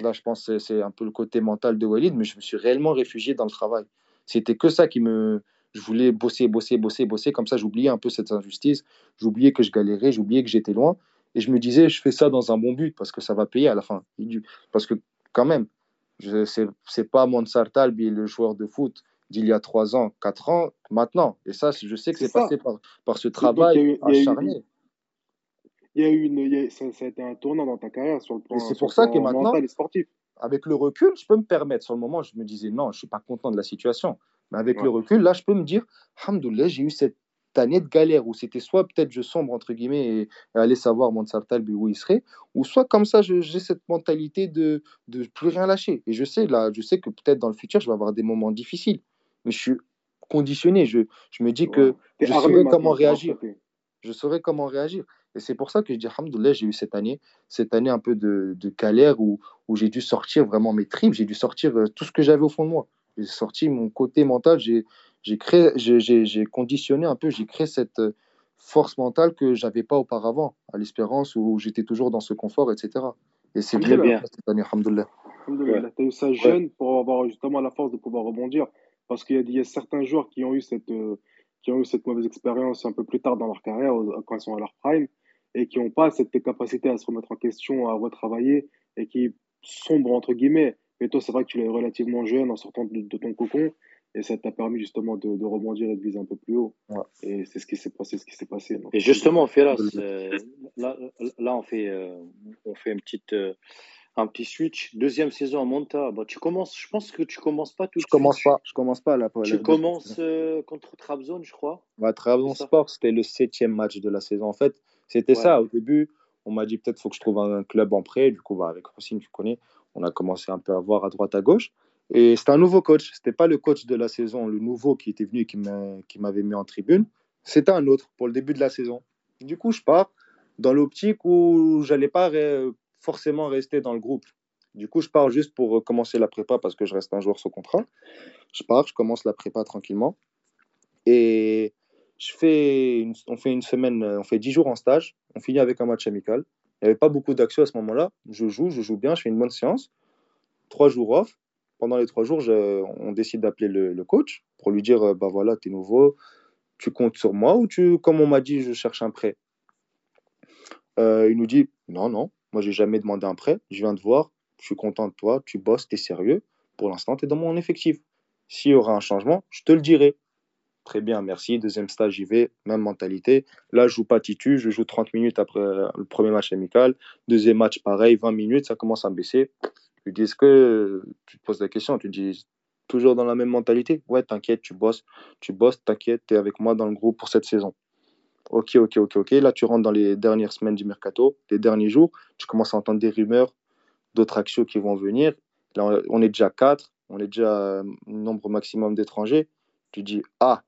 Là, je pense que c'est un peu le côté mental de Walid, mais je me suis réellement réfugié dans le travail. C'était que ça qui me, je voulais bosser, bosser, bosser, bosser. Comme ça, j'oubliais un peu cette injustice. J'oubliais que je galérais, j'oubliais que j'étais loin. Et je me disais, je fais ça dans un bon but parce que ça va payer à la fin. Parce que, quand même, ce n'est pas Monsar Talbi, le joueur de foot d'il y a 3 ans, 4 ans, maintenant. Et ça, je sais que c'est passé par, par ce travail acharné. Il y a eu une, ça, a été un tournant dans ta carrière sur le plan. C'est pour ça que maintenant, sportif. avec le recul, je peux me permettre. Sur le moment, je me disais non, je suis pas content de la situation. Mais avec le recul, là, je peux me dire, Alhamdoulilah, j'ai eu cette année de galère où c'était soit peut-être je sombre, entre guillemets, et, aller savoir mon Talbi où il serait, ou soit comme ça, j'ai cette mentalité de ne plus rien lâcher. Et je sais, là, je sais que peut-être dans le futur, je vais avoir des moments difficiles. Mais je suis conditionné. Je, je me dis que je saurai comment réagir. Je saurai comment réagir. Et c'est pour ça que je dis, Alhamdoulilah, j'ai eu cette année, cette année un peu de, de galère où, où j'ai dû sortir vraiment mes tripes, j'ai dû sortir euh, tout ce que j'avais au fond de moi j'ai sorti mon côté mental, j'ai créé, j'ai conditionné un peu, j'ai créé cette force mentale que j'avais pas auparavant, à l'espérance où j'étais toujours dans ce confort, etc. Et c'est bien, bien cette année, alhamdoulilah. Tu as eu ça jeune pour avoir justement la force de pouvoir rebondir. Parce qu'il y, a certains joueurs qui ont eu cette, euh, qui ont eu cette mauvaise expérience un peu plus tard dans leur carrière, quand ils sont à leur prime, et qui n'ont pas cette capacité à se remettre en question, à retravailler, et qui sombrent, entre guillemets, mais toi, c'est vrai que tu l'es relativement jeune en sortant de, ton cocon. Et ça t'a permis justement de, rebondir et de viser un peu plus haut. Et c'est ce qui s'est passé. Ce qui s'est passé et justement, Ferras, euh, là, là, on fait, euh, on fait une petite, euh, un petit switch. Deuxième saison à Monta. Bah, tu commences, je pense que tu commences pas tout je commence Pas, je commence pas là. Tu commences contre Trabzon, je crois. Ouais, Trabzon Sport, c'était le septième match de la saison. En fait, c'était ça. Au début, on m'a dit peut-être faut que je trouve un club en prêt. Du coup, bah, avec Rossine, tu connais on a commencé un peu à voir à droite, à gauche. Et c'était un nouveau coach. Ce n'était pas le coach de la saison, le nouveau qui était venu et qui m'avait mis en tribune. C'était un autre pour le début de la saison. Du coup, je pars dans l'optique où j'allais pas forcément rester dans le groupe. Du coup, je pars juste pour commencer la prépa parce que je reste un joueur sous contrat. Je pars, je commence la prépa tranquillement. Et je fais on fait une semaine, on fait dix jours en stage. On finit avec un match amical. N'y avait pas beaucoup d'action à ce moment-là. Je joue, je joue bien, je fais une bonne séance. Trois jours off. Pendant les trois jours, on décide d'appeler le, coach pour lui dire euh, bah voilà, tu es nouveau, tu comptes sur moi ou tu, comme on m'a dit, je cherche un prêt? Euh, il nous dit non, non, moi j'ai jamais demandé un prêt, je viens de voir, je suis content de toi, tu bosses, tu es sérieux. Pour l'instant, tu es dans mon effectif. S'il y aura un changement, je te le dirai. Très bien, merci. Deuxième stage, j'y vais. Même mentalité. Là, je joue pas Titu. Je joue 30 minutes après le premier match amical. Deuxième match, pareil, 20 minutes. Ça commence à baisser. Je dis, est-ce que tu te poses la question Tu dis, toujours dans la même mentalité? Ouais, t'inquiète, tu bosses. Tu bosses, t'inquiète, tu es avec moi dans le groupe pour cette saison. Ok, ok, ok, ok. Là, tu rentres dans les dernières semaines du mercato, les derniers jours. Tu commences à entendre des rumeurs d'autres actions qui vont venir. Là, on est déjà 4. On est déjà un nombre maximum d'étrangers. Tu dis, ah,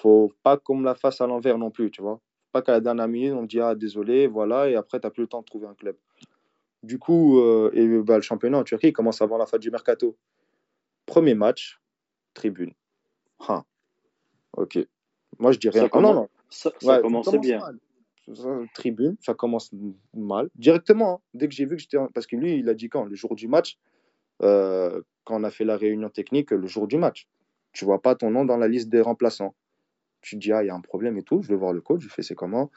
faut pas qu'on me la fasse à l'envers non plus, tu vois. Pas qu'à la dernière minute, on me dit ah désolé, voilà, et après tu n'as plus le temps de trouver un club. Du coup, euh, et, bah, le championnat en Turquie commence avant la fin du mercato. Premier match, tribune. Ok. Moi, je dirais. Ça, Ah non, commence, non. ça, ça Ouais, ça commençait commence bien. mal. Tribune, ça commence mal. Directement, hein. dès que j'ai vu que j'étais. en- Parce que lui, il a dit quand Le jour du match, euh, quand on a fait la réunion technique, le jour du match. Tu vois pas ton nom dans la liste des remplaçants. Tu dis, ah, il y a un problème et tout. Je vais voir le coach. Je fais, c'est comment?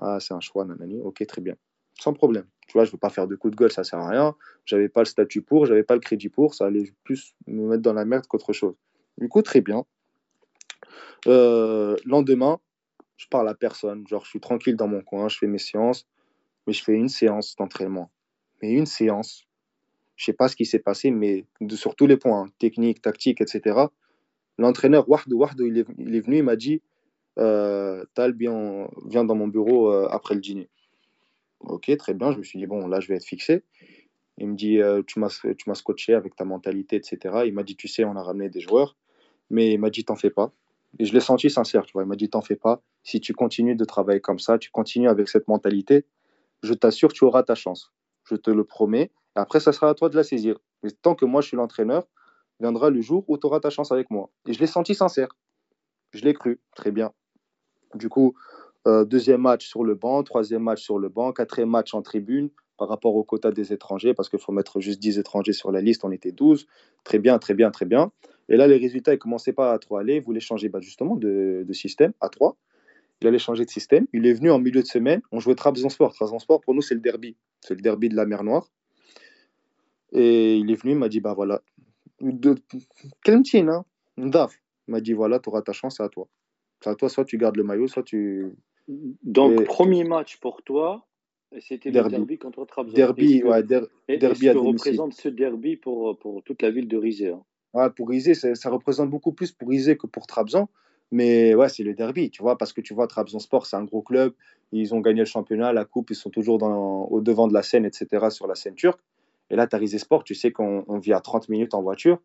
Ah, c'est un choix, nanani. Ok, très bien. Sans problème. Tu vois, je veux pas faire de coup de gueule, ça sert à rien. J'avais pas le statut pour, j'avais pas le crédit pour. Ça allait plus me mettre dans la merde qu'autre chose. Du coup, très bien. Euh, lendemain, je parle à personne. Genre, je suis tranquille dans mon coin, je fais mes séances, mais je fais une séance d'entraînement. Mais une séance, je sais pas ce qui s'est passé, mais sur tous les points, hein, technique, tactique, etc. L'entraîneur, Wahdo, il est, il est venu, il m'a dit euh, Tal, viens, viens dans mon bureau euh, après le dîner. Ok, très bien. Je me suis dit, bon, là, je vais être fixé. Il me dit, euh, tu m'as tu m'as scotché avec ta mentalité, etc. Il m'a dit, tu sais, on a ramené des joueurs, mais il m'a dit, t'en fais pas. Et je l'ai senti sincère, tu vois. Il m'a dit, t'en fais pas. Si tu continues de travailler comme ça, tu continues avec cette mentalité, je t'assure, tu auras ta chance. Je te le promets. Après, ça sera à toi de la saisir. Mais tant que moi, je suis l'entraîneur, viendra le jour où tu auras ta chance avec moi. Et je l'ai senti sincère. Je l'ai cru. Très bien. Du coup, euh, deuxième match sur le banc, troisième match sur le banc, quatrième match en tribune par rapport au quota des étrangers, parce qu'il faut mettre juste 10 étrangers sur la liste, on était 12. Très bien, très bien, très bien. Et là, les résultats, ils ne commençaient pas à trop aller. Ils voulaient changer bah, justement de, système à 3. Il allait changer de système. Il est venu en milieu de semaine. On jouait Trabzonspor. Trabzonspor, pour nous, c'est le derby. C'est le derby de la mer Noire. Et il est venu, il m'a dit, bah voilà, de... Clementine, hein, Ndaf. Il m'a dit, voilà, tu auras ta chance, à toi. C'est à toi, soit tu gardes le maillot, soit tu... Donc, Et- premier match pour toi, c'était le Derby. contre Trabzon. Derby, que- ouais, der- et- derby à que représente ce derby pour, pour toute la ville de Rizé hein? Ouais, pour Izé, ça, ça représente beaucoup plus pour Izé que pour Trabzon. Mais ouais, c'est le derby, tu vois, parce que tu vois, Trabzonspor, c'est un gros club. Ils ont gagné le championnat, la coupe, ils sont toujours dans, au devant de la scène, etc., sur la scène turque. Et là, tu as Rizé Sport, tu sais qu'on on vit à 30 minutes en voiture.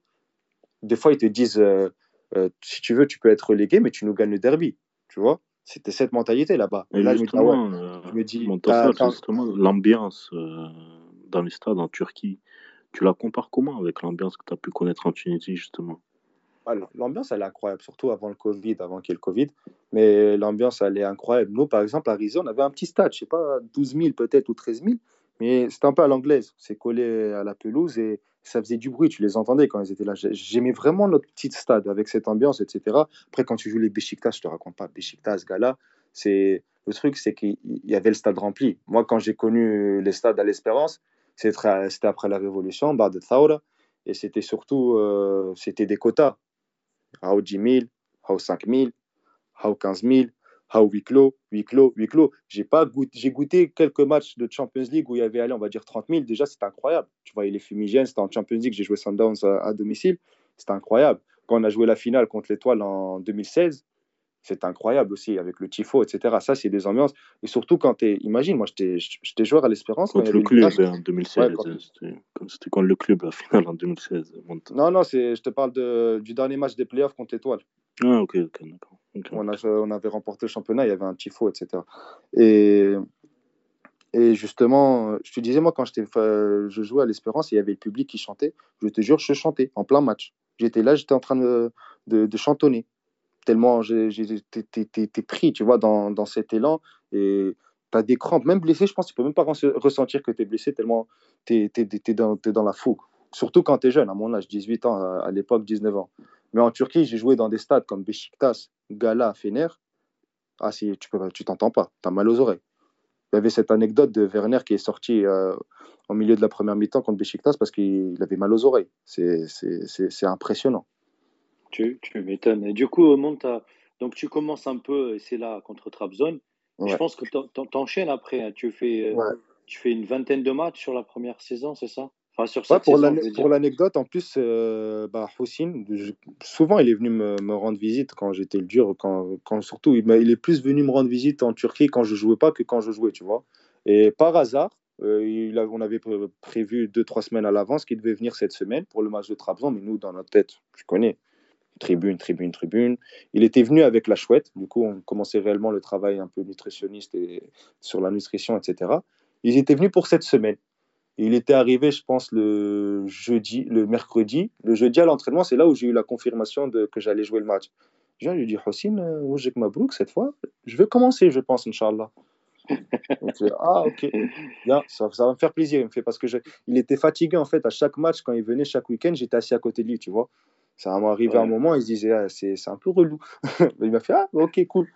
Des fois, ils te disent, euh, euh, si tu veux, tu peux être relégué, mais tu nous gagnes le derby. Tu vois, c'était cette mentalité là-bas. Et Et là, je me dis, ah ouais, justement, euh, je me dis, t'as- justement, l'ambiance euh, dans les stades en Turquie, tu la compares comment avec l'ambiance que tu as pu connaître en Tunisie, justement? Alors, l'ambiance, elle est incroyable, surtout avant le Covid, avant qu'il y ait le Covid. Mais l'ambiance, elle est incroyable. Nous, par exemple, à Rizé, on avait un petit stade, je sais pas, 12 000 peut-être ou 13 000, mais c'était un peu à l'anglaise. C'est collé à la pelouse et ça faisait du bruit, tu les entendais quand ils étaient là. J'ai- J'aimais vraiment notre petit stade avec cette ambiance, etc. Après, quand tu joues les Besiktas, je te raconte pas, Besiktas, ce c'est... le truc, c'est qu'il y avait le stade rempli. Moi, quand j'ai connu les stades à l'Espérance, c'était après la Révolution, Bar de Thaura, et c'était surtout euh, c'était des quotas. How 10 000, how 5 000, how 15 000, how huis clos, huis clos, huis clos. J'ai pas goûté, j'ai goûté quelques matchs de Champions League où il y avait, allez, on va dire 30 000. Déjà, c'était incroyable. Tu voyais les fumigènes, c'était en Champions League, j'ai joué Sundowns à, à domicile. C'était incroyable. Quand on a joué la finale contre l'Étoile en 2016, c'était incroyable aussi avec le tifo, etc. Ça, c'est des ambiances. Et surtout quand tu Imagine, moi, j'étais joueur à l'Espérance. il Contre le club place- hein, en 2016. Ouais, quand- euh, C'était contre le club, la finale en 2016. Mont- Non, non, c'est- je te parle de, du dernier match des playoffs contre l'Étoile. Ah, ok, ok, d'accord. On, a- on avait remporté le championnat, il y avait un tifo, etc. Et, et justement, je te disais, moi, quand je jouais à l'Espérance, il y avait le public qui chantait. Je te jure, je chantais en plein match. J'étais là, j'étais en train de, de, de chantonner. Tellement t'es- pris, tu vois, dans, dans cet élan. Et tu as des crampes. Même blessé, je pense tu peux même pas res- ressentir que tu es blessé tellement tu es, dans, t'es dans la fougue. Surtout quand tu es jeune, à mon âge, 18 ans, à, à l'époque, 19 ans. Mais en Turquie, j'ai joué dans des stades comme Beşiktaş, Gala, Fener. Ah, si, tu peux, tu t'entends pas, tu as mal aux oreilles. Il y avait cette anecdote de Werner qui est sorti euh, au milieu de la première mi-temps contre Beşiktaş parce qu'il avait mal aux oreilles. C'est- C'est c'est- c'est impressionnant. Tu, tu m'étonnes. Et du coup, Monta, donc tu commences un peu, et c'est là contre Trabzon. Je pense que t'en- t'enchaînes après. hein. Tu fais, euh, Ouais. tu fais une vingtaine de matchs sur la première saison, c'est ça? Enfin, sur Ouais, cette pour l'anecdote, en plus, euh, bah, Houssine, je- souvent il est venu me, me rendre visite quand j'étais le dur, quand, quand surtout il, est plus venu me rendre visite en Turquie quand je jouais pas que quand je jouais, tu vois. Et par hasard, euh, il a- on avait pré- prévu deux, trois semaines à l'avance qu'il devait venir cette semaine pour le match de Trabzon, mais nous, dans notre tête, je connais, tribune, tribune, tribune. Il était venu avec la chouette, du coup, on commençait réellement le travail un peu nutritionniste et sur la nutrition, etc. Ils étaient venus pour cette semaine. Et il était arrivé, je pense, le jeudi, le mercredi. Le jeudi à l'entraînement, c'est là où j'ai eu la confirmation de, que j'allais jouer le match. Je lui dis Hossein, Moujek Mabrouk, cette fois, je vais commencer, je pense, Inch'Allah. *laughs* ah, ok, bien, ça, ça, va me faire plaisir. Il me fait parce que je, il était fatigué en fait à chaque match quand il venait chaque week-end, j'étais assis à côté de lui, tu vois. Ça m'est arrivé un moment, il se disait ah, c'est, c'est un peu relou. *laughs* il m'a fait ah, ok, cool.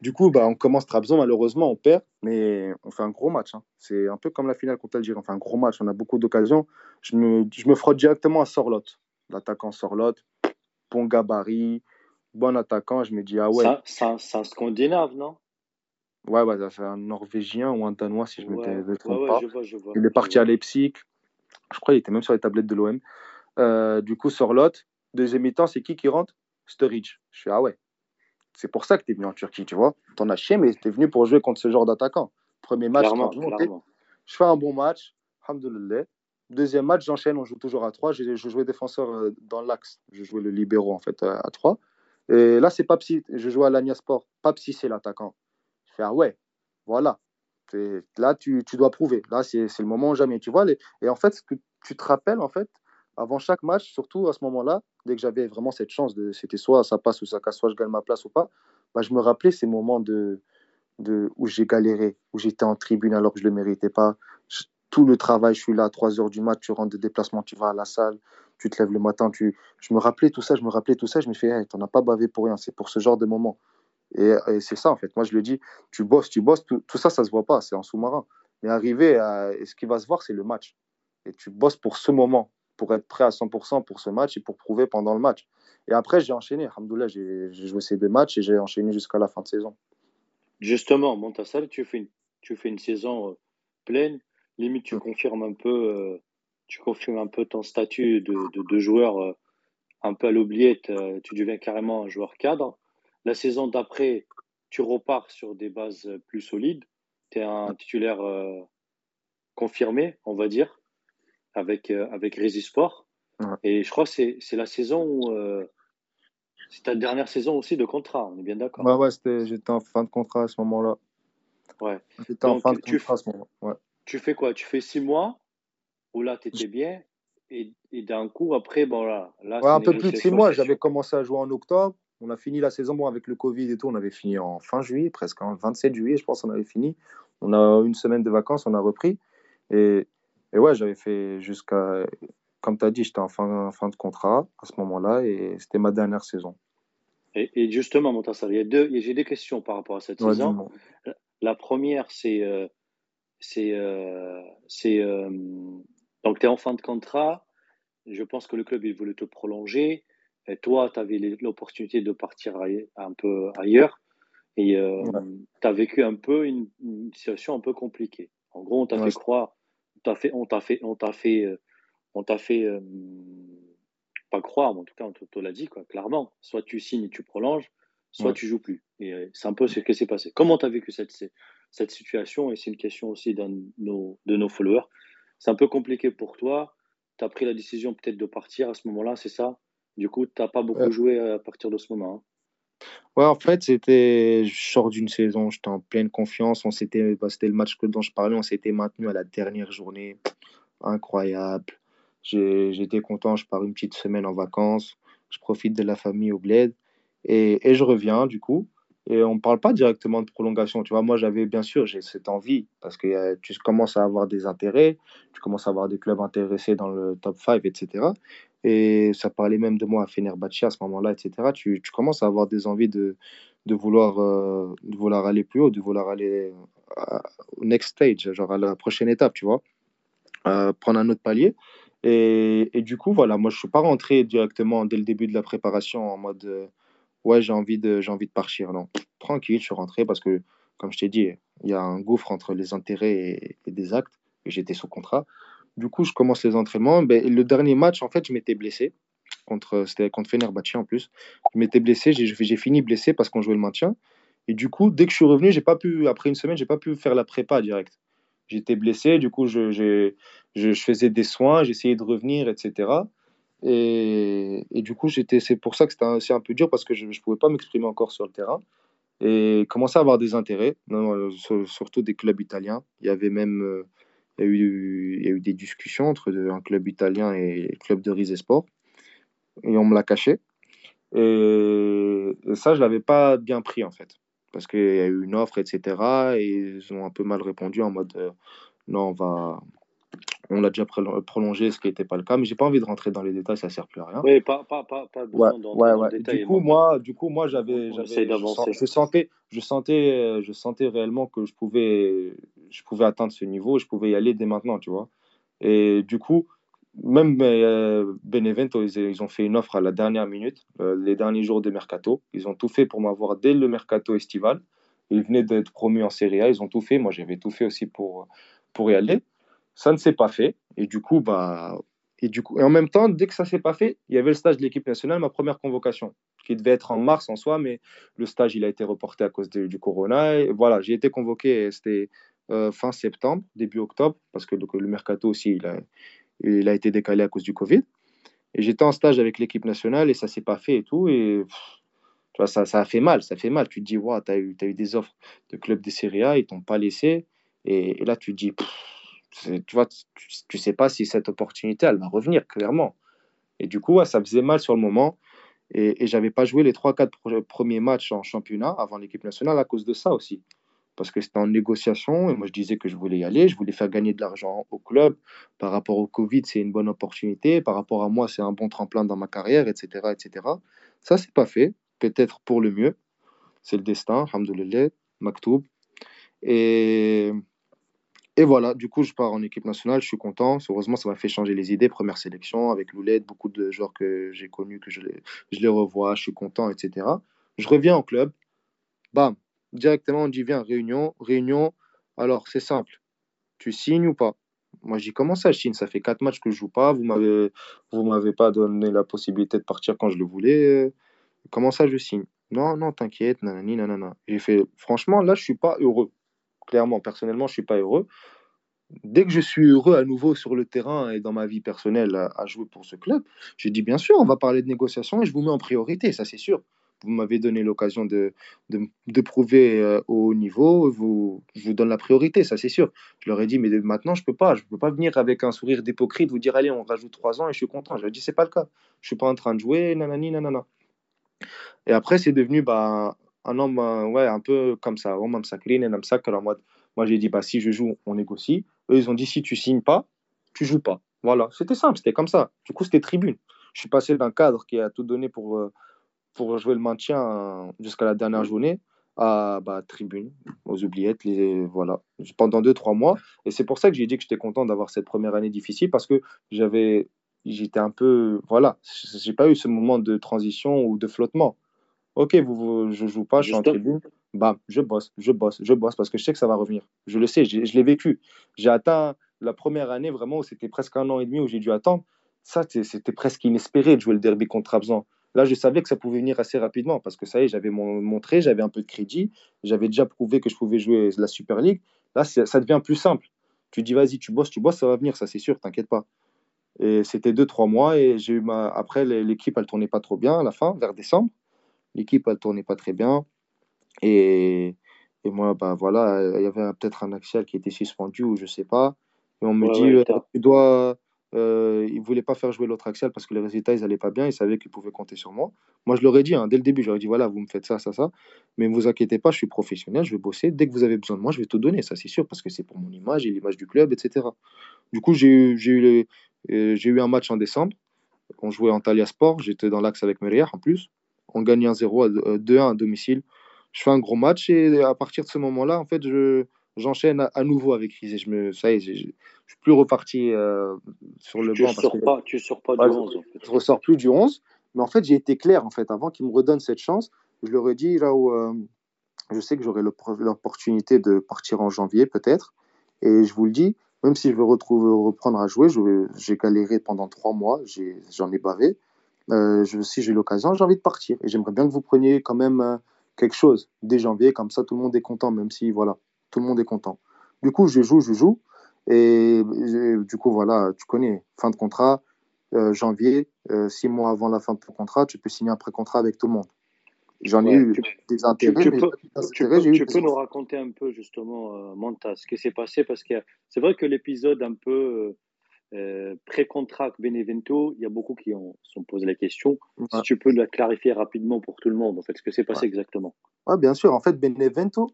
Du coup, bah, on commence Trabzon, malheureusement, on perd, mais on fait un gros match. Hein. C'est un peu comme la finale contre Algérie, on fait un gros match, on a beaucoup d'occasions. Je me, je me frotte directement à Sorlot, l'attaquant Sorlot, bon gabarit, bon attaquant. Je me dis ah ouais. C'est un scandinave, non? Ouais, ouais, c'est un Norvégien ou un Danois, si je ne me trompe pas. il est parti à Leipzig. Je crois qu'il était même sur les tablettes de l'OM. Euh, du coup, Sorlot, deuxième mi-temps, c'est qui qui rentre? Sturridge. Je fais, ah ouais, c'est pour ça que tu es venu en Turquie, tu vois. T'en as chié, mais tu es venu pour jouer contre ce genre d'attaquant. Premier match, je fais un bon match, alhamdoulilah. Deuxième match, j'enchaîne, on joue toujours à 3. Je, jouais défenseur euh, dans l'axe. Je jouais le libéraux, en fait, à 3. Et là, c'est Papsi. Je jouais à l'Agna Sport. Papsi, c'est l'attaquant. Ah ouais, voilà. Là, tu, tu, dois prouver. Là, c'est le moment jamais. Tu vois, les... et en fait, ce que tu te rappelles, en fait, avant chaque match, surtout à ce moment-là, dès que j'avais vraiment cette chance, de, c'était soit ça passe ou ça casse, soit je gagne ma place ou pas, bah, je me rappelais ces moments de, où j'ai galéré, où j'étais en tribune alors que je ne le méritais pas. tout le travail, je suis là à 3 heures du mat, tu rentres de déplacement, tu vas à la salle, tu te lèves le matin. Tu... Je me rappelais tout ça, je me rappelais tout ça, je me fais, hey, t'en as pas bavé pour rien, c'est pour ce genre de moment. Et, c'est ça, en fait. Moi, je le dis, tu bosses, tu bosses, tout, ça, ça se voit pas, c'est en sous-marin. Mais arriver à. ce qui va se voir, c'est le match. Et tu bosses pour ce moment, pour être prêt à 100% pour ce match et pour prouver pendant le match. Et après, j'ai enchaîné. Alhamdoulilah, j'ai joué ces deux matchs et j'ai enchaîné jusqu'à la fin de saison. Justement, Montassal, tu fais une, tu fais une saison euh, pleine. Limite, tu confirmes un peu. Euh, tu confirmes un peu ton statut de, de, joueur euh, un peu à l'oubliette. tu deviens carrément un joueur cadre. La saison d'après, tu repars sur des bases plus solides. Tu es un titulaire euh, confirmé, on va dire, avec, euh, avec Résisport. Et je crois que c'est la saison où. Euh, c'est ta dernière saison aussi de contrat, on est bien d'accord Ouais, ouais, j'étais en fin de contrat à ce moment-là. Ouais. J'étais en fin de contrat à ce moment ouais. Tu fais quoi? Tu fais six mois où là, tu étais bien et, et d'un coup, après, bon là. là ouais, un peu plus de six mois. J'avais commencé à jouer en octobre. On a fini la saison, bon, avec le Covid et tout, on avait fini en fin juillet, presque en 27 juillet, je pense, on avait fini. On a une semaine de vacances, on a repris. Et, et ouais, j'avais fait jusqu'à, comme tu as dit, j'étais en fin, fin de contrat à ce moment-là et c'était ma dernière saison. Et, justement, Montassar, j'ai deux questions par rapport à cette saison. La première, c'est. Euh, c'est, euh, c'est euh, donc, tu es en fin de contrat. Je pense que le club, il voulait te prolonger. Et toi, tu avais l'opportunité de partir un peu ailleurs et euh, tu as vécu un peu une, situation un peu compliquée. En gros, on t'a fait croire, t'a fait, on t'a fait, on t'a fait, euh, on t'a fait euh, pas croire, mais en tout cas, on te, l'a dit quoi, clairement. Soit tu signes et tu prolonges, soit tu joues plus. Et c'est un peu ce qui s'est passé. Comment tu as vécu cette, cette situation? Et c'est une question aussi d'un nos, de nos followers. C'est un peu compliqué pour toi. Tu as pris la décision peut-être de partir à ce moment-là, c'est ça? Du coup, tu n'as pas beaucoup joué à partir de ce moment. Hein. Ouais, en fait, c'était. Je d'une saison, j'étais en pleine confiance. On s'était, bah, c'était le match dont je parlais, on s'était maintenu à la dernière journée. Incroyable. J'étais content, je pars une petite semaine en vacances. Je profite de la famille au bled. Et, et je reviens, du coup. Et on ne parle pas directement de prolongation. Tu vois, moi, j'avais bien sûr, j'ai cette envie parce que euh, tu commences à avoir des intérêts, tu commences à avoir des clubs intéressés dans le top 5, etc. Et ça parlait même de moi à Fenerbahçe à ce moment-là, etc. Tu, tu, commences à avoir des envies de, de, vouloir, euh, de vouloir aller plus haut, de vouloir aller euh, au next stage, genre à la prochaine étape, tu vois, prendre un autre palier. Et, et, du coup, voilà, moi, je ne suis pas rentré directement dès le début de la préparation en mode ouais, j'ai envie, de, j'ai envie de partir. Non, tranquille, je suis rentré parce que, comme je t'ai dit, il y a un gouffre entre les intérêts et, des actes. Et j'étais sous contrat. Du coup, je commence les entraînements. Ben, le dernier match, en fait, je m'étais blessé. Contre, c'était contre Fenerbahçe en plus. Je m'étais blessé, j'ai, fini blessé parce qu'on jouait le maintien. Et du coup, dès que je suis revenu, j'ai pas pu, après une semaine, j'ai pas pu faire la prépa direct. J'étais blessé, du coup, je, faisais des soins, j'essayais de revenir, etc. Et, du coup, c'est pour ça que c'était un, peu dur parce que je ne pouvais pas m'exprimer encore sur le terrain. Et commencer à avoir des intérêts, non, surtout des clubs italiens. Il y avait même euh, il y a eu, il y a eu des discussions entre un club italien et le club de Rise Sport. Et on me l'a caché. Et, ça, je l'avais pas bien pris en fait. Parce qu'il y a eu une offre, etc. Et ils ont un peu mal répondu en mode euh, non, on va, on l'a déjà prolongé, ce qui n'était pas le cas, mais j'ai pas envie de rentrer dans les détails, ça sert plus à rien. Oui, pas, pas, pas, pas besoin ouais, ouais, ouais. Du coup, moi, du coup, moi, j'avais, j'avais, je, je, sentais, je sentais, je sentais réellement que je pouvais, je pouvais atteindre ce niveau, je pouvais y aller dès maintenant, tu vois. Et du coup, même euh, Benevento, ils, ont fait une offre à la dernière minute, euh, les derniers jours de mercato. Ils ont tout fait pour m'avoir dès le mercato estival. Ils venaient d'être promus en Serie A, ils ont tout fait. Moi, j'avais tout fait aussi pour, pour y aller. Ça ne s'est pas fait. Et du coup, bah, et du coup, et en même temps, dès que ça s'est pas fait, il y avait le stage de l'équipe nationale, ma première convocation, qui devait être en mars en soi, mais le stage il a été reporté à cause du corona. Et voilà, j'ai été convoqué. C'était euh, fin septembre, début octobre, parce que le mercato aussi, il a, il a été décalé à cause du Covid. Et j'étais en stage avec l'équipe nationale et ça s'est pas fait et tout. Et tu vois, ça, ça a fait mal, ça fait mal. Tu te dis, wow, tu as eu, as eu des offres de clubs de Serie A, ils t'ont pas laissé. Et, là, tu te dis, tu vois, tu, sais pas si cette opportunité, elle va revenir, clairement. Et du coup, ça faisait mal sur le moment. Et, et j'avais pas joué les 3-4 premiers matchs en championnat avant l'équipe nationale à cause de ça aussi. Parce que c'était en négociation et moi je disais que je voulais y aller, je voulais faire gagner de l'argent au club. Par rapport au Covid, c'est une bonne opportunité. Par rapport à moi, c'est un bon tremplin dans ma carrière, etc. etc. Ça, c'est pas fait. Peut-être pour le mieux. C'est le destin, alhamdoulilah, maktoub. Et et voilà, du coup, je pars en équipe nationale, je suis content. Heureusement, ça m'a fait changer les idées. Première sélection avec Loulette, beaucoup de joueurs que j'ai connus, que je les, je les revois, je suis content, etc. Je reviens au club, bam, directement on dit viens, réunion, réunion. Alors, c'est simple, tu signes ou pas? Moi, j'ai commencé ça, je signe? Ça fait quatre matchs que je joue pas. Vous m'avez, m'avez pas donné la possibilité de partir quand je le voulais. Comment ça, je signe? Non, non, t'inquiète, nanani, nanana. J'ai fait, franchement, là, je suis pas heureux clairement, personnellement, je ne suis pas heureux. Dès que je suis heureux à nouveau sur le terrain et dans ma vie personnelle à, jouer pour ce club, j'ai dit bien sûr, on va parler de négociation et je vous mets en priorité, ça c'est sûr. Vous m'avez donné l'occasion de, de, prouver euh, au haut niveau, vous, je vous donne la priorité, ça c'est sûr. Je leur ai dit, mais maintenant je ne peux pas, je ne peux pas venir avec un sourire d'hypocrite, vous dire, allez, on rajoute trois ans et je suis content. Je leur ai dit, c'est pas le cas. Je ne suis pas en train de jouer, nanani, nanana. Et après, c'est devenu bah, un homme euh, ouais, un peu comme ça, en mode, moi j'ai dit, bah, si je joue, on négocie. Eux, ils ont dit, si tu signes pas, tu joues pas. Voilà, c'était simple, c'était comme ça. Du coup, c'était tribune. Je suis passé d'un cadre qui a tout donné pour, euh, pour jouer le maintien euh, jusqu'à la dernière journée à bah, tribune, aux oubliettes, les, voilà, pendant deux, trois mois. Et c'est pour ça que j'ai dit que j'étais content d'avoir cette première année difficile parce que j'avais, j'étais un peu, voilà, j'ai pas eu ce moment de transition ou de flottement. Ok, vous, je joue pas, je suis en tribune. Bam, je bosse, je bosse, je bosse parce que je sais que ça va revenir. Je le sais, je, l'ai vécu. J'ai atteint la première année vraiment où c'était presque un an et demi où j'ai dû attendre. Ça, c'était presque inespéré de jouer le derby contre Abzan. Là, je savais que ça pouvait venir assez rapidement parce que ça y est, j'avais montré, j'avais un peu de crédit, j'avais déjà prouvé que je pouvais jouer la Super League. Là, ça devient plus simple. Tu dis, vas-y, tu bosses, tu bosses, ça va venir, ça c'est sûr, t'inquiète pas. Et c'était deux, trois mois et j'ai eu ma... après, l'équipe, elle tournait pas trop bien à la fin, vers décembre. L'équipe, elle tournait pas très bien. Et, et moi, bah voilà, il y avait peut-être un axial qui était suspendu ou je sais pas. Et on me dit, euh, tu dois. Euh, il voulait pas faire jouer l'autre axial parce que les résultats ils allaient pas bien, il savait qu'il pouvait compter sur moi. Moi je leur ai dit hein, dès le début, j'aurais dit voilà, vous me faites ça, ça, ça, mais ne vous inquiétez pas, je suis professionnel, je vais bosser. Dès que vous avez besoin de moi, je vais tout donner, ça c'est sûr, parce que c'est pour mon image et l'image du club, etc. Du coup, j'ai eu, j'ai eu, euh, eu un match en décembre. On jouait en Talia Sport, j'étais dans l'axe avec Merière en plus. On gagne 1-0, 2-1 euh, à domicile. Je fais un gros match et à partir de ce moment-là, en fait, je, j'enchaîne à, nouveau avec Riz. je me, ça y est, je, ne suis plus reparti euh, sur le tu banc. Sors pas, tu sors pas du 11. En fait. Je ressors plus du 11. Mais en fait, j'ai été clair, en fait, avant qu'ils me redonnent cette chance. Je leur ai dit, là où euh, je sais que j'aurai l'opportunité de partir en janvier, peut-être. Et je vous le dis, même si je veux retrouver, reprendre à jouer, j'ai galéré pendant trois mois, j'en ai, bavé. Euh, je, si j'ai l'occasion, j'ai envie de partir. Et j'aimerais bien que vous preniez quand même euh, quelque chose dès janvier, comme ça tout le monde est content, même si voilà, tout le monde est content. Du coup, je joue, je joue. Et, du coup, voilà, tu connais, fin de contrat, euh, janvier, six mois avant la fin de ton contrat, tu peux signer un pré-contrat avec tout le monde. J'en ai eu des intérêts. Tu, peux, nous raconter un peu justement, Monta, ce qui s'est passé parce que c'est vrai que l'épisode un peu euh, pré-contrat Benevento, il y a beaucoup qui ont, se sont posé la question. Si tu peux la clarifier rapidement pour tout le monde, en fait, ce que s'est passé exactement. Ouais, bien sûr. En fait, Benevento,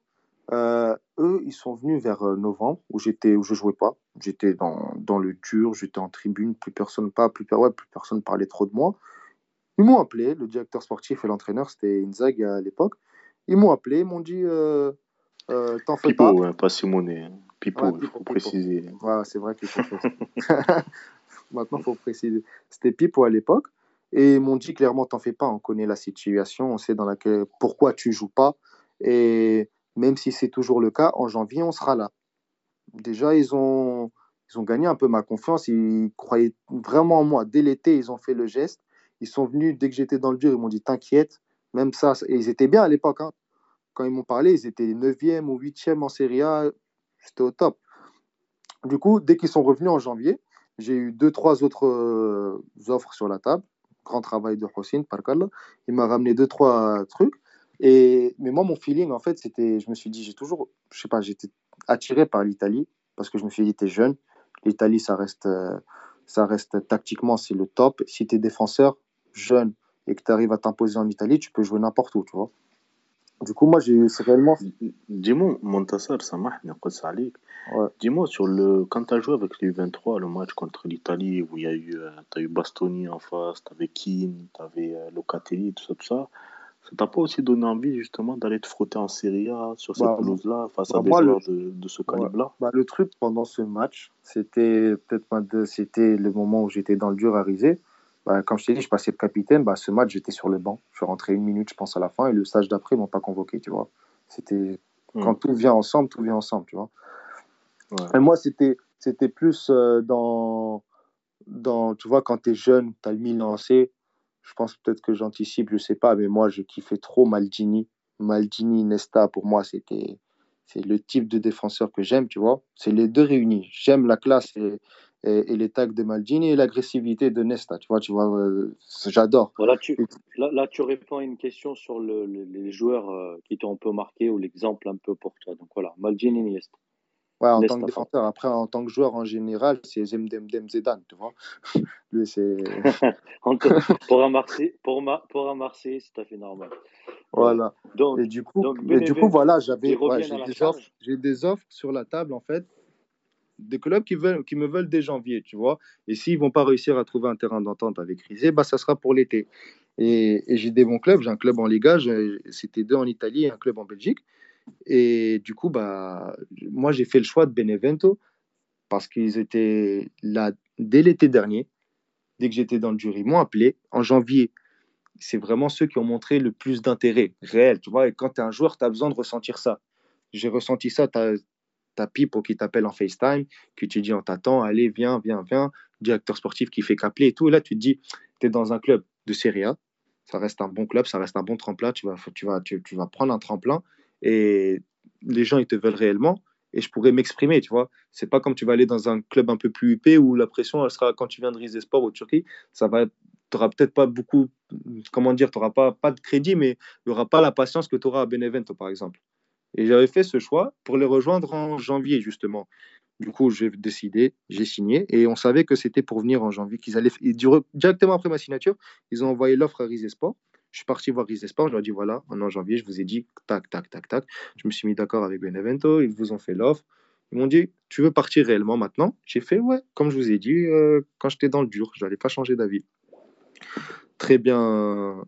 euh, eux, ils sont venus vers euh, novembre où j'étais, où je jouais pas. J'étais dans, dans le dur, j'étais en tribune, plus personne pas, plus, ouais, plus personne parlait trop de moi. Ils m'ont appelé, le directeur sportif et l'entraîneur, c'était Inzag à l'époque. Ils m'ont appelé, ils m'ont dit euh, T'en fais Pipo, pas. hein, pas Simonet. Pipo, il faut préciser. C'est vrai qu'il faut. *laughs* *laughs* Maintenant, il faut préciser. C'était Pipo à l'époque. Et ils m'ont dit clairement T'en fais pas, on connaît la situation, on sait dans laquelle, pourquoi tu joues pas. Et même si c'est toujours le cas, en janvier, on sera là. Déjà, ils ont, ils ont gagné un peu ma confiance. Ils croyaient vraiment en moi. Dès l'été, ils ont fait le geste. Ils sont venus, dès que j'étais dans le dur, ils m'ont dit T'inquiète. Même ça, et ils étaient bien à l'époque. Hein. Quand ils m'ont parlé, ils étaient 9e ou 8e en Serie A. C'était au top. Du coup, dès qu'ils sont revenus en janvier, j'ai eu deux, trois autres euh, offres sur la table. Grand travail de Hossein, par contre. Il m'a ramené deux, trois trucs. Et, mais moi, mon feeling, en fait, c'était, je me suis dit, j'ai toujours, je sais pas, j'étais attiré par l'Italie parce que je me suis dit, t'es jeune. L'Italie, ça reste, euh, ça reste tactiquement, c'est le top. Si tu es défenseur, jeune, et que tu arrives à t'imposer en Italie, tu peux jouer n'importe où, tu vois. Du coup, moi, j'ai réellement. Dis-moi, Montassar, ça m'a Ouais. Dis-moi, sur le... quand tu as joué avec les 23 le match contre l'Italie, où il y a eu, euh, as eu Bastoni en face, tu avais Keane, tu avais euh, Locatelli, tout ça, tout ça. Ça t'a pas aussi donné envie, justement, d'aller te frotter en Serie A sur cette Bah, pelouse-là, face bah, à des moi, le- joueurs de, de ce calibre-là? Bah, le truc pendant ce match, c'était peut-être c'était le moment où j'étais dans le dur à riser. Bah, comme je t'ai dit, je passais de capitaine. Bah, ce match, j'étais sur le banc. Je suis rentré une minute, je pense, à la fin. Et le stage d'après, ils m'ont pas convoqué, tu vois. C'était quand Hmm. tout vient ensemble, tout vient ensemble, tu vois. Ouais. Et moi, c'était c'était plus euh, dans, dans, tu vois, quand tu es jeune, tu as le Milan AC. Je pense peut-être que j'anticipe, je sais pas, mais moi, je kiffais trop Maldini. Maldini, Nesta, pour moi, c'était c'est le type de défenseur que j'aime, tu vois. C'est les deux réunis. J'aime la classe et, et, et les tags de Maldini et l'agressivité de Nesta, tu vois. Tu vois, euh, j'adore. Voilà, tu, là, là, tu réponds à une question sur le, le- les joueurs euh, qui t'ont un peu marqué ou l'exemple un peu pour toi. Donc voilà, Maldini Iniesta. Ouais, en Nesta, tant que défenseur. Après, en tant que joueur en général, c'est Zemdemdem Zidane, tu vois. *laughs* Lui, c'est. *laughs* Pour un Marseillais, pour, Ma- pour un Marseillais, c'est tout à fait normal. Voilà. Donc, Et du coup, donc et du coup voilà, j'avais ouais, j'ai des offres, des offres sur la table en fait, des clubs qui veulent, qui me veulent dès janvier, tu vois. Et s'ils vont pas réussir à trouver un terrain d'entente avec Rizé, bah ça sera pour l'été. Et, j'ai des bons clubs, j'ai un club en Liga, c'était deux en Italie et un club en Belgique. Et du coup, bah moi j'ai fait le choix de Benevento parce qu'ils étaient là dès l'été dernier. Dès que j'étais dans le jury, ils m'ont appelé en janvier c'est vraiment ceux qui ont montré le plus d'intérêt réel, tu vois. Et quand tu es un joueur, tu as besoin de ressentir ça. J'ai ressenti ça, Pipo qui t'appelle en FaceTime, qui te dit on t'attend, allez, viens, viens, viens, directeur sportif qui fait qu'appeler et tout. Et là, tu te dis, tu es dans un club de Serie A, ça reste un bon club, ça reste un bon tremplin, tu vas, prendre un tremplin et les gens, ils te veulent réellement et je pourrais m'exprimer, tu vois. C'est pas comme tu vas aller dans un club un peu plus huppé où la pression, elle sera quand tu viens de Rizespor au Turquie, ça va tu n'auras peut-être pas beaucoup, comment dire, tu n'auras pas, pas de crédit, mais il n'y aura pas la patience que tu auras à Benevento, par exemple. Et j'avais fait ce choix pour les rejoindre en janvier, justement. Du coup, j'ai décidé, j'ai signé, et on savait que c'était pour venir en janvier, qu'ils allaient, directement après ma signature, ils ont envoyé l'offre à Rizesport. Je suis parti voir Rizesport, je leur ai dit, voilà, en janvier, je vous ai dit, tac, tac, tac, tac. Je me suis mis d'accord avec Benevento, ils vous ont fait l'offre. Ils m'ont dit, tu veux partir réellement maintenant? J'ai fait, ouais, comme je vous ai dit, euh, quand j'étais dans le dur, je n'allais pas changer d'avis. Très bien,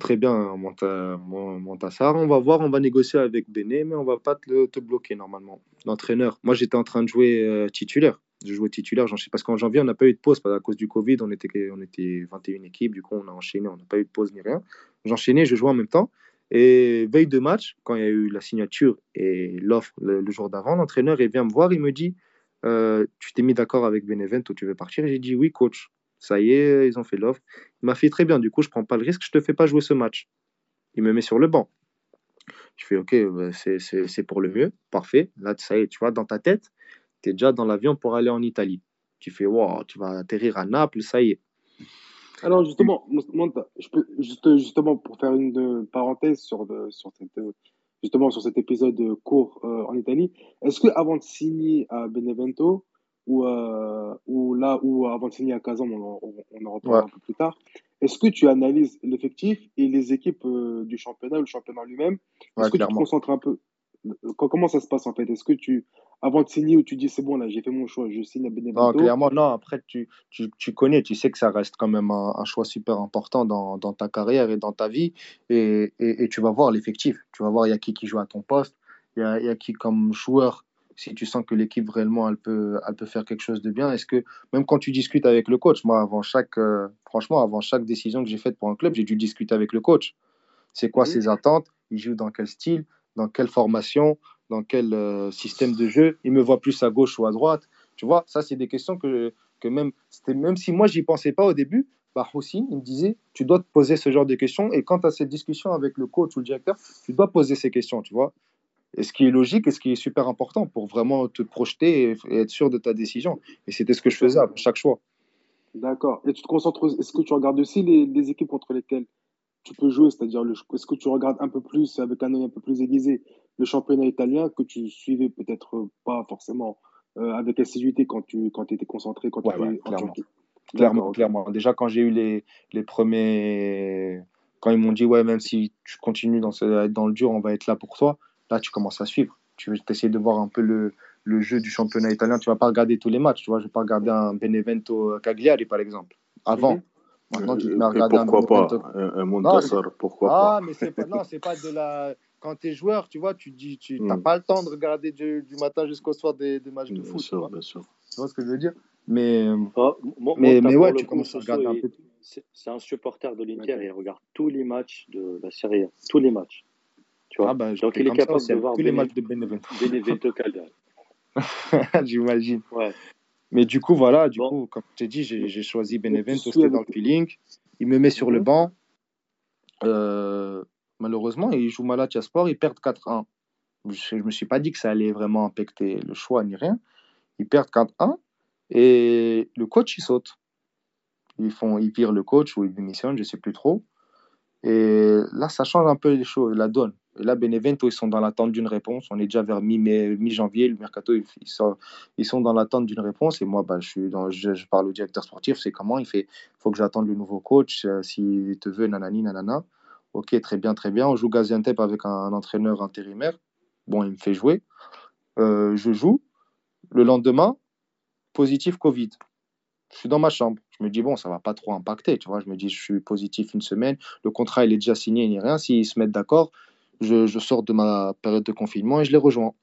très bien, Monta- Mon- Montassar. On va voir, on va négocier avec Béné, mais on va pas te, te bloquer normalement. L'entraîneur, moi j'étais en train de jouer euh, titulaire. Je jouais titulaire, sais- parce qu'en janvier, on n'a pas eu de pause à cause du Covid. On était, on était 21 équipes, du coup, on a enchaîné, on n'a pas eu de pause ni rien. J'enchaînais, je jouais en même temps. Et veille de match, quand il y a eu la signature et l'offre le, le jour d'avant, l'entraîneur il vient me voir, il me dit euh, Tu t'es mis d'accord avec Benevento, tu veux partir J'ai dit Oui, coach. Ça y est, ils ont fait l'offre. Il m'a fait très bien, du coup, je prends pas le risque, je te fais pas jouer ce match. Il me met sur le banc. Je fais Ok, bah, c'est- pour le mieux, parfait. Là, ça y est, tu vois, dans ta tête, tu es déjà dans l'avion pour aller en Italie. Tu fais Wow, tu vas atterrir à Naples, ça y est. Alors justement, je peux juste, justement pour faire une euh, parenthèse euh, justement sur cet épisode court euh, en Italie, est-ce que avant de signer à Benevento, ou, euh, ou là où avant de signer à Kazan, on, on, en reparlera un peu plus tard. Est-ce que tu analyses l'effectif et les équipes euh, du championnat ou le championnat lui-même? Est-ce que tu te concentres un peu Comment ça se passe en fait? Est-ce que tu, avant de signer, où tu dis c'est bon, là j'ai fait mon choix, je signe à Benevento? Non, clairement, non. Après, tu, tu, tu, connais, tu sais que ça reste quand même un, choix super important dans, dans, ta carrière et dans ta vie. Et, et, et tu vas voir l'effectif. Tu vas voir, il y a qui qui joue à ton poste, il y a, y a qui comme joueur si tu sens que l'équipe réellement elle peut, elle peut faire quelque chose de bien Est-ce que même quand tu discutes avec le coach, moi avant chaque, euh, franchement avant chaque décision que j'ai faite pour un club, j'ai dû discuter avec le coach. C'est quoi ses attentes? Il joue dans quel style? Dans quelle formation? Dans quel euh, système de jeu? Il me voit plus à gauche ou à droite? Tu vois, ça c'est des questions que, que même, même si moi j'y pensais pas au début, bah, aussi, il me disait, tu dois te poser ce genre de questions. Et quand tu as cette discussion avec le coach ou le directeur, tu dois poser ces questions, tu vois et ce qui est logique et ce qui est super important pour vraiment te projeter et, être sûr de ta décision. Et c'était ce que je faisais à chaque choix. D'accord. Et tu te concentres, est-ce que tu regardes aussi les, équipes contre lesquelles tu peux jouer, c'est-à-dire est-ce que tu regardes un peu plus, avec un œil un peu plus aiguisé, le championnat italien que tu suivais peut-être pas forcément euh, avec assiduité quand tu quand étais concentré quand tu étais clairement. Clairement, clairement. Déjà, quand j'ai eu les, les premiers. Quand ils m'ont dit, ouais, même si tu continues dans, ce, dans le dur, on va être là pour toi là, tu commences à suivre. Tu veux essayer de voir un peu le, le, jeu du championnat italien. Tu vas pas regarder tous les matchs. Tu vois, je vais pas regarder un Benevento Cagliari, par exemple. Avant. Mhm. Maintenant, tu vas regarder un pourquoi pas un, Montassar, pourquoi ah, pas mais c'est pas, non, c'est pas de la. Quand tu es joueur, tu vois, tu dis, tu n'as hmm. pas le temps de regarder du, du matin jusqu'au soir des, des, matchs de foot. Sûr, tu vois. bien sûr. Tu vois ce que je veux dire? Mais, ah, mais, mais ouais, tu commences à regarder un peu. C'est un supporter de l'Inter et il regarde tous les matchs de la Serie A, tous les matchs. Tu vois ah bah, Donc il est capable de voir tous les matchs de Benevento. Benevento Cagliari. *laughs* J'imagine. Ouais. Mais du coup, voilà, du coup, comme je t'ai dit, j'ai choisi Benevento, c'était dans le feeling. Il me met sur le mhm. banc. Euh, malheureusement, il joue Malatya Sport, ils perdent 4-1. Je ne me suis pas dit que ça allait vraiment impacter le choix ni rien. Ils perdent 4-1 et le coach, il saute. Ils, font, ils virent le coach ou ils démissionnent, je ne sais plus trop. Et là, ça change un peu les choses, la donne. Et là, Benevento, ils sont dans l'attente d'une réponse. On est déjà vers mi-janvier. le mercato, ils, sont, dans l'attente d'une réponse. Et moi, bah, je, suis dans, je, parle au directeur sportif. C'est comment Il fait? Faut que j'attende le nouveau coach. Euh, S'il te veut, nanani, nanana. Ok, très bien, très bien. On joue Gaziantep avec un, entraîneur intérimaire. Bon, il me fait jouer. Euh, je joue. Le lendemain, positif Covid. Je suis dans ma chambre. Je me dis, bon, ça va pas trop impacter. Tu vois, je me dis, je suis positif une semaine. Le contrat, il est déjà signé, il n'y a rien. S'ils se mettent d'accord, je, sors de ma période de confinement et je les rejoins.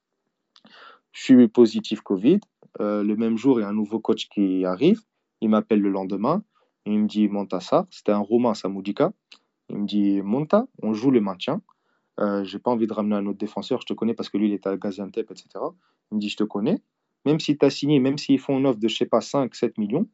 Je suis positif Covid. Euh, le même jour, il y a un nouveau coach qui arrive. Il m'appelle le lendemain. Il me dit Monta ça. C'était un Romain, Samoudika. Il me dit Monta, on joue le maintien. Euh, j'ai pas envie de ramener un autre défenseur. Je te connais parce que lui, il est à Gaziantep, etc. Il me dit Je te connais. Même si tu as signé, même s'ils font une offre de, je sais pas, 5, 7 millions,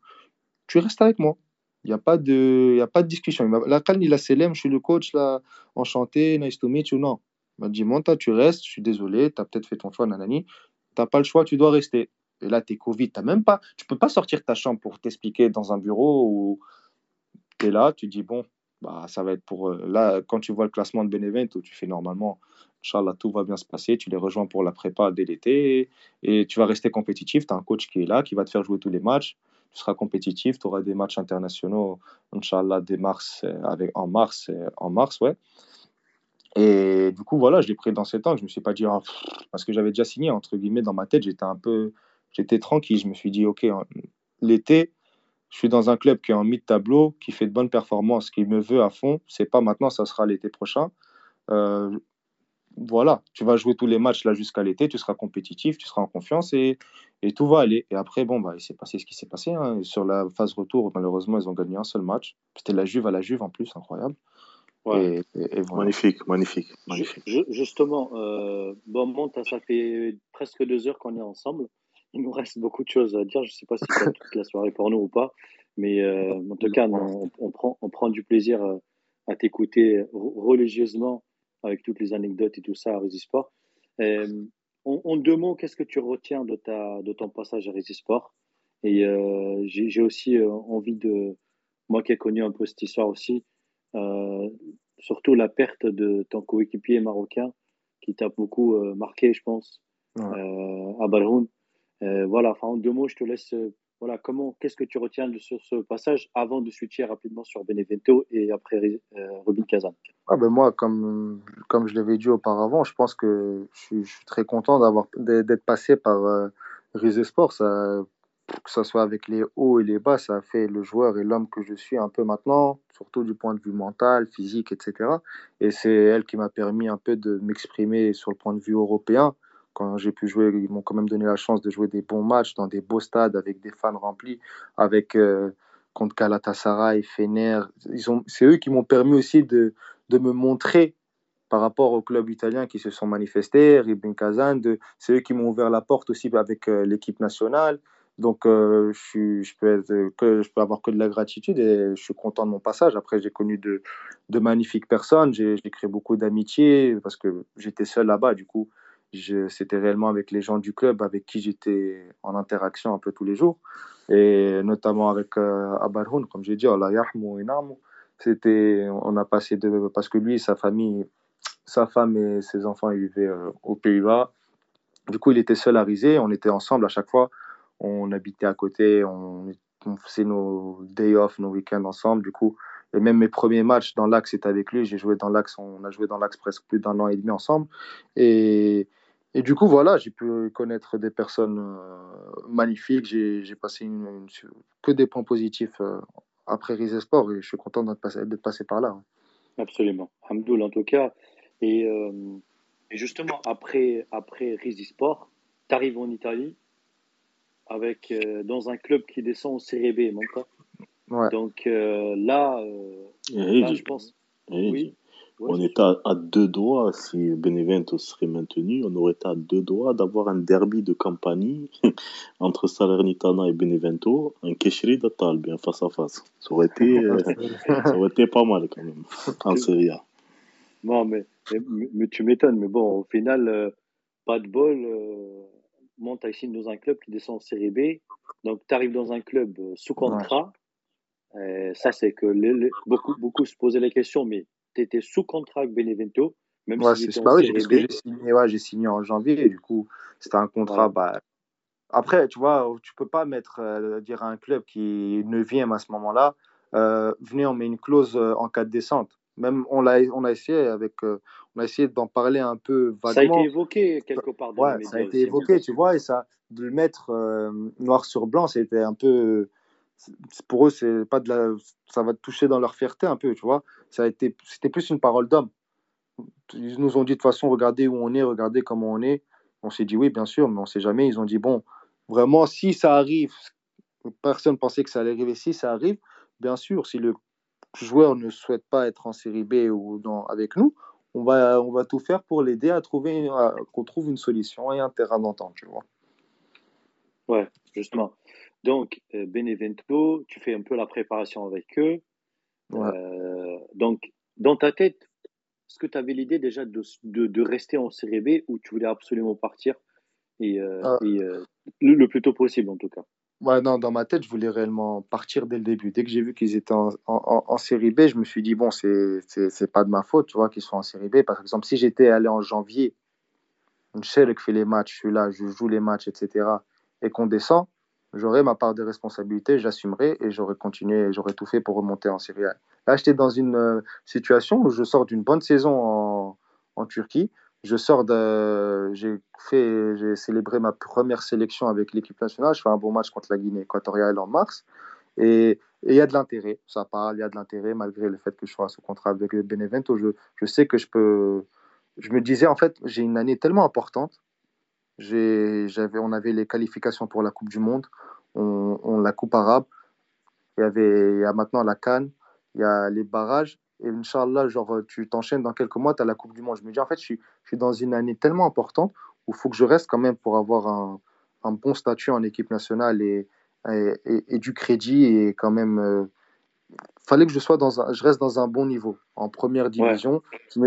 tu restes avec moi. Il n'y a, pas de, a pas de discussion. La calme, il a Selem, je suis le coach, là, enchanté, nice to meet you. Non. Il m'a dit, Monta, tu restes, je suis désolé, tu as peut-être fait ton choix, nanani. Tu n'as pas le choix, tu dois rester. Et là, tu es Covid, as même pas, tu peux pas sortir de ta chambre pour t'expliquer dans un bureau où tu es là, tu dis, bon, bah, ça va être pour. Euh, là, quand tu vois le classement de Benevento, tu fais normalement, Inch'Allah, tout va bien se passer, tu les rejoins pour la prépa dès l'été et tu vas rester compétitif. Tu as un coach qui est là, qui va te faire jouer tous les matchs tu seras compétitif, tu auras des matchs internationaux, Inch'Allah, dès mars, euh, avec, en mars, euh, en mars, ouais. Et du coup, voilà, je l'ai pris dans cet temps. Je me suis pas dit, ah, parce que j'avais déjà signé, entre guillemets, dans ma tête, j'étais un peu, j'étais tranquille. Je me suis dit, OK, l'été, je suis dans un club qui est en mi-tableau, qui fait de bonnes performances, qui me veut à fond. C'est pas maintenant, ça sera l'été prochain. Euh, voilà, tu vas jouer tous les matchs là jusqu'à l'été, tu seras compétitif, tu seras en confiance et, et tout va aller. Et après, bon, bah, il s'est passé ce qui s'est passé. Hein. Sur la phase retour, malheureusement, ils ont gagné un seul match. C'était la Juve à la Juve en plus, incroyable. Et, Magnifique, magnifique, magnifique. justement, euh, bon, ça fait presque deux heures qu'on est ensemble. Il nous reste beaucoup de choses à dire. Je ne sais pas si c'est toute la soirée pour nous ou pas. Mais euh, en tout cas, on, prend, on prend du plaisir euh, à t'écouter religieusement avec toutes les anecdotes et tout ça à Résisport. Euh, en, deux mots, qu'est-ce que tu retiens de, ta, de ton passage à Résisport Et euh, j'ai aussi euh, envie de, moi qui ai connu un peu cette histoire aussi, surtout la perte de ton coéquipier marocain qui t'a beaucoup marqué, je pense, à Balhoun. voilà, enfin, en deux mots, je te laisse. Voilà, comment, qu'est-ce que tu retiens de, sur ce passage avant de switcher rapidement sur Benevento et après Robin Kazan? Ah ben moi, comme, comme je l'avais dit auparavant, je pense que je suis, très content d'avoir d'être passé par euh, Sport. Ça, que ce soit avec les hauts et les bas, ça a fait le joueur et l'homme que je suis un peu maintenant, surtout du point de vue mental, physique, etc. Et c'est elle qui m'a permis un peu de m'exprimer sur le point de vue européen. Quand j'ai pu jouer, ils m'ont quand même donné la chance de jouer des bons matchs dans des beaux stades avec des fans remplis, avec euh, contre Galatasaray, Fener. C'est eux qui m'ont permis aussi de, de me montrer par rapport aux clubs italiens qui se sont manifestés, Ribin Kazan, c'est eux qui m'ont ouvert la porte aussi avec euh, l'équipe nationale. Donc, euh, je, que, je peux avoir que de la gratitude et je suis content de mon passage. Après, j'ai connu de, de, magnifiques personnes, j'ai créé beaucoup d'amitié parce que j'étais seul là-bas. Du coup, c'était réellement avec les gens du club avec qui j'étais en interaction un peu tous les jours. Et notamment avec euh, Abarhoun, comme j'ai dit, Allah Yahmou et C'était, on a passé de, parce que lui, sa famille, sa femme et ses enfants, ils vivaient euh, aux Pays-Bas. Du coup, il était seul à Rizé. On était ensemble à chaque fois on habitait à côté, on, faisait nos day off, nos week-ends ensemble. Du coup, et même mes premiers matchs dans l'Axe, c'était avec lui. J'ai joué dans l'Axe, on a joué dans l'Axe presque plus d'un an et demi ensemble. Et, et du coup, voilà, j'ai pu connaître des personnes euh, magnifiques. J'ai passé une, que des points positifs euh, après Rise Sport et je suis content d'être passé, passé, par là. Absolument. Hamdoul, en tout cas. Et, euh, et justement, après, après Rise Sport, tu arrives en Italie avec, euh, dans un club qui descend en Série B, mon Ouais. Donc euh, là, euh, là, je pense. oui. On est à, à, deux doigts, si Benevento serait maintenu, on aurait été à deux doigts d'avoir un derby de campagne *laughs* entre Salernitana et Benevento, un Keshri d'Atal, bien face à face. Ça aurait, été, ça aurait été pas mal quand même, en Serie A. Non, mais, mais, tu m'étonnes, mais bon, au final, pas de bol monte ici dans un club qui descend en série B. Donc, tu arrives dans un club euh, sous contrat. Euh, ça, c'est que beaucoup, beaucoup se posaient la question, mais tu étais sous contrat avec Benevento, même si c'est pas oui, parce que j'ai signé, ouais, j'ai signé en janvier, et du coup, c'était un contrat. Bah... Après, tu vois, tu peux pas mettre, euh, dire à un club qui ne vient à ce moment-là, venez, on met une clause en cas de descente. Même on l'a, on a essayé avec, euh, on a essayé d'en parler un peu vaguement. Ça a été évoqué quelque part. Dans ouais, ça a été évoqué, tu vois, et ça, de le mettre euh, noir sur blanc, c'était un peu, pour eux, c'est pas de la, ça va toucher dans leur fierté un peu, tu vois. Ça a été, c'était plus une parole d'homme. Ils nous ont dit de toute façon, regardez où on est, regardez comment on est. On s'est dit oui, bien sûr, mais on sait jamais. Ils ont dit bon, vraiment, si ça arrive, personne pensait que ça allait arriver. Si ça arrive, bien sûr, si le joueur ne souhaite pas être en série B ou dans, avec nous, on va, on va tout faire pour l'aider à trouver qu'on trouve une solution et un terrain d'entente, tu vois. Ouais, justement. Donc, euh, Benevento, tu fais un peu la préparation avec eux. Euh, donc, dans ta tête, est-ce que tu avais l'idée déjà de, de, rester en série B ou tu voulais absolument partir et, euh, ah. le, plus tôt possible en tout cas? Ouais, non, dans ma tête, je voulais réellement partir dès le début. Dès que j'ai vu qu'ils étaient en, en, en, série B, je me suis dit, bon, c'est, c'est, pas de ma faute, tu vois, qu'ils soient en série B. Par exemple, si j'étais allé en janvier, je sais que fait les matchs, je suis là, je joue les matchs, etc., et qu'on descend, j'aurais ma part de responsabilité, j'assumerais et j'aurais continué, j'aurais tout fait pour remonter en série A. Là, j'étais dans une euh, situation où je sors d'une bonne saison en, Turquie je sors. J'ai fait, j'ai célébré ma première sélection avec l'équipe nationale. Je fais un bon match contre la Guinée équatoriale en mars. Et il y a de l'intérêt, ça parle, il y a de l'intérêt malgré le fait que je sois sous contrat avec Benevento. Je sais que je peux. Je me disais, en fait, j'ai une année tellement importante. J'avais, on avait les qualifications pour la Coupe du Monde, on, on la Coupe arabe. Il y avait il y a maintenant la Cannes, il y a les barrages. Et Inch'Allah, genre, tu t'enchaînes dans quelques mois, tu as la Coupe du Monde. Je me dis, en fait, je suis, je suis dans une année tellement importante où il faut que je reste quand même pour avoir un, un bon statut en équipe nationale et, et, et, du crédit. Et quand même, euh, fallait que je, sois dans un, je reste dans un bon niveau, en première division.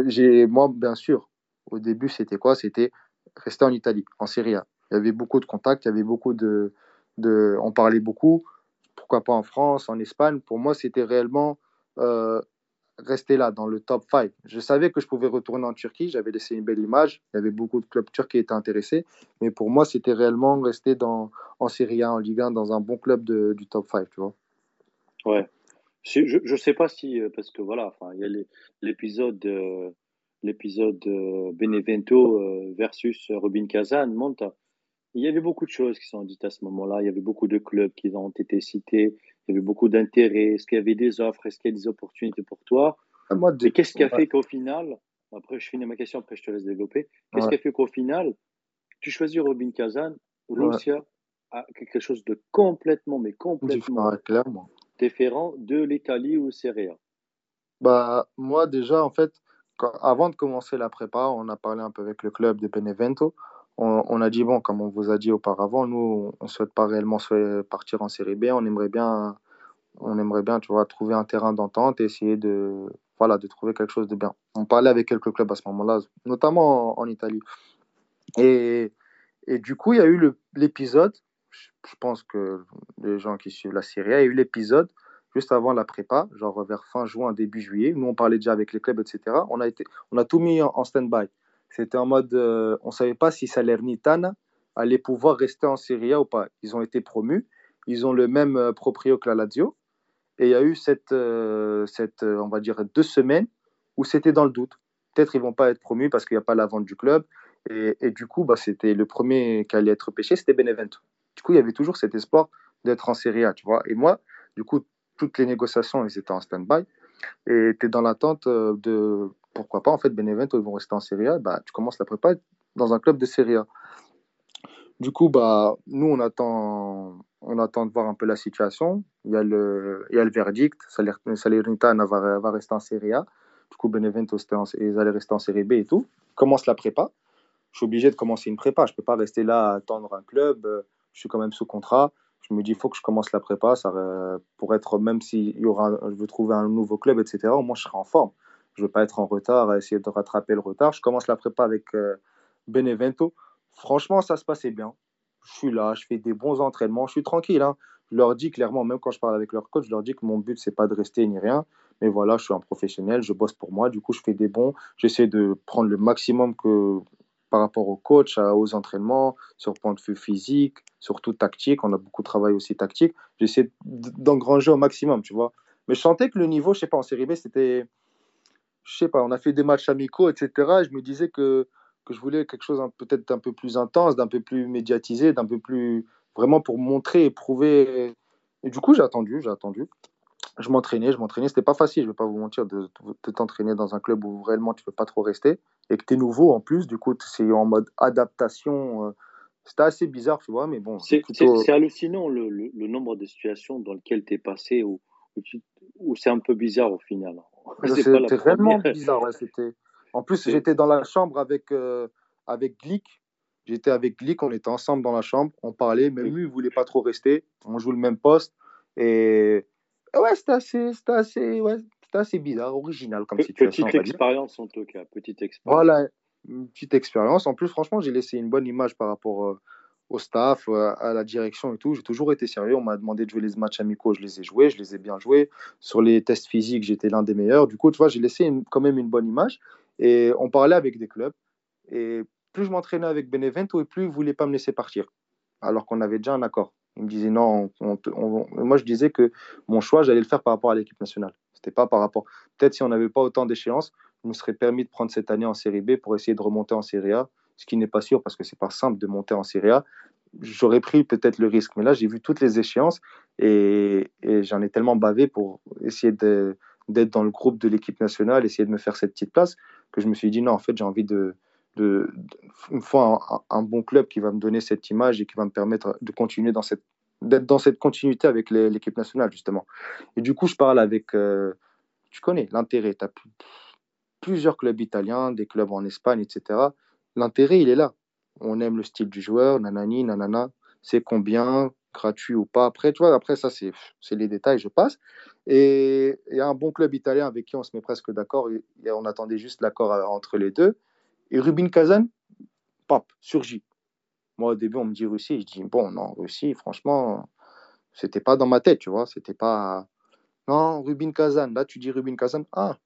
J'ai, moi, bien sûr, au début, c'était quoi? C'était rester en Italie, en Serie A. Il y avait beaucoup de contacts, il y avait beaucoup de. On parlait beaucoup. Pourquoi pas en France, en Espagne Pour moi, c'était réellement. Euh, rester là, dans le top 5. Je savais que je pouvais retourner en Turquie, j'avais laissé une belle image, il y avait beaucoup de clubs turcs qui étaient intéressés, mais pour moi, c'était réellement rester en Serie A, en Ligue 1, dans un bon club du top 5, tu vois. Ouais. Je ne sais pas si, euh, parce que voilà, il y a l'épisode euh, l'épisode euh, Benevento versus Rubin Kazan monte. Il y avait beaucoup de choses qui sont dites à ce moment-là. Il y avait beaucoup de clubs qui ont été cités. Il y avait beaucoup d'intérêt. Est-ce qu'il y avait des offres? Est-ce qu'il y a des opportunités pour toi? Ah, Moi, qu'est-ce qui a fait qu'au final, après je finis ma question, après je te laisse développer. Qu'est-ce qui a fait qu'au final, tu choisis Robin Kazan, Russia a quelque chose de complètement, mais complètement différent de l'Italie ou Serie A? Bah, Moi, déjà, en fait, avant de commencer la prépa, on a parlé un peu avec le club de Benevento on, a dit, bon, comme on vous a dit auparavant, nous, on ne souhaite pas réellement partir en série B. On aimerait bien, on aimerait bien tu vois, trouver un terrain d'entente et essayer de, voilà, de trouver quelque chose de bien. On parlait avec quelques clubs à ce moment-là, notamment en, Italie. Et, et, du coup, il y a eu l'épisode, je pense que les gens qui suivent la série A, il y a eu l'épisode juste avant la prépa, genre vers fin juin, début juillet. Nous, on parlait déjà avec les clubs, etc. On a, été, on a tout mis en stand-by. C'était en mode, euh, on ne savait pas si Salernitana allait pouvoir rester en Serie A ou pas. Ils ont été promus, ils ont le même euh, proprio que la Lazio. Et il y a eu cette, euh, cette on va dire, deux semaines où c'était dans le doute. Peut-être ils vont pas être promus parce qu'il n'y a pas la vente du club. Et, du coup, bah, c'était le premier qui allait être pêché, c'était Benevento. Du coup, il y avait toujours cet espoir d'être en Serie A, tu vois. Et moi, du coup, toutes les négociations, elles étaient en stand-by. Et tu es dans l'attente de pourquoi pas, en fait, Benevento, ils vont rester en Serie A, bah, tu commences la prépa dans un club de Serie A. Du coup, bah, nous, on attend, on attend de voir un peu la situation. Il y a le, il y a le verdict. Salernitana va, rester en Serie A. Du coup, Benevento, ils allaient rester en Serie B et tout. Commence la prépa. Je suis obligé de commencer une prépa. Je ne peux pas rester là à attendre un club. Je suis quand même sous contrat. Je me dis, il faut que je commence la prépa ça, pour être, même si y aura, je veux trouver un nouveau club, etc., au moins je serai en forme. Je ne veux pas être en retard, essayer de rattraper le retard. Je commence la prépa avec euh, Benevento. Franchement, ça se passait bien. Je suis là, je fais des bons entraînements, je suis tranquille. Hein. Je leur dis clairement, même quand je parle avec leur coach, je leur dis que mon but, c'est pas de rester ni rien. Mais voilà, je suis un professionnel, je bosse pour moi. Du coup, je fais des bons. J'essaie de prendre le maximum que par rapport au coach, aux entraînements, sur point de vue physique, surtout tactique. On a beaucoup travaillé aussi tactique. J'essaie d'engranger au maximum, tu vois. Mais je sentais que le niveau, je sais pas, en série B, c'était je sais pas, on a fait des matchs amicaux, etc. Et je me disais que, que je voulais quelque chose peut-être d'un peu plus intense, d'un peu plus médiatisé, d'un peu plus vraiment pour montrer et prouver. Et du coup, j'ai attendu, j'ai attendu. Je m'entraînais, je m'entraînais. C'était pas facile, je vais pas vous mentir, de, t'entraîner dans un club où réellement tu peux pas trop rester et que tu es nouveau en plus. Du coup, c'est en mode adaptation. Euh, c'était assez bizarre, tu vois, mais bon. C'est hallucinant le, le, nombre de situations dans lesquelles tu es passé où, où c'est un peu bizarre au final. *laughs* C'était vraiment bizarre. En plus, j'étais dans la chambre avec, euh, avec Glick. J'étais avec Glick, on était ensemble dans la chambre, on parlait, même lui, il voulait pas trop rester. On joue le même poste. Et ouais, c'était assez, assez, ouais, assez bizarre, original comme situation. Petite expérience en tout cas, petite expérience. Voilà, une petite expérience. En plus, franchement, j'ai laissé une bonne image par rapport euh, au staff, euh, à la direction et tout. J'ai toujours été sérieux. On m'a demandé de jouer les matchs amicaux, je les ai joués, je les ai bien joués. Sur les tests physiques, j'étais l'un des meilleurs. Du coup, tu vois, j'ai laissé quand même une bonne image. Et on parlait avec des clubs. Et plus je m'entraînais avec Benevento, et plus ils ne voulaient pas me laisser partir. Alors qu'on avait déjà un accord. Ils me disaient non. moi, je disais que mon choix, j'allais le faire par rapport à l'équipe nationale. C'était pas par rapport. Peut-être si on n'avait pas autant d'échéances, je me serait permis de prendre cette année en Série B pour essayer de remonter en Série A ce qui n'est pas sûr parce que c'est pas simple de monter en Serie A. J'aurais pris peut-être le risque, mais là j'ai vu toutes les échéances et, j'en ai tellement bavé pour essayer d'être dans le groupe de l'équipe nationale, essayer de me faire cette petite place que je me suis dit non, en fait j'ai envie de, une fois un, bon club qui va me donner cette image et qui va me permettre de continuer dans cette d'être dans cette continuité avec l'équipe nationale justement. Et du coup je parle avec, euh, tu connais l'intérêt, tu as plusieurs clubs italiens, des clubs en Espagne, etc l'intérêt, il est là. On aime le style du joueur, nanani, nanana, c'est combien, gratuit ou pas. Après, tu vois, après ça, c'est les détails, je passe. Et il y a un bon club italien avec qui on se met presque d'accord. On attendait juste l'accord entre les deux. Et Rubin Kazan, pop, surgit. Moi, au début, on me dit Russie. Je dis, bon, non, Russie, franchement, c'était pas dans ma tête, tu vois. C'était pas. Non, Rubin Kazan. Là, tu dis Rubin Kazan. Ah,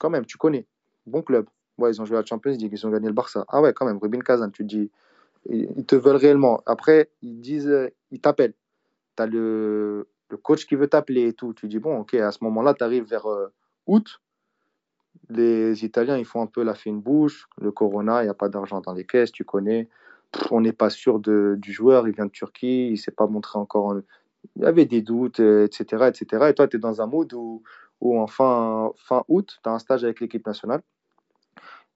quand même, tu connais. Bon club. Ouais, ils ont joué à la Champions League, ils ont gagné le Barça. Ah ouais, quand même, Rubin Kazan, tu dis, ils te veulent réellement. Après, ils disent, euh, ils t'appellent. Tu as le, le, coach qui veut t'appeler et tout. Tu dis, bon, ok, à ce moment-là, tu arrives vers euh, août. Les Italiens, ils font un peu la fine bouche. Le Corona, il n'y a pas d'argent dans les caisses, tu connais. On n'est pas sûr de, du joueur, il vient de Turquie, il s'est pas montré encore. Il y avait des doutes, etc. Euh, etc. Et toi, tu es dans un mode où, où en fin, fin août, tu as un stage avec l'équipe nationale.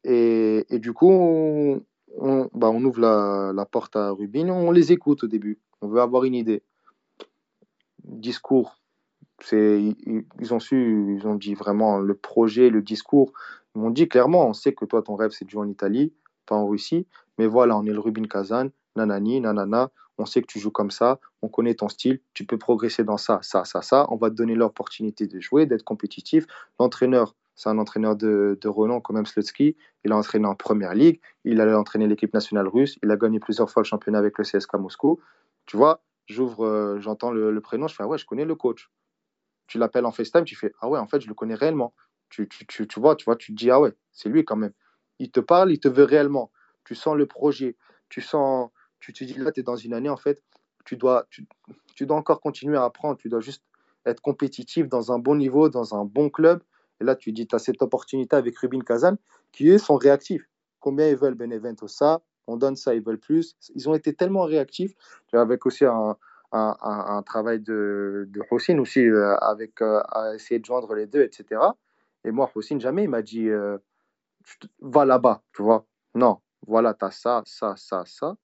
Et, et, du coup, on, bah, on ouvre la, la, porte à Rubin, on les écoute au début. On veut avoir une idée. Discours, c'est, ils, ils, ont su, ils ont dit vraiment le projet, le discours. Ils m'ont dit clairement, on sait que toi, ton rêve, c'est de jouer en Italie, pas en Russie. Mais voilà, on est le Rubin Kazan, nanani, nanana. On sait que tu joues comme ça, on connaît ton style, tu peux progresser dans ça, ça, ça, ça. On va te donner l'opportunité de jouer, d'être compétitif. L'entraîneur, c'est un entraîneur de, renom, comme même Slutsky. Il a entraîné en première ligue. Il a entraîné l'équipe nationale russe. Il a gagné plusieurs fois le championnat avec le CSK Moscou. Tu vois, j'ouvre, euh, j'entends le, prénom, je fais ah ouais, je connais le coach. Tu l'appelles en FaceTime, tu fais ah ouais, en fait, je le connais réellement. Tu, tu, tu, tu vois, tu vois, tu te dis ah ouais, c'est lui quand même. Il te parle, il te veut réellement. Tu sens le projet. Tu sens, tu te dis là, tu es dans une année en fait. Tu dois, tu, tu dois encore continuer à apprendre. Tu dois juste être compétitif dans un bon niveau, dans un bon club et là, tu dis, tu as cette opportunité avec Rubin Kazan, qui eux sont réactifs. Combien ils veulent Benevento Ça, on donne ça, ils veulent plus. Ils ont été tellement réactifs, avec aussi un, un, travail de, de aussi, euh, avec, euh, à essayer de joindre les deux, etc. Et moi, Hossein, jamais il m'a dit, euh, va là-bas, tu vois. Non, voilà, tu as ça, ça, ça, ça.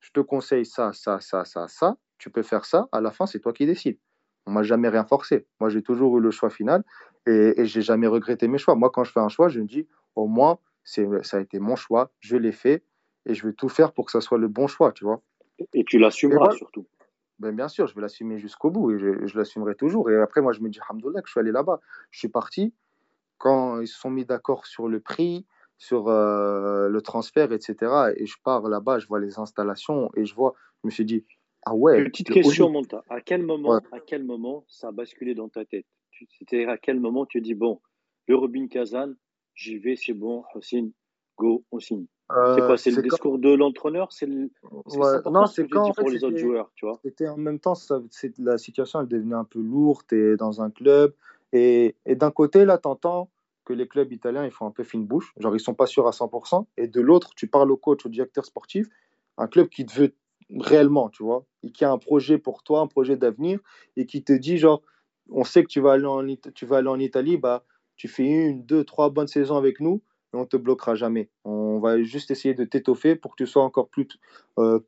Je te conseille ça, ça, ça, ça, ça. Tu peux faire ça. À la fin, c'est toi qui décides. On m'a jamais rien forcé. Moi, j'ai toujours eu le choix final et, et j'ai jamais regretté mes choix. Moi, quand je fais un choix, je me dis, au moins, c'est, ça a été mon choix, je l'ai fait et je vais tout faire pour que ça soit le bon choix, tu vois. Et tu l'assumeras surtout. Ben, bien sûr, je vais l'assumer jusqu'au bout et je, je, l'assumerai toujours. Et après, moi, je me dis, Alhamdoulilah, que je suis allé là-bas. Je suis parti. Quand ils se sont mis d'accord sur le prix, sur euh, le transfert, etc., et je pars là-bas, je vois les installations et je vois, je me suis dit, ah ouais. Petite question, Monta. À quel moment, à quel moment ça a basculé dans ta tête? C'était à quel moment tu dis bon, le Robin Kazan, j'y vais, c'est bon, Hossein, go, on signe. Euh, c'est quoi C'est le discours de l'entraîneur? C'est le... non, c'est quand pour les autres joueurs, tu vois? C'était en même temps, ça, la situation elle devenait un peu lourde. et dans un club et, et d'un côté là, t'entends que les clubs italiens ils font un peu fine bouche, genre ils sont pas sûrs à 100%. Et de l'autre, tu parles au coach, au directeur sportif, un club qui te veut réellement, tu vois, et qui a un projet pour toi, un projet d'avenir, et qui te dit, genre, on sait que tu vas aller en, tu vas aller en Italie, bah, tu fais une, deux, trois bonnes saisons avec nous, et on te bloquera jamais. On va juste essayer de t'étoffer pour que tu sois encore plus, euh,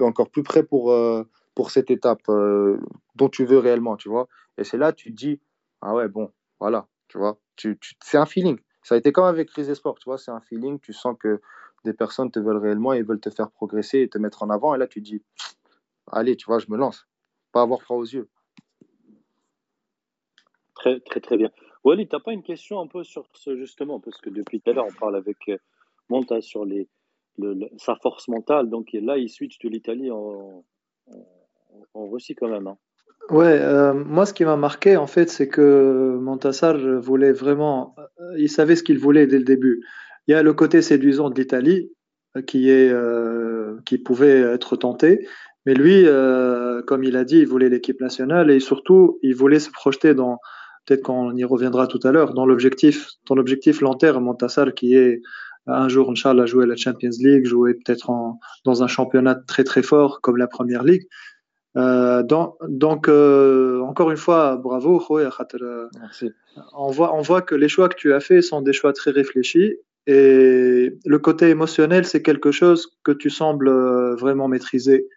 encore plus prêt pour, euh, pour cette étape euh, dont tu veux réellement, tu vois. Et c'est là, tu te dis, ah ouais, bon, voilà, tu vois, tu, tu c'est un feeling. Ça a été comme avec Crise Sport, tu vois, c'est un feeling, tu sens que des personnes te veulent réellement et veulent te faire progresser et te mettre en avant. Et là, tu dis, allez, tu vois, je me lance. Pas avoir froid aux yeux. Très, très, très bien. Wally, tu n'as pas une question un peu sur ce justement, parce que depuis tout à l'heure, on parle avec euh, Monta sur les, sa force mentale. Donc là, il switch de l'Italie en, en, Russie quand même. Hein. Ouais, euh, moi, ce qui m'a marqué, en fait, c'est que Montassar voulait vraiment. Euh, il savait ce qu'il voulait dès le début. Il y a le côté séduisant de l'Italie euh, qui, euh, qui pouvait être tenté. Mais lui, euh, comme il a dit, il voulait l'équipe nationale et surtout, il voulait se projeter dans, peut-être qu'on y reviendra tout à l'heure, dans l'objectif, dans l'objectif long terme, Montassar, qui est un jour, Inch'Allah, jouer la Champions League, jouer peut-être dans un championnat très très fort comme la Première Ligue. Euh, donc, donc euh, encore une fois, bravo, Merci. On voit, on voit que les choix que tu as faits sont des choix très réfléchis et le côté émotionnel, c'est quelque chose que tu sembles euh, vraiment maîtriser.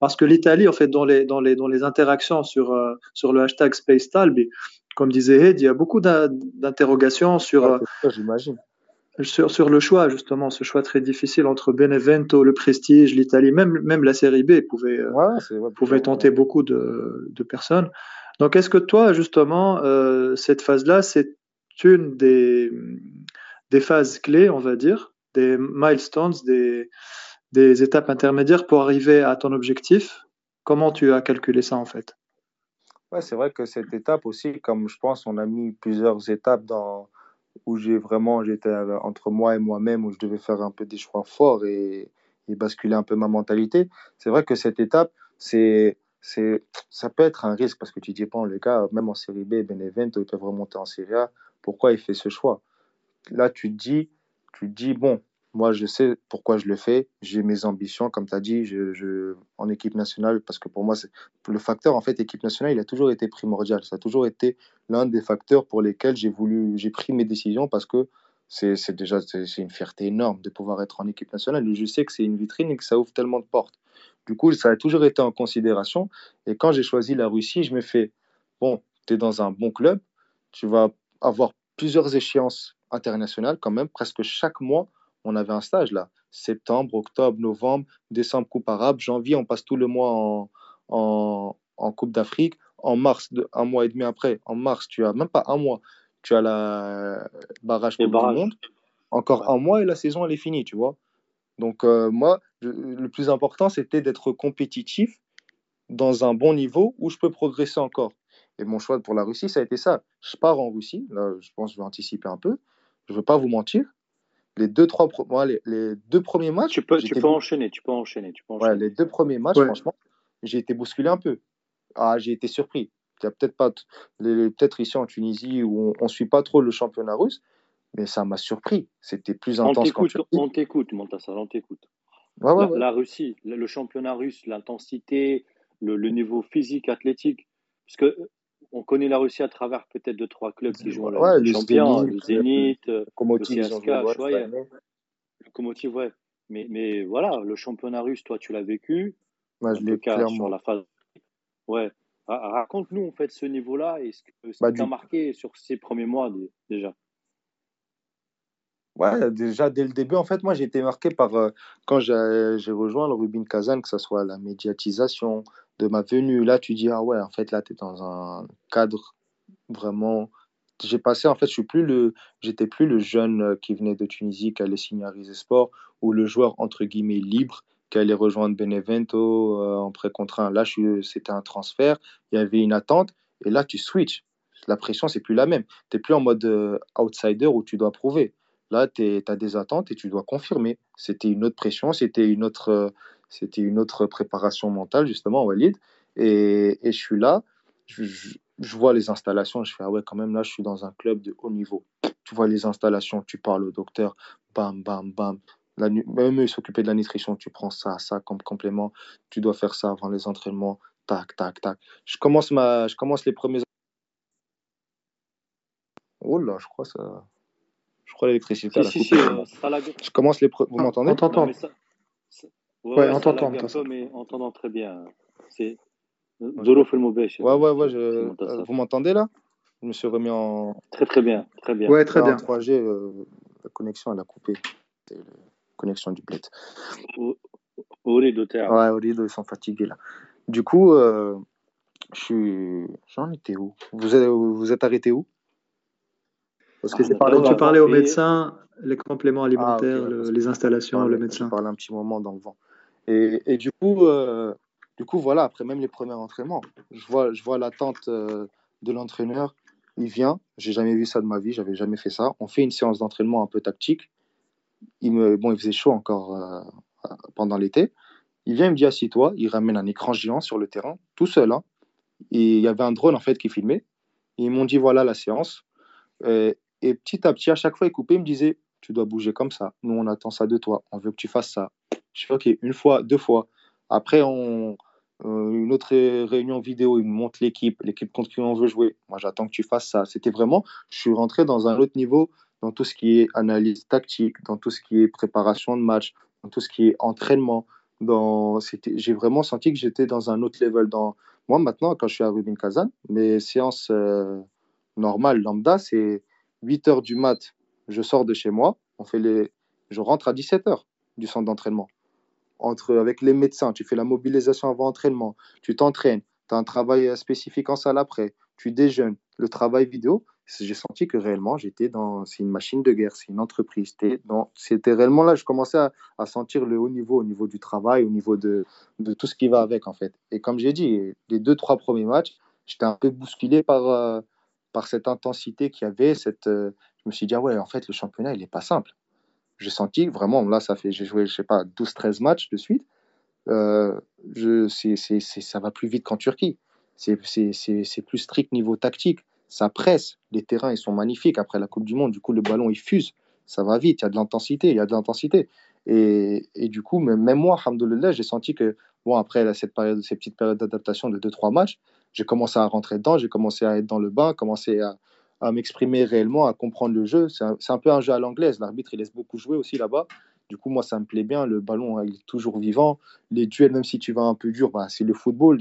Parce que l'Italie, en fait, dans les, dans les, dans les interactions sur, euh, sur le hashtag SpaceTalbi, comme disait Ed, il y a beaucoup d'interrogations sur, euh, j'imagine. Sur, sur le choix, justement, ce choix très difficile entre Benevento, le Prestige, l'Italie, même, même la série B pouvait, ouais, pouvait tenter beaucoup de, de, personnes. Donc, est-ce que toi, justement, cette phase-là, c'est une des des phases clés, on va dire, des milestones, des, des étapes intermédiaires pour arriver à ton objectif? Comment tu as calculé ça en fait? Ouais, c'est vrai que cette étape aussi, comme je pense, on a mis plusieurs étapes dans où j'ai vraiment, j'étais entre moi et moi-même, où je devais faire un peu des choix forts et, et basculer un peu ma mentalité. C'est vrai que cette étape, c'est, c'est, ça peut être un risque parce que tu dis, bon, les gars, même en série B, Benevento, ils peuvent remonter en série A. Pourquoi il fait ce choix? Là, tu te dis, tu te dis, bon, moi, je sais pourquoi je le fais. J'ai mes ambitions, comme tu as dit, en équipe nationale, parce que pour moi, le facteur, en fait, équipe nationale, il a toujours été primordial. Ça a toujours été l'un des facteurs pour lesquels j'ai voulu, j'ai pris mes décisions parce que c'est, déjà c'est une fierté énorme de pouvoir être en équipe nationale. je sais que c'est une vitrine et que ça ouvre tellement de portes. Du coup, ça a toujours été en considération. Et quand j'ai choisi la Russie, je me fais, bon, tu es dans un bon club, tu vas avoir plusieurs échéances internationales quand même, presque chaque mois on avait un stage là. Septembre, octobre, novembre, décembre, Coupe arabe, janvier, on passe tout le mois en, en, Coupe d'Afrique. En mars, un mois et demi après, en mars, tu as même pas un mois, tu as la barrage Coupe du Monde. Encore un mois et la saison, elle est finie, tu vois. Donc, euh, moi, le plus important, c'était d'être compétitif dans un bon niveau où je peux progresser encore. Et mon choix pour la Russie, ça a été ça. Je pars en Russie, là, je pense que je vais anticiper un peu. Je ne veux pas vous mentir les deux, trois, les, les, deux premiers matchs. Tu peux, tu peux enchaîner, tu peux enchaîner. Tu peux enchaîner. Ouais, les deux premiers matchs, franchement, j'ai été bousculé un peu. Ah, j'ai été surpris. Il y a peut-être pas, peut-être ici en Tunisie où on, ne suit pas trop le championnat russe, mais ça m'a surpris. C'était plus intense. On t'écoute, Montassar, on t'écoute. Ouais, ouais, la, la, Russie, le, championnat russe, l'intensité, le, le, niveau physique, athlétique, parce que on connaît la Russie à travers peut-être deux, trois clubs qui jouent ouais, le champion, le Zénith, le Lokomotiv, ouais. Mais, mais voilà, le championnat russe, toi, tu l'as vécu. Moi, je l'ai clairement. Sur la phase. Ouais. Raconte-nous, en fait, ce niveau-là et ce que ça bah, marqué sur ces premiers mois déjà. Ouais, déjà dès le début, en fait, moi j'ai été marqué par euh, quand j'ai rejoint le Rubin Kazan, que ce soit la médiatisation, de ma venue. Là, tu dis, ah ouais, en fait, là, tu es dans un cadre vraiment. J'ai passé, en fait, je suis plus le, j'étais plus le jeune euh, qui venait de Tunisie, qui allait signer à Sport, ou le joueur, entre guillemets, libre, qui allait rejoindre Benevento euh, en pré-contrat. Là, c'était un transfert, il y avait une attente, et là, tu switches. La pression, c'est plus la même. Tu n'es plus en mode euh, outsider où tu dois prouver. Là, tu as des attentes et tu dois confirmer. C'était une autre pression, c'était une autre, c'était une autre préparation mentale, justement, Walid. Et, et je suis là, je, je, vois les installations, je fais, ah ouais, quand même, là, je suis dans un club de haut niveau. Tu vois les installations, tu parles au docteur, bam, bam, bam. La, même eux, s'occuper de la nutrition, tu prends ça, ça comme complément, tu dois faire ça avant les entraînements, tac, tac, tac. Je commence, ma, je commence les premiers. Oh là, je crois ça. Je crois l'électricité. Si, si, si, euh, je commence les. Vous m'entendez? On Ouais, on t'entend. mais entendant très bien. C'est Zoro fait le mauvais. Ouais, ouais, ouais. Je... Vous m'entendez là? Je me suis remis en. Très, très bien. Très bien. Ouais, très bien. En 3G, euh, la connexion, elle a coupé. La connexion du bled. Orido, t'es Ouais, Orido, ils sont fatigués là. Du coup, euh, je suis. J'en étais où? Vous êtes, vous êtes arrêté où? Parce que ah, parlé, tu parlais au médecin, les compléments alimentaires, ah, les installations, le médecin. Je parlais un petit moment dans le vent. Et, du, coup, euh, du coup, voilà, après même les premiers entraînements, je vois, je vois l'attente euh, de l'entraîneur. Il vient, j'ai jamais vu ça de ma vie, j'avais jamais fait ça. On fait une séance d'entraînement un peu tactique. Il me, bon, il faisait chaud encore euh, pendant l'été. Il vient, il me dit assis-toi. Il ramène un écran géant sur le terrain, tout seul. Hein. Et il y avait un drone en fait qui filmait. ils m'ont dit voilà la séance. Et petit à petit, à chaque fois, il coupait, il me disait tu dois bouger comme ça. Nous, on attend ça de toi. On veut que tu fasses ça. Je fais OK, une fois, deux fois. Après, on, euh, une autre réunion vidéo, il me montre l'équipe, l'équipe contre qui on veut jouer. Moi, j'attends que tu fasses ça. C'était vraiment, je suis rentré dans un autre niveau dans tout ce qui est analyse tactique, dans tout ce qui est préparation de match, dans tout ce qui est entraînement. Dans, j'ai vraiment senti que j'étais dans un autre level. Dans, moi, maintenant, quand je suis à Rubin Kazan, mes séances euh, normales, lambda, c'est 8 heures du mat, je sors de chez moi, on fait les, je rentre à 17 heures du centre d'entraînement. Entre, avec les médecins, tu fais la mobilisation avant entraînement, tu t'entraînes, tu as un travail spécifique en salle après, tu déjeunes, le travail vidéo, j'ai senti que réellement j'étais dans, c'est une machine de guerre, c'est une entreprise. C'était réellement là, je commençais à, sentir le haut niveau, au niveau du travail, au niveau de, de tout ce qui va avec en fait. Et comme j'ai dit, les deux, trois premiers matchs, j'étais un peu bousculé par, euh, par cette intensité qu'il y avait. Cette, je me suis dit, ah ouais, en fait, le championnat, il n'est pas simple. J'ai senti vraiment, là, ça fait, j'ai joué, je sais pas, 12-13 matchs de suite. je, c'est, c'est, ça va plus vite qu'en Turquie. C'est, c'est plus strict niveau tactique. Ça presse. Les terrains, ils sont magnifiques après la Coupe du Monde. Du coup, le ballon, il fuse. Ça va vite. Il y a de l'intensité. Il y a de l'intensité. Et, et, du coup, même moi, alhamdoulilah, j'ai senti que, bon, après cette période, ces petites périodes d'adaptation de 2-3 matchs, j'ai commencé à rentrer dedans, j'ai commencé à être dans le bain, commencé à, à m'exprimer réellement, à comprendre le jeu. C'est un, peu un jeu à l'anglaise. L'arbitre, il laisse beaucoup jouer aussi là-bas. Du coup, moi, ça me plaît bien. Le ballon, il est toujours vivant. Les duels, même si tu vas un peu dur, bah, c'est le football.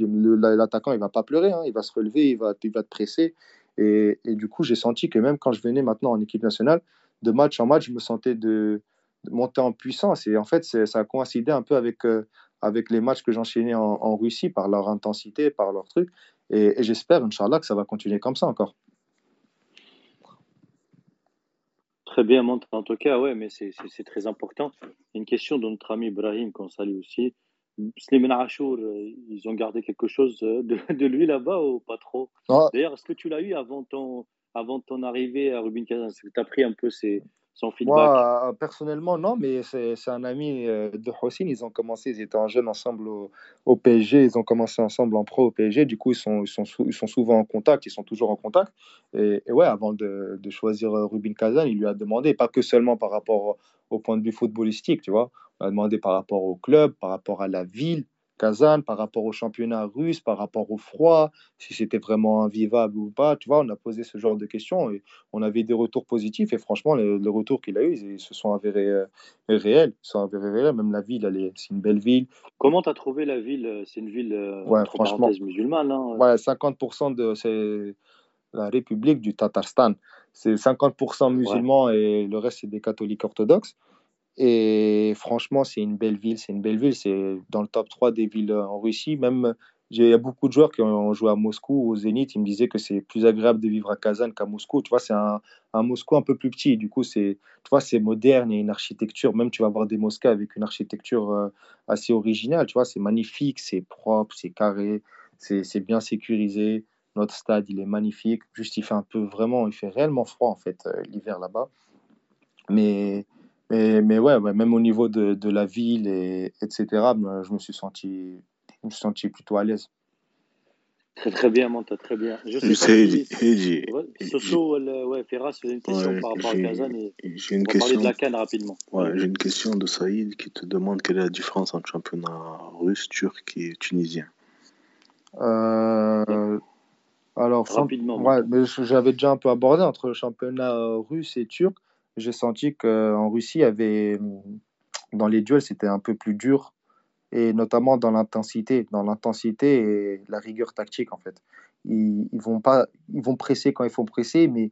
L'attaquant, il va pas pleurer. Hein. Il va se relever, il va, te presser. Et, du coup, j'ai senti que même quand je venais maintenant en équipe nationale, de match en match, je me sentais de, monter en puissance. Et en fait, ça a coïncidé un peu avec, euh, les matchs que j'enchaînais en, en, Russie par leur intensité, par leur truc. Et, et j'espère, Inch'Allah, que ça va continuer comme ça encore. Très bien, en tout cas, ouais, mais c'est très important. Une question de notre ami Ibrahim qu'on salue aussi. Slimane Achour, euh, ils ont gardé quelque chose de, de lui là-bas ou pas trop? D'ailleurs, est-ce que tu l'as eu avant ton, avant ton arrivée à Rubin Kazan? Est-ce que tu as pris un peu ses, son feedback Moi, euh, personnellement, non, mais c'est un ami euh, de Hossein. Ils ont commencé, ils étaient en jeune ensemble au, au, PSG. Ils ont commencé ensemble en pro au PSG. Du coup, ils sont, ils sont, ils sont souvent en contact. Ils sont toujours en contact. Et, et ouais, avant de, de, choisir euh, Rubin Kazan, il lui a demandé, pas que seulement par rapport au point de vue footballistique, tu vois. On a demandé par rapport au club, par rapport à la ville, Kazan, par rapport au championnat russe, par rapport au froid, si c'était vraiment invivable ou pas. Tu vois, on a posé ce genre de questions et on avait des retours positifs. Et franchement, le, le retour qu'il a eu, ils, se sont avérés euh, réels. Ils sont avérés réels. Même la ville, c'est une belle ville. Comment tu as trouvé la ville C'est une ville euh, ouais, franchement, musulmane. Hein ouais, 50% de c'est la République du Tatarstan. C'est 50% musulmans ouais. et le reste, c'est des catholiques orthodoxes. Et franchement, c'est une belle ville. C'est une belle ville. C'est dans le top 3 des villes en Russie. Même, il y a beaucoup de joueurs qui ont joué à Moscou, au Zénith. Ils me disaient que c'est plus agréable de vivre à Kazan qu'à Moscou. Tu vois, c'est un, un, Moscou un peu plus petit. Du coup, c'est, tu vois, c'est moderne. Il y a une architecture. Même, tu vas voir des mosquées avec une architecture euh, assez originale. Tu vois, c'est magnifique, c'est propre, c'est carré, c'est bien sécurisé. Notre stade, il est magnifique. Juste, il fait un peu vraiment, il fait réellement froid, en fait, euh, l'hiver là-bas. Mais mais, mais ouais, ouais, même au niveau de, de la ville, et, etc., ben, je me suis senti, je me suis senti plutôt à l'aise. Très très bien, Manta, très bien. Je sais si, Soso, ouais, Ferras faisait une question ouais, par rapport à Kazan et j'ai une on va question, parler de la canne rapidement. Ouais, j'ai une question de Saïd qui te demande quelle est la différence entre championnat russe, turc et tunisien. Euh, alors, rapidement. Ouais, mais j'avais déjà un peu abordé entre le championnat russe et turc j'ai senti qu'en Russie, il y avait, dans les duels, c'était un peu plus dur, et notamment dans l'intensité, dans l'intensité et la rigueur tactique, en fait. Ils, ils, vont pas, ils vont presser quand il faut presser, mais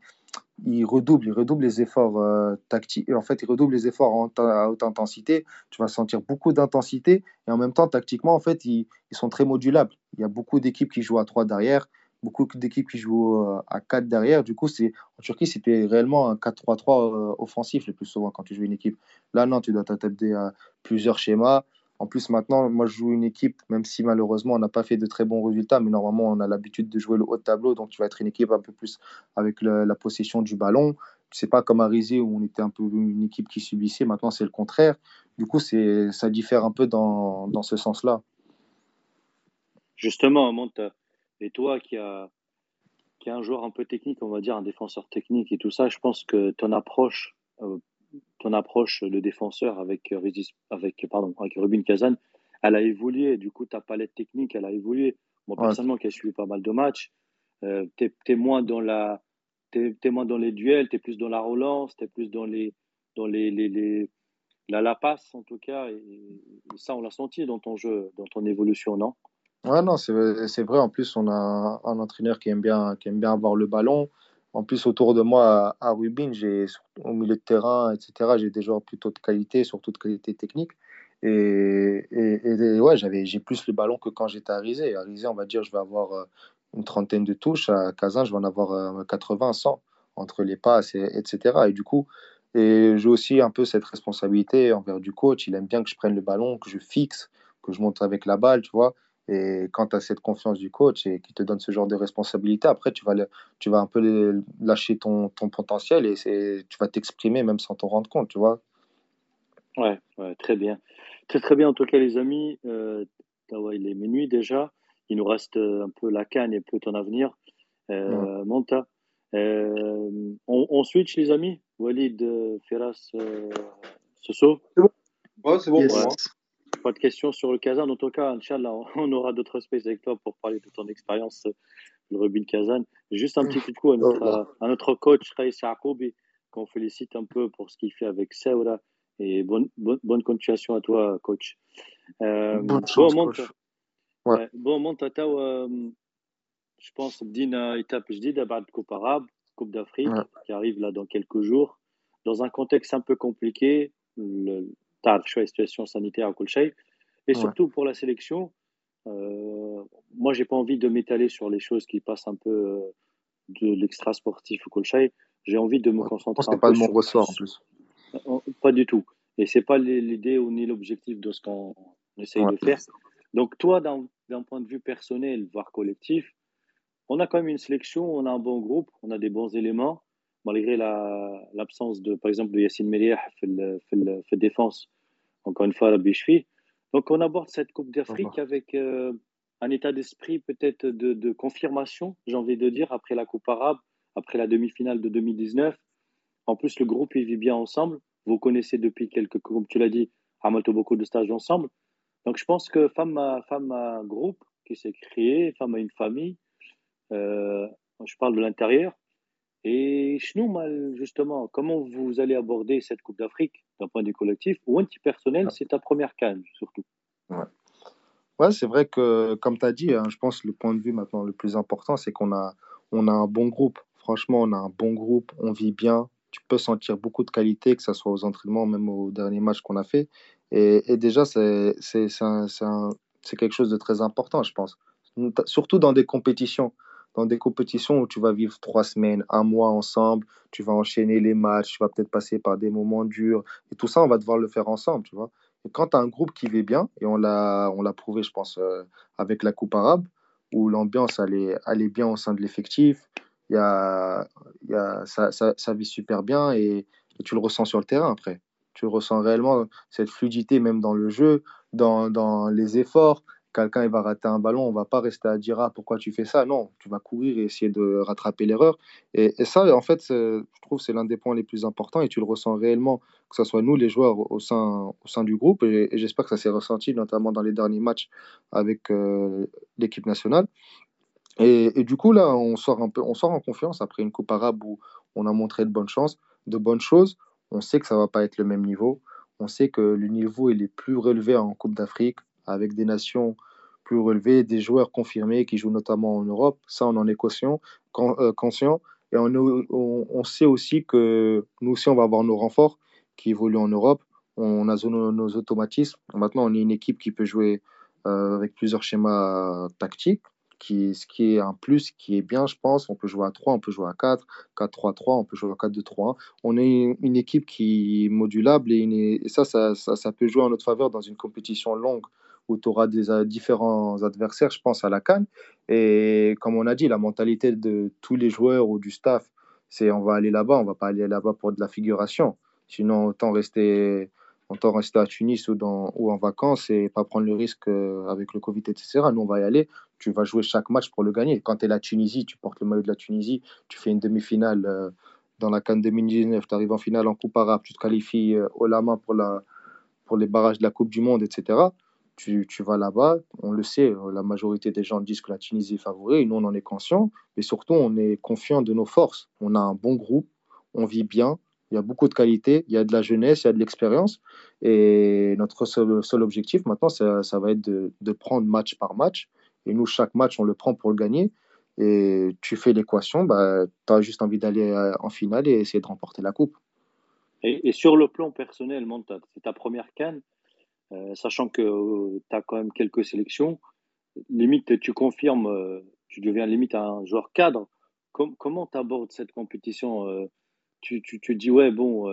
ils redoublent, ils redoublent les efforts euh, tactiques. En fait, ils redoublent les efforts à haute intensité. Tu vas sentir beaucoup d'intensité, et en même temps, tactiquement, en fait, ils, ils sont très modulables. Il y a beaucoup d'équipes qui jouent à 3 derrière, beaucoup d'équipes qui jouent euh, à 4 derrière. Du coup, en Turquie, c'était réellement un 4-3-3 euh, offensif le plus souvent quand tu joues une équipe. Là, non, tu dois t'adapter à plusieurs schémas. En plus, maintenant, moi, je joue une équipe, même si malheureusement, on n'a pas fait de très bons résultats, mais normalement, on a l'habitude de jouer le haut de tableau, donc tu vas être une équipe un peu plus avec la possession du ballon. C'est pas comme à Rizé où on était un peu une équipe qui subissait. Maintenant, c'est le contraire. Du coup, ça diffère un peu dans, dans ce sens-là. Justement, Monte, et toi qui a qui est un joueur un peu technique, on va dire un défenseur technique et tout ça, je pense que ton approche, euh, ton approche de défenseur avec avec pardon avec Rubin Kazan, elle a évolué. Du coup, ta palette technique, elle a évolué. Moi ouais. personnellement, qui ai suivi pas mal de matchs, euh, t'es es moins dans la t'es es moins dans les duels, t'es plus dans la relance, t'es plus dans les dans les, les, les la, la passe en tout cas. Et, et ça, on l'a senti dans ton jeu, dans ton évolution, non? Ouais, non, c'est vrai. En plus, on a un, entraîneur qui aime, bien, qui aime bien avoir le ballon. En plus, autour de moi, à, Rubin, au milieu de terrain, etc., j'ai des joueurs plutôt de qualité, surtout de qualité technique. Et, et, ouais, j'ai plus le ballon que quand j'étais à Rizé. À Rizé, on va dire, je vais avoir euh, une trentaine de touches. À Kazan, je vais en avoir 80, euh, 100 entre les passes, et, etc. Et du coup, j'ai aussi un peu cette responsabilité envers du coach. Il aime bien que je prenne le ballon, que je fixe, que je monte avec la balle, tu vois. Et quand tu as cette confiance du coach et qui te donne ce genre de responsabilité, après, tu vas, tu vas un peu lâcher ton, ton potentiel et tu vas t'exprimer même sans t'en rendre compte, tu vois. Ouais, ouais, très bien. Très, très bien. En tout cas, les amis, euh, il est minuit déjà. Il nous reste un peu la canne et peu ton avenir. Euh, Monta. Euh, on, switch, les amis Walid, Ferras, euh, Soso C'est bon. Ouais, c'est bon pour moi. Pas de questions sur le Kazan. En tout cas, Inch'Allah, *laughs* on aura d'autres spaces avec toi pour parler de ton expérience, euh, le rugby de Kazan. Juste un petit coup oh à notre, coach, Khaïs Akoubi, qu'on félicite un peu pour ce qu'il fait avec Seura. Et bonne, bonne, continuation à toi, coach. Euh, bonne chance, euh, euh, bon, coach. Bon, monte à euh, je pense, d'une étape, je dis d'abord Coupe arabe, Coupe d'Afrique, qui arrive là dans quelques jours, dans un contexte un peu compliqué. Le, la situation sanitaire à Kolchai. Et surtout pour la sélection, euh, moi, j'ai pas envie de m'étaler sur les choses qui passent un peu euh, de l'extra sportif au Kolchai. J'ai envie de me concentrer. C'est pas de mon ressort en plus. Euh, pas du tout. Et c'est pas l'idée ou ni l'objectif de ce qu'on essaye de faire. Donc, toi, d'un point de vue personnel, voire collectif, on a quand même une sélection, on a un bon groupe, on a des bons éléments malgré l'absence de, par exemple, de Yassine fait la défense, encore une fois, la Bichfi. Donc, on aborde cette Coupe d'Afrique avec euh, un état d'esprit peut-être de, de, confirmation, j'ai envie de dire, après la Coupe arabe, après la demi-finale de 2019. En plus, le groupe, il vit bien ensemble. Vous connaissez depuis quelques, comme tu l'as dit, Amato beaucoup de stages ensemble. Donc, je pense que femme à, femme à groupe qui s'est créé, femme à une famille, euh, je parle de l'intérieur, et mal justement, comment vous allez aborder cette Coupe d'Afrique d'un point de vue collectif ou un petit personnel C'est ta première canne, surtout. Ouais, ouais c'est vrai que, comme tu as dit, hein, je pense que le point de vue maintenant le plus important, c'est qu'on a, on a un bon groupe. Franchement, on a un bon groupe, on vit bien. Tu peux sentir beaucoup de qualité, que ce soit aux entraînements, même au dernier match qu'on a fait. Et, et déjà, c'est quelque chose de très important, je pense. Surtout dans des compétitions dans des compétitions où tu vas vivre trois semaines, un mois ensemble, tu vas enchaîner les matchs, tu vas peut-être passer par des moments durs, et tout ça, on va devoir le faire ensemble, tu vois. Et quand tu as un groupe qui vit bien, et on l'a, on l'a prouvé, je pense, euh, avec la Coupe arabe, où l'ambiance allait, allait bien au sein de l'effectif, y a, y a, ça, ça, ça, vit super bien, et, et, tu le ressens sur le terrain après. Tu ressens réellement cette fluidité même dans le jeu, dans, dans les efforts, quelqu'un va rater un ballon, on va pas rester à dire ah, pourquoi tu fais ça? Non, tu vas courir et essayer de rattraper l'erreur. Et, ça, en fait, je trouve c'est l'un des points les plus importants et tu le ressens réellement, que ce soit nous les joueurs au sein, au sein du groupe. Et, j'espère que ça s'est ressenti notamment dans les derniers matchs avec euh, l'équipe nationale. Et, du coup, là, on sort, un peu, on sort en confiance après une Coupe arabe où on a montré de bonnes chances, de bonnes choses. On sait que ça va pas être le même niveau. On sait que le niveau il est plus relevé en Coupe d'Afrique avec des nations plus relevées, des joueurs confirmés qui jouent notamment en Europe. Ça, on en est conscient. Euh. Et on, sait aussi que nous aussi, on va avoir nos renforts qui évoluent en Europe. On a nos, automatismes. Maintenant, on est une équipe qui peut jouer euh, avec plusieurs schémas tactiques, ce qui est un plus, qui est bien, je pense. On peut jouer à 3, on peut jouer à 4, 4-3-3, on peut jouer à 4-2-3. On est une équipe qui est modulable et, ça, ça, peut jouer en notre faveur dans une compétition longue où tu auras des euh, différents adversaires, je pense à la Cannes. Et comme on a dit, la mentalité de tous les joueurs ou du staff, c'est on va aller là-bas, on va pas aller là-bas pour de la figuration. Sinon, autant rester, autant rester à Tunis ou, en vacances et pas prendre le risque euh, avec le Covid, etc. Nous, on va y aller. Tu vas jouer chaque match pour le gagner. Quand tu es la Tunisie, tu portes le maillot de la Tunisie, tu fais une demi-finale euh, dans la Cannes 2019, tu arrives en finale en Coupe arabe, tu te qualifies au la main pour, la, pour les barrages de la Coupe du Monde, etc tu, vas là-bas, on le sait, euh, la majorité des gens disent que la Tunisie est favori, nous on en est conscient, mais surtout on est confiant de nos forces. On a un bon groupe, on vit bien, il y a beaucoup de qualité, il y a de la jeunesse, il y a de l'expérience, et notre seul, objectif maintenant, ça, va être de, prendre match par match, et nous chaque match on le prend pour le gagner, et tu fais l'équation, bah, tu as juste envie d'aller euh, en finale et essayer de remporter la coupe. Et, sur le plan personnel, c'est ta première canne, sachant que euh, tu as quand même quelques sélections. Limite, tu confirmes, euh, tu deviens limite un joueur cadre. comment tu abordes cette compétition tu, tu, tu, dis, ouais, bon,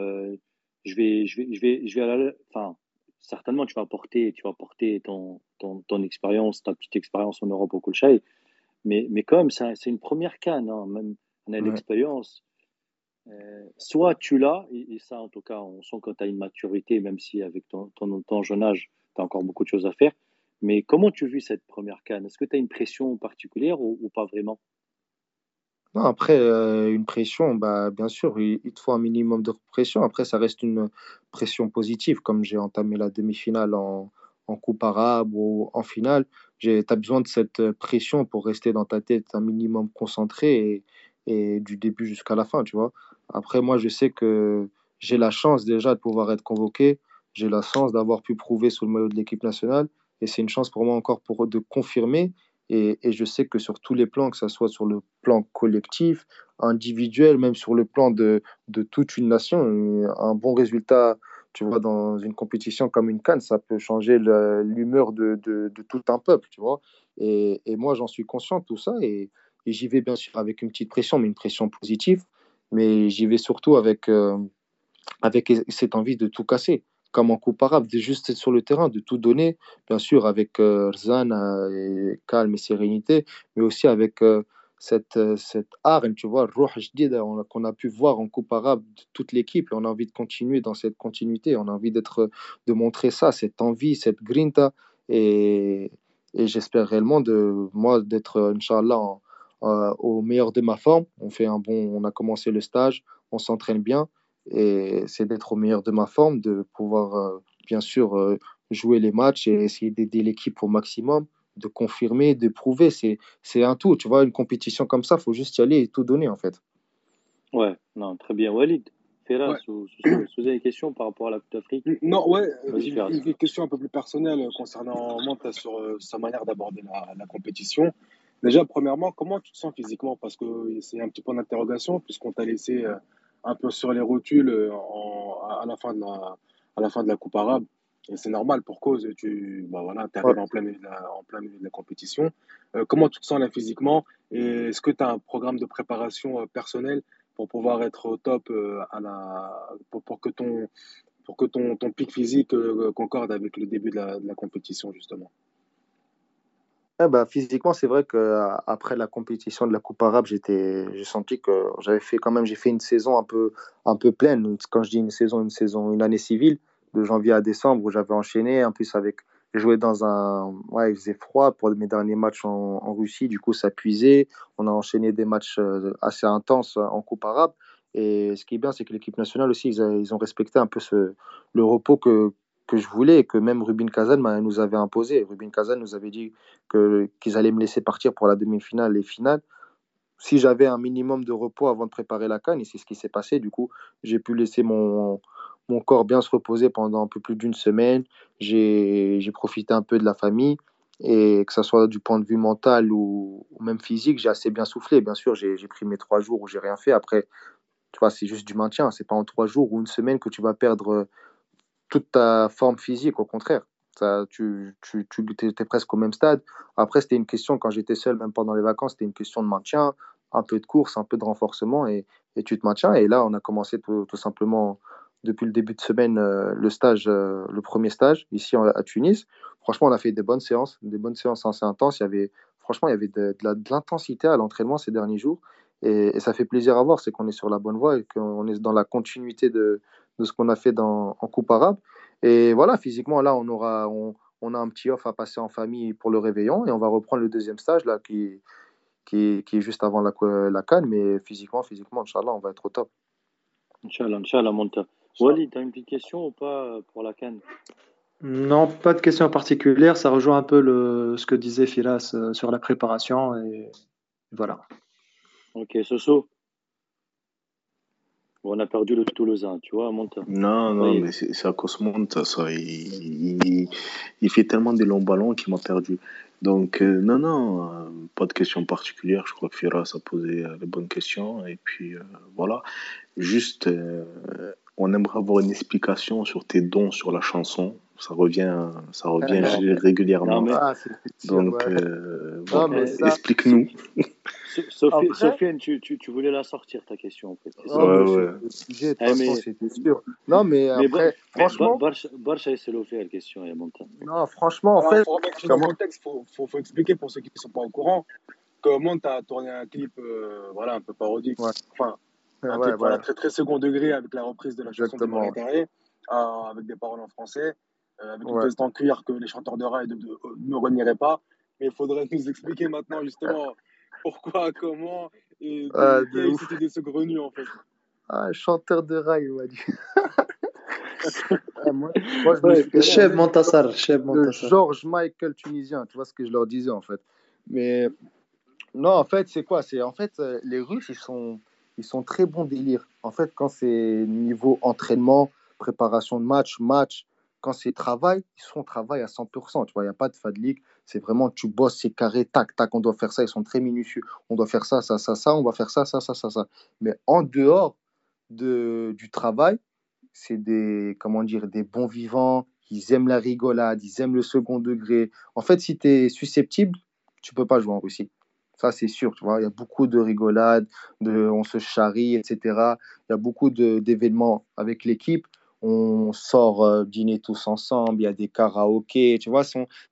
je, vais, je, vais, je, vais, je vais à la. Enfin, certainement, tu vas porter, tu vas porter ton, ton, ton expérience, ta petite expérience en Europe au Kulchai. Mais, mais quand même, c'est une première canne, hein, même on a l'expérience. Euh, soit tu l'as, et, ça en tout cas, on sent que tu as une maturité, même si avec ton, ton, jeune âge, tu as encore beaucoup de choses à faire. Mais comment tu vis cette première canne? Est-ce que tu as une pression particulière ou, pas vraiment? Non, après, euh, une pression, bah, bien sûr, il, te faut un minimum de pression. Après, ça reste une pression positive. Comme j'ai entamé la demi-finale en, en coupe arabe ou en finale, tu as besoin de cette pression pour rester dans ta tête un minimum concentré et, et du début jusqu'à la fin, tu vois. Après, moi, je sais que j'ai la chance déjà de pouvoir être convoqué. J'ai la chance d'avoir pu prouver sous le maillot de l'équipe nationale. Et c'est une chance pour moi encore de confirmer. Et, je sais que sur tous les plans, que ce soit sur le plan collectif, individuel, même sur le plan de, toute une nation, un bon résultat, tu vois, dans une compétition comme une Cannes, ça peut changer l'humeur de, tout un peuple, tu vois. Et, moi, j'en suis conscient de tout ça. Et j'y vais bien sûr avec une petite pression, mais une pression positive. Mais j'y vais surtout avec, euh, avec cette envie de tout casser comme en coupe arabe, de juste être sur le terrain, de tout donner, bien sûr avec euh, Rzan, euh, et calme et sérénité, mais aussi avec euh, cette, euh, cette arme, tu vois, qu'on a pu voir en coupe arabe de toute l'équipe, on a envie de continuer dans cette continuité, on a envie d'être, de montrer ça, cette envie, cette grinta, et, et j'espère réellement de moi d'être, Inch'Allah, au meilleur de ma forme. On fait un bon, on a commencé le stage, on s'entraîne bien, et c'est d'être au meilleur de ma forme, de pouvoir euh, bien sûr euh, jouer les matchs et essayer d'aider l'équipe au maximum, de confirmer, de prouver. C'est, c'est un tout. Tu vois, une compétition comme ça, il faut juste y aller et tout donner en fait. Ouais, non, très bien. Walid, Ferraz, ouais. vous, vous avez des questions par rapport à la Coupe d'Afrique Non, ouais, j'ai une question un peu plus personnelle concernant Manta sur euh, sa manière d'aborder la, la, compétition. Déjà, premièrement, comment tu te sens physiquement? Parce que c'est un petit point d'interrogation, puisqu'on t'a laissé un peu sur les rotules euh, en, à, la fin de la, à la fin de la Coupe arabe. Et c'est normal pour cause, tu bah voilà, arrives ouais. en, plein milieu de la, en plein milieu de la compétition. Euh, comment tu te sens là physiquement? Et est-ce que tu as un programme de préparation euh, personnel pour pouvoir être au top euh, à la, pour, pour, que ton, pour que ton, ton pic physique euh, concorde avec le début de la, de la compétition, justement? Eh ben, physiquement, c'est vrai qu'après la compétition de la Coupe arabe, j'ai senti que j'avais fait quand même, j'ai fait une saison un peu, un peu pleine. Quand je dis une saison, une saison, une année civile, de janvier à décembre, où j'avais enchaîné. En plus, avec, joué dans un, ouais, il faisait froid pour mes derniers matchs en, Russie. Du coup, ça puisait. On a enchaîné des matchs euh, assez intenses en Coupe arabe. Et ce qui est bien, c'est que l'équipe nationale aussi, ils, ont respecté un peu le repos que, que je voulais et que même Rubin Kazan nous avait imposé. Rubin Kazan nous avait dit qu'ils allaient me laisser partir pour la demi-finale et finale si j'avais un minimum de repos avant de préparer la canne, et c'est ce qui s'est passé, du coup, j'ai pu laisser mon, corps bien se reposer pendant un peu plus d'une semaine. J'ai, profité un peu de la famille, et que ce soit du point de vue mental ou, même physique, j'ai assez bien soufflé. Bien sûr, j'ai, j'ai pris mes trois jours où j'ai rien fait. Après, tu vois, c'est juste du maintien. C'est pas en trois jours ou une semaine que tu vas perdre toute ta forme physique, au contraire. Ça, tu, tu, tu étais presque au même stade. Après, c'était une question, quand j'étais seul, même pendant les vacances, c'était une question de maintien, un peu de course, un peu de renforcement, et, et tu te maintiens. Et là, on a commencé tout, tout simplement, depuis le début de semaine, euh, le stage, euh, le premier stage, ici à Tunis. Franchement, on a fait des bonnes séances, des bonnes séances assez intenses. Il y avait, franchement, il y avait de, l'intensité à l'entraînement ces derniers jours. Et, ça fait plaisir à voir, c'est qu'on est sur la bonne voie et qu'on est dans la continuité de, de ce qu'on a fait dans, en Coupe arabe. Et voilà, physiquement, là, on, aura, on, on, a un petit off à passer en famille pour le réveillon et on va reprendre le deuxième stage là, qui, qui, qui est juste avant la, la canne. Mais physiquement, physiquement, Inch'Allah, on va être au top. Inch'Allah, Inch'Allah, Monta. Wally, tu as une petite question ou pas pour la canne Non, pas de question particulière. Ça rejoint un peu le, ce que disait Firas euh, sur la préparation. Et voilà. Ok, Soso on a perdu le Toulousain, tu vois, Monta. Non, non, oui. mais c'est à cause de Monta, ça. Il, il, il, fait tellement de longs ballons qu'il m'a perdu. Donc, euh, non, non, euh, pas de question particulière. Je crois que Firas a posé euh, les bonnes questions. Et puis, euh, voilà. Juste, euh, on aimerait avoir une explication sur tes dons sur la chanson. Ça revient, ça revient régulièrement. Non, mais... ah, Donc, ouais. voilà, explique-nous. Sofiane, tu, tu, tu, voulais la sortir, ta question, en fait. Ouais, ouais. Le sujet, de toute façon, c'était sûr. Non, mais, mais après, franchement... Barça, c'est l'offert, la question, il y a longtemps. Non, franchement, en fait... Pour remettre dans le contexte, il faut, faut, faut, expliquer pour ceux qui ne sont pas au courant que Monte a tourné un clip euh, voilà, un peu parodique. Ouais. Enfin, un ouais, clip voilà, très, très second degré avec la reprise de la chanson Exactement. de Marie euh, avec des paroles en français, euh, avec une veste en cuir que les chanteurs de rail ne renieraient pas. Mais il faudrait nous expliquer maintenant, justement, pourquoi, comment, et ah, cette idée saugrenue, en fait. Ah, chanteur de rail, il m'a dit. ah, moi, moi, je ouais, me chef Montassar, chef Montassar. George Michael tunisien, tu vois ce que je leur disais, en fait. Mais non, en fait, c'est quoi? C'est en fait, euh, les Russes, ils sont, ils sont très bons délire. En fait, quand c'est niveau entraînement, préparation de match, match, quand c'est travail, ils sont au travail à 100%. Tu vois, il n'y a pas de fadlik. C'est vraiment, tu bosses, c'est carré, tac, tac, on doit faire ça. Ils sont très minutieux. On doit faire ça, ça, ça, ça, on va faire ça, ça, ça, ça, ça. Mais en dehors de, du travail, c'est des, comment dire, des bons vivants. Ils aiment la rigolade, ils aiment le second degré. En fait, si tu es susceptible, tu peux pas jouer en Russie. Ça, c'est sûr, tu vois. Il y a beaucoup de rigolades, de, on se charrie, etc. Il y a beaucoup d'événements avec l'équipe on sort euh, dîner tous ensemble, il y a des karaokés, tu vois,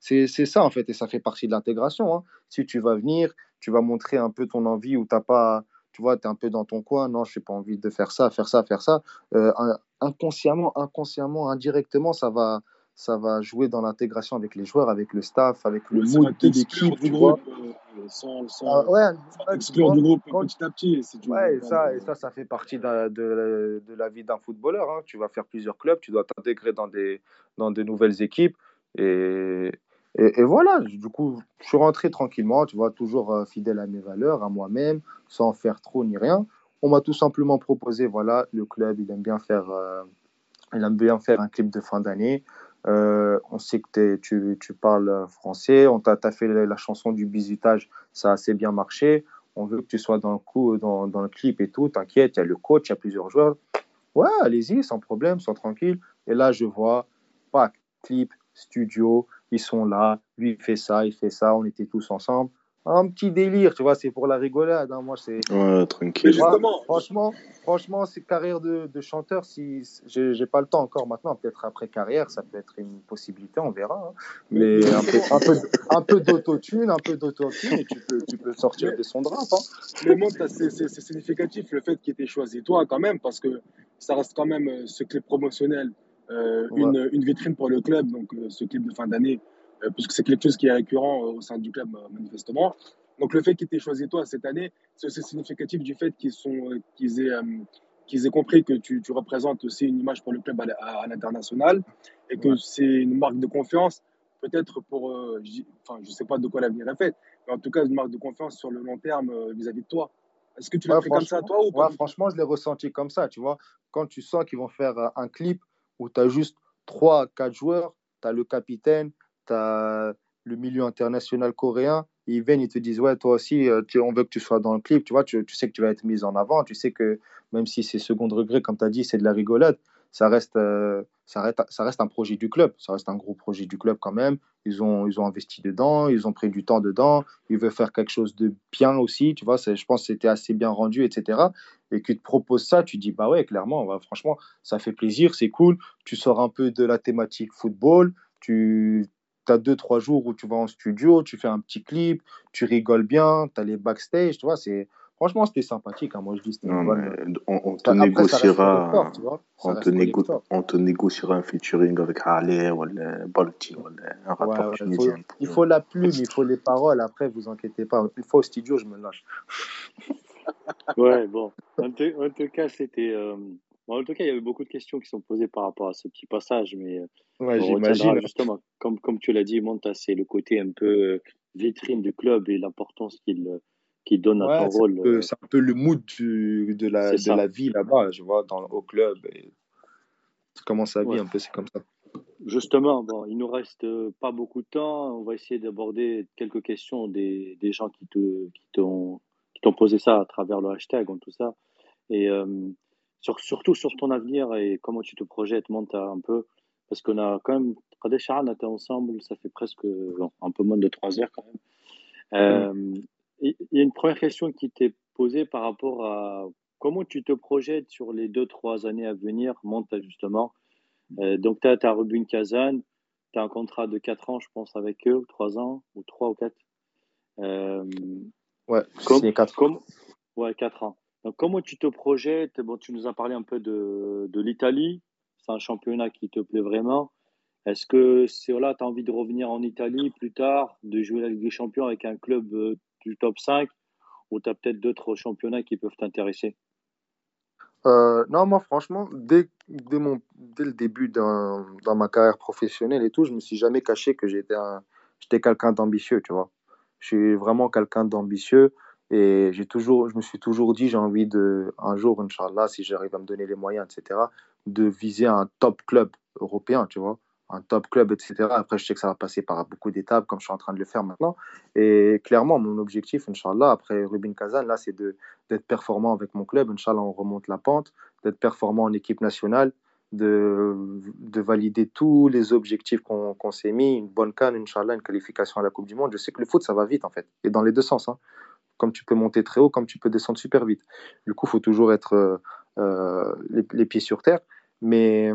c'est ça en fait, et ça fait partie de l'intégration. Hein. Si tu vas venir, tu vas montrer un peu ton envie ou t'as pas, tu vois, tu es un peu dans ton coin, non, je n'ai pas envie de faire ça, faire ça, faire ça. Euh, inconsciemment, inconsciemment, indirectement, ça va, ça va jouer dans l'intégration avec les joueurs, avec le staff, avec le mood de l'équipe. du groupe, euh, sans, sans, ah, ouais, exclure du groupe petit à petit. ouais, et ça, et ça, ça fait partie de, de, de la vie d'un footballeur. Hein. Tu vas faire plusieurs clubs, tu dois t'intégrer dans des, dans de nouvelles équipes. Et, et, et, voilà, du coup, je suis rentré tranquillement, tu vois, toujours euh, fidèle à mes valeurs, à moi-même, sans faire trop ni rien. On m'a tout simplement proposé, voilà, le club, il aime bien faire, euh, il aime bien faire un clip de fin d'année. Euh, on sait que tu, parles français, on t'a fait la, chanson du bisutage, ça a assez bien marché. On veut que tu sois dans le coup, dans, dans le clip et tout. T'inquiète, il y a le coach, il y a plusieurs joueurs. Ouais, allez-y, sans problème, sans tranquille. Et là, je vois, pas clip, studio, ils sont là. Lui, il fait ça, il fait ça. On était tous ensemble un petit délire, tu vois, c'est pour la rigolade. Hein. Moi, c'est. Ouais, tranquille. Justement, franchement, franchement, c'est carrière de, de, chanteur. Si j'ai pas le temps encore maintenant, peut-être après carrière, ça peut être une possibilité, on verra. Hein. Mais un peu, un peu, un peu d'autotune, un peu d'autotune, et tu peux, tu peux sortir de son drap. Hein. Mais moi, c'est significatif le fait qu'il ait choisi toi quand même, parce que ça reste quand même euh, ce clip promotionnel, euh, une, une, vitrine pour le club, donc euh, ce clip de fin d'année. Euh, puisque c'est quelque chose qui est récurrent euh, au sein du club, euh, manifestement. Donc le fait qu'ils t'aient choisi toi cette année, c'est aussi significatif du fait qu'ils qu'ils aient, qu'ils aient compris que tu, tu, représentes aussi une image pour le club à, l'international et que c'est une marque de confiance, peut-être pour, enfin je ne sais pas de quoi l'avenir est fait, mais en tout cas une marque de confiance sur le long terme vis-à-vis de toi. Est-ce que tu l'as pris comme ça toi ou pas Franchement, je l'ai ressenti comme ça, tu vois. Quand tu sens qu'ils vont faire un clip où tu as juste 3-4 joueurs, tu as le capitaine, tu le milieu international coréen, ils viennent, ils te disent, ouais, toi aussi, euh, on veut que tu sois dans le clip, tu vois, tu, sais que tu vas être mis en avant, tu sais que même si c'est second degré, comme tu as dit, c'est de la rigolade, ça reste, euh, ça, reste, ça reste un projet du club, ça reste un gros projet du club quand même, ils ont, ils ont investi dedans, ils ont pris du temps dedans, ils veulent faire quelque chose de bien aussi, tu vois, je pense que c'était assez bien rendu, etc. Et qu'ils te proposent ça, tu dis, bah ouais, clairement, franchement, ça fait plaisir, c'est cool, tu sors un peu de la thématique football, tu tu as deux, trois jours où tu vas en studio, tu fais un petit clip, tu rigoles bien, tu as les backstage, tu vois, c'est... Franchement, c'était sympathique. Hein. Moi, je dis non, on, te négociera, on, te on te négociera un featuring avec Halle ou Balti ou un rapport ouais, tunisien. Il faut, il faut la plume, il faut les paroles. Après, vous inquiétez pas. Une fois au studio, je me lâche. ouais, bon. En tout, cas, c'était. Euh, en tout cas, il y avait beaucoup de questions qui sont posées par rapport à ce petit passage, mais euh, ouais, j'imagine. Justement, comme, comme tu l'as dit, Monta, c'est le côté un peu euh, vitrine du club et l'importance qu'il qu'il donne à ton rôle. Euh, c'est un peu le mood de, la, de la vie là-bas, je vois, dans, au club. Et comment ça vit un peu, c'est comme ça. Justement, bon, il nous reste pas beaucoup de temps. On va essayer d'aborder quelques questions des, des gens t'ont qui t'ont posé ça à travers le hashtag, tout ça. Et surtout sur ton avenir et comment tu te projettes, monte un peu, parce qu'on a quand même, Kadesh on était ensemble, ça fait presque un peu moins de trois heures quand même. Euh, y a une première question qui t'est posée par rapport à comment tu te projettes sur les deux, trois années à venir, monte justement. Euh, donc, tu as, as Rubin Kazan, tu as un contrat de 4 ans, je pense, avec eux, 3 ans, ou 3 ou 4. Euh, ouais, c'est 4 ans. Ouais, 4 ans. Donc, comment tu te projettes? Bon, Tu nous as parlé un peu de, l'Italie. C'est un championnat qui te plaît vraiment. Est-ce que tu as envie de revenir en Italie plus tard, de jouer la Ligue des Champions avec un club euh, du top 5 ou tu as peut-être d'autres championnats qui peuvent t'intéresser? Euh, non, moi, franchement, dès, le début dans, ma carrière professionnelle et tout, je me suis jamais caché que j'étais j'étais quelqu'un d'ambitieux, tu vois. Je suis vraiment quelqu'un d'ambitieux et j'ai toujours, je me suis toujours dit, j'ai envie de, un jour, Inch'Allah, si j'arrive à me donner les moyens, etc., de viser un top club européen, tu vois un top club, etc. Après, je sais que ça va passer par beaucoup d'étapes, comme je suis en train de le faire maintenant. Et clairement, mon objectif, Inch'Allah, après Rubin Kazan, là, c'est d'être performant avec mon club. Inch'Allah, on remonte la pente, d'être performant en équipe nationale, de, de valider tous les objectifs qu'on s'est mis, une bonne canne, Inch'Allah, une qualification à la Coupe du Monde. Je sais que le foot, ça va vite, en fait, et dans les deux sens. Hein. Comme tu peux monter très haut, comme tu peux descendre super vite. Du coup, il faut toujours être euh, euh, les, pieds sur terre. Mais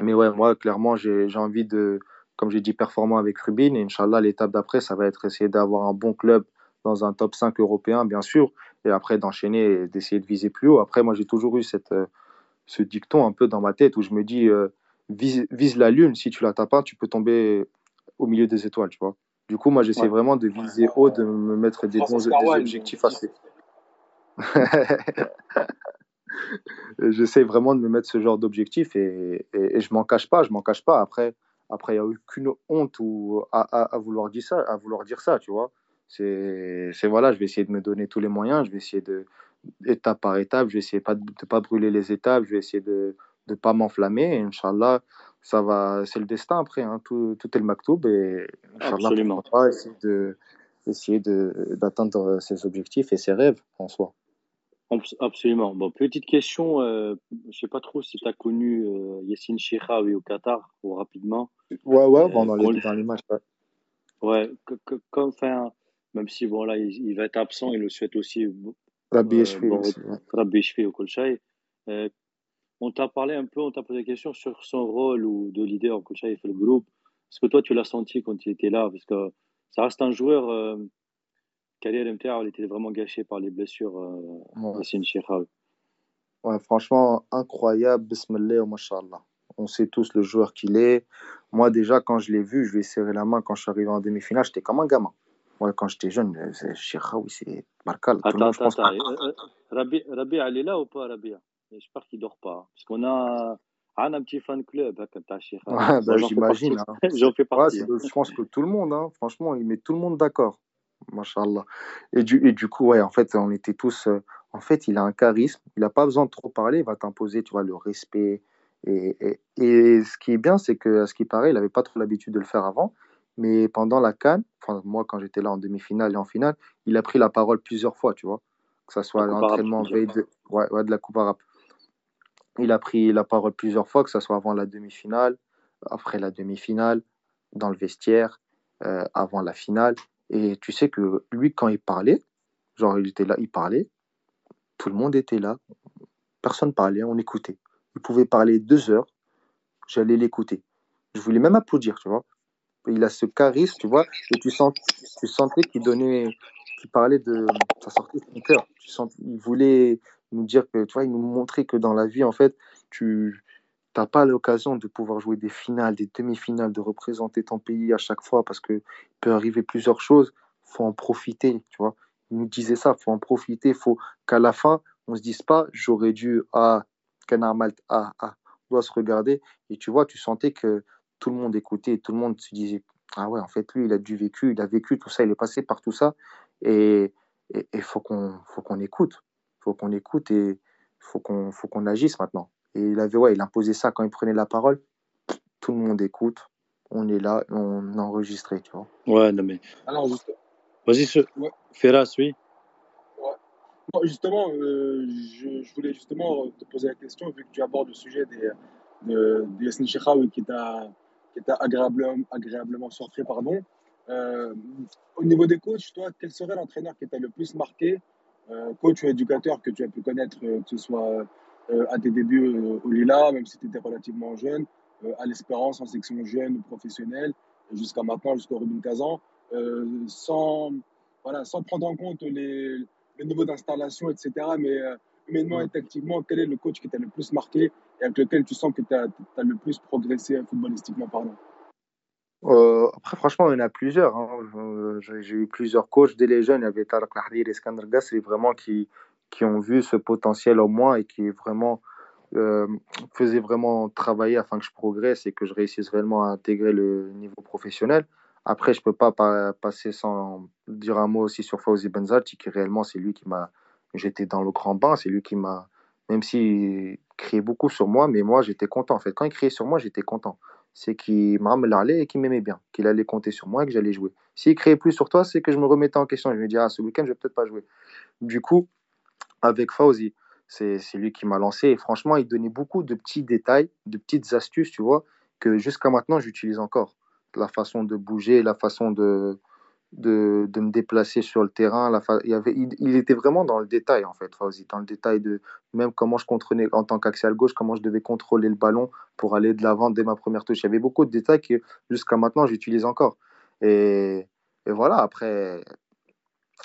mais ouais, moi, clairement, j'ai envie de, comme j'ai dit, performant avec Rubin. Et Inch'Allah, l'étape d'après, ça va être essayer d'avoir un bon club dans un top 5 européen, bien sûr. Et après, d'enchaîner et d'essayer de viser plus haut. Après, moi, j'ai toujours eu cette, euh, ce dicton un peu dans ma tête où je me dis, vise, vise, la lune. Si tu la tapes pas, tu peux tomber au milieu des étoiles, tu vois. Du coup, moi, j'essaie vraiment de viser haut, de me mettre des bons des objectifs assez. *laughs* j'essaie vraiment de me mettre ce genre d'objectif et, et, je m'en cache pas, je m'en cache pas. Après, après, il n'y a aucune honte ou à, à, vouloir dire ça, à vouloir dire ça, tu vois. C'est, voilà, je vais essayer de me donner tous les moyens, je vais essayer de, étape par étape, je vais essayer pas de ne pas brûler les étapes, je vais essayer de ne pas m'enflammer. Inch'Allah, ça va, c'est le destin après, hein. tout, tout est le maktoub et Inch'Allah, on essayer de, essayer de, d'atteindre ses objectifs et ses rêves en soi. Absolument. Bon, petite question, euh, je ne sais pas trop si tu as connu euh, Yassine au Qatar, ou rapidement. Ouais, ouais, bon, dans, les, dans les matchs. Ouais, ouais comme, enfin, même si bon, là, il, va être absent, il le souhaite aussi. Rabbi euh, bon, Rabbi au Kolchai. Euh, on t'a parlé un peu, on t'a posé des questions sur son rôle ou de leader il fait le groupe. Est-ce que toi, tu l'as senti quand il était là? Parce que ça reste un joueur euh, MTA, elle était vraiment gâchée par les blessures euh, ouais. Ouais, franchement, incroyable, bismillah, mashallah. On sait tous le joueur qu'il est. Moi, déjà, quand je l'ai vu, je lui ai serré la main quand je suis arrivé en demi-finale, j'étais comme un gamin. Ouais, quand j'étais jeune, c'est Chiraoui, c'est Barkal. Attends, attends, attends. Euh, euh, Rabi, Rabi, elle est là ou pas, Rabia J'espère qu'il ne dort pas. Parce qu'on a, un petit fan club, hein, ouais, bah, j'imagine. Hein. *laughs* J'en fais partie. Ouais, je pense que tout le monde, hein, franchement, il met tout le monde d'accord. Machallah. Et du, et du coup, ouais, en fait, on était tous. Euh, en fait, il a un charisme. Il n'a pas besoin de trop parler. Il va t'imposer, tu vois, le respect. Et, et, et, ce qui est bien, c'est que, à ce qui paraît, il n'avait pas trop l'habitude de le faire avant. Mais pendant la Cannes, enfin, moi, quand j'étais là en demi-finale et en finale, il a pris la parole plusieurs fois, tu vois. Que ce soit à l'entraînement veille de, ouais, ouais, de la Coupe arabe. Il a pris la parole plusieurs fois, que ce soit avant la demi-finale, après la demi-finale, dans le vestiaire, euh, avant la finale. Et tu sais que lui, quand il parlait, genre il était là, il parlait, tout le monde était là, personne parlait, on écoutait. Il pouvait parler deux heures, j'allais l'écouter. Je voulais même applaudir, tu vois. Il a ce charisme, tu vois, et tu, sentais qu'il donnait, qu'il parlait de, ça sortait de son cœur. Il voulait nous dire que, tu vois, il nous montrait que dans la vie, en fait, tu, n'as pas l'occasion de pouvoir jouer des finales, des demi-finales, de représenter ton pays à chaque fois parce que peut arriver plusieurs choses. Faut en profiter, tu vois. Il nous disait ça, faut en profiter, faut qu'à la fin on se dise pas j'aurais dû ah Malte ah ah. On doit se regarder et tu vois, tu sentais que tout le monde écoutait, tout le monde se disait ah ouais en fait lui il a dû vécu, il a vécu tout ça, il est passé par tout ça et il faut qu'on faut qu'on écoute, faut qu'on écoute et faut qu'on faut qu'on agisse maintenant. Et il avait, ouais, il imposait ça quand il prenait la parole. Tout le monde écoute. On est là, on enregistrait, tu vois. Ouais, non mais. Alors, Vas-y, ce... ouais. Ferras, oui. Ouais. justement, euh, je, voulais justement te poser la question, vu que tu abordes le sujet des, de, de Yassine qui t'a agréablement, agréablement surpris, pardon. au niveau des coachs, toi, quel serait l'entraîneur qui t'a le plus marqué, coach ou éducateur que tu as pu connaître, que ce soit à tes débuts au Lila, même si tu étais relativement jeune, à l'Espérance en section jeune ou professionnelle, jusqu'à maintenant, jusqu'au Rubin Kazan, sans, voilà, sans prendre en compte les, le niveau d'installation, etc. Mais humainement et tactiquement, quel est le coach qui t'a le plus marqué et avec lequel tu sens que tu as, le plus progressé footballistiquement parlant? Euh, après, franchement, il y en a plusieurs. Hein. Euh, j'ai eu plusieurs coachs dès les jeunes. Il y avait Tarek Lahdir et Skander c'est vraiment qui, qui ont vu ce potentiel en moi et qui vraiment euh, faisaient vraiment travailler afin que je progresse et que je réussisse vraiment à intégrer le niveau professionnel. Après, je ne peux pas passer sans dire un mot aussi sur Fauzi Benzati, qui réellement, c'est lui qui m'a. J'étais dans le grand bain, c'est lui qui m'a. Même s'il criait beaucoup sur moi, mais moi, j'étais content. En fait, quand il criait sur moi, j'étais content. C'est qu'il m'a allait et qu'il m'aimait bien, qu'il allait compter sur moi et que j'allais jouer. S'il criait plus sur toi, c'est que je me remettais en question. Je me disais, ah, ce week-end, je vais peut-être pas jouer. Du coup, avec Fauzi, c'est lui qui m'a lancé. Et franchement, il donnait beaucoup de petits détails, de petites astuces, tu vois, que jusqu'à maintenant, j'utilise encore la façon de bouger, la façon de, de, de me déplacer sur le terrain. Il, avait, il, était vraiment dans le détail, en fait, dans le détail de même comment je contrôlais en tant qu'axial gauche, comment je devais contrôler le ballon pour aller de l'avant dès ma première touche. Il y avait beaucoup de détails que jusqu'à maintenant, j'utilise encore. Et, et, voilà, après,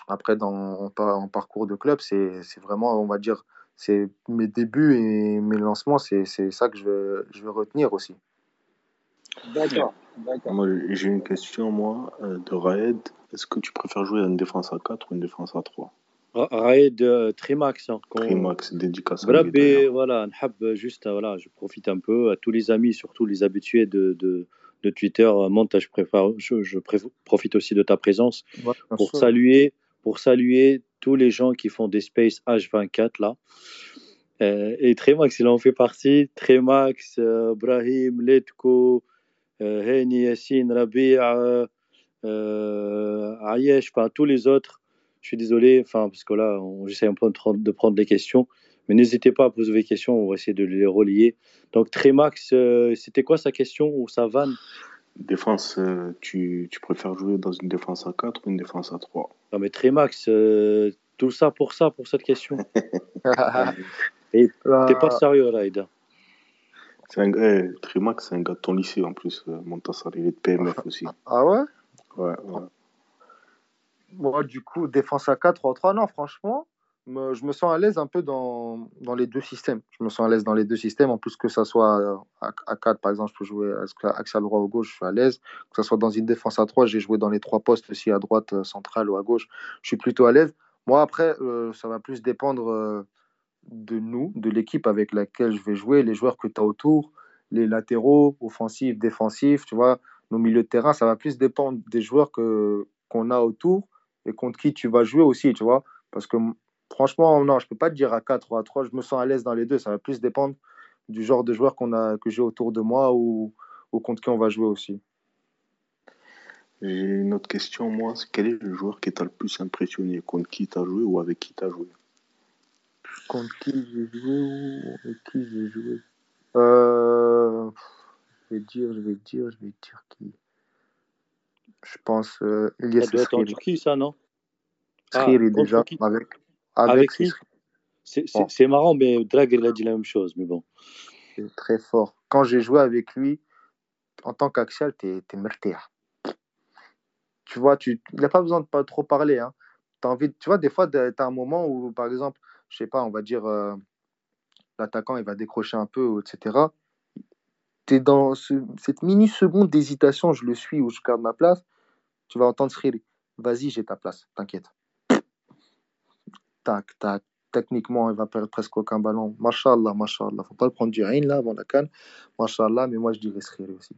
après dans, en, parcours de club, c'est vraiment, on va dire, c'est mes débuts et mes lancements, c'est ça que je veux, je veux retenir aussi. D'accord. Moi, j'ai une question, moi, euh, de Raed. Est-ce que tu préfères jouer à une défense à 4 ou une défense à 3 Raed euh, Trimax. Hein, Trimax, dédicace à voilà, juste, euh, voilà, je profite un peu à tous les amis, surtout les habitués de, de, de Twitter. Monte, je, préfère, je, je profite aussi de ta présence pour, saluer, pour saluer tous les gens qui font des Space H24 là. et Trimax, il en fait partie. Trimax, Brahim, Letko, Heni, Yassine, Rabia, Ayesh, enfin tous les autres. Je suis désolé, enfin parce que là, j'essaie un peu de prendre des questions, mais n'hésitez pas à poser des questions, on va essayer de les relier. Donc Trémax, euh, c'était quoi sa question ou sa vanne? Défense, euh, tu, tu, préfères jouer dans une défense à 4 ou une défense à 3 Non mais Trémax, euh, tout ça pour ça, pour cette question. *laughs* *laughs* Et t'es pas sérieux là, c'est un gars, eh, Trimax, c'est un gars de ton lycée en plus. Euh, Montassar, il est de PMF aussi. Ah ouais? Ouais, ouais. Moi, du coup, défense à 4, 3-3, non, franchement, je me sens à l'aise un peu dans, dans, les deux systèmes. Je me sens à l'aise dans les deux systèmes. En plus, que ça soit euh, à, 4, par exemple, je peux jouer axial droit ou gauche, je suis à l'aise. Que ça soit dans une défense à 3, j'ai joué dans les trois postes aussi, à droite, euh, centrale ou à gauche. Je suis plutôt à l'aise. Moi, après, ça va plus dépendre de nous, de l'équipe avec laquelle je vais jouer, les joueurs que tu as autour, les latéraux, offensifs, défensifs, tu vois, nos milieux de terrain, ça va plus dépendre des joueurs que qu'on a autour et contre qui tu vas jouer aussi, tu vois. Parce que franchement, non, je peux pas te dire à 4 ou à 3, je me sens à l'aise dans les deux, ça va plus dépendre du genre de joueurs qu'on a que j'ai autour de moi ou, ou contre qui on va jouer aussi. J'ai une autre question, moi, quel est le joueur qui t'a le plus impressionné, contre qui tu as joué ou avec qui tu as joué? Contre qui j'ai joué ou avec qui j'ai joué? Euh, Je vais dire, je vais dire, je vais dire qui. Je pense euh, Elias Ça doit être en Turquie, ça, non? Sriri ah, déjà, avec, avec, avec qui? C'est marrant, mais Drag, il a dit la même chose, mais bon. C'est très fort. Quand j'ai joué avec lui, en tant qu'axial, t'es es Tu vois, tu, il n'a pas besoin de pas trop parler. Hein. As envie, tu vois, des fois, tu as un moment où, par exemple, je sais pas, on va dire, euh, l'attaquant, il va décrocher un peu, etc. Tu es dans cette mini-seconde d'hésitation, je le suis ou je garde ma place, tu vas entendre Sriri. Vas-y, j'ai ta place, t'inquiète. Tac, tac. Techniquement, il va perdre presque aucun ballon. Mashallah, mashallah. Faut pas le prendre du rien là avant la canne. Mashallah, mais moi je dirais Sriri aussi.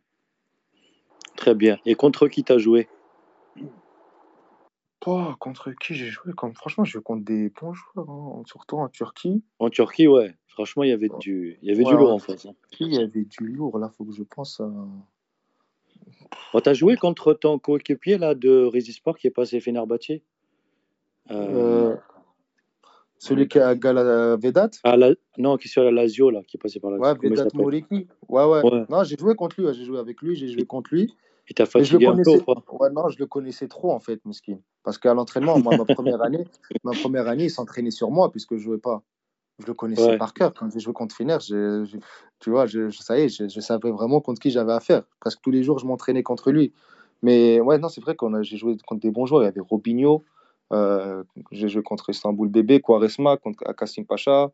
Très bien. Et contre qui t'as joué? Contre qui j'ai joué comme... Franchement, je joue contre des bons joueurs, hein, surtout en Turquie. En Turquie, ouais. Franchement, il y avait du, il y avait du lourd en face. Hein. Il y avait du lourd, là, faut que je pense à. tu as joué contre ton coéquipier là, de Résisport qui est passé Fenerbahçe? Euh... Celui qui a Gala Vedat? Ah, la... Non, qui est sur la Lazio, là, qui est passé par la Ouais, Vedat Moriki. Ouais, ouais, Non, j'ai joué contre lui, j'ai joué avec lui, j'ai joué contre lui. Il t'a fatigué un peu ouais, Non, je le connaissais trop en fait, Mouskin. Parce qu'à l'entraînement, moi, ma première année, *laughs* ma première année, il s'entraînait sur moi puisque je jouais pas. Je le connaissais par cœur. Quand j'ai joué contre Fener, tu vois, je, est, je, savais vraiment contre qui j'avais affaire. Presque tous les jours, je m'entraînais contre lui. Mais ouais, non, c'est vrai que j'ai joué contre des bons joueurs. Il y avait Robinho, euh, j'ai joué contre Istanbul Bébé, Quaresma, contre Kassim Pacha,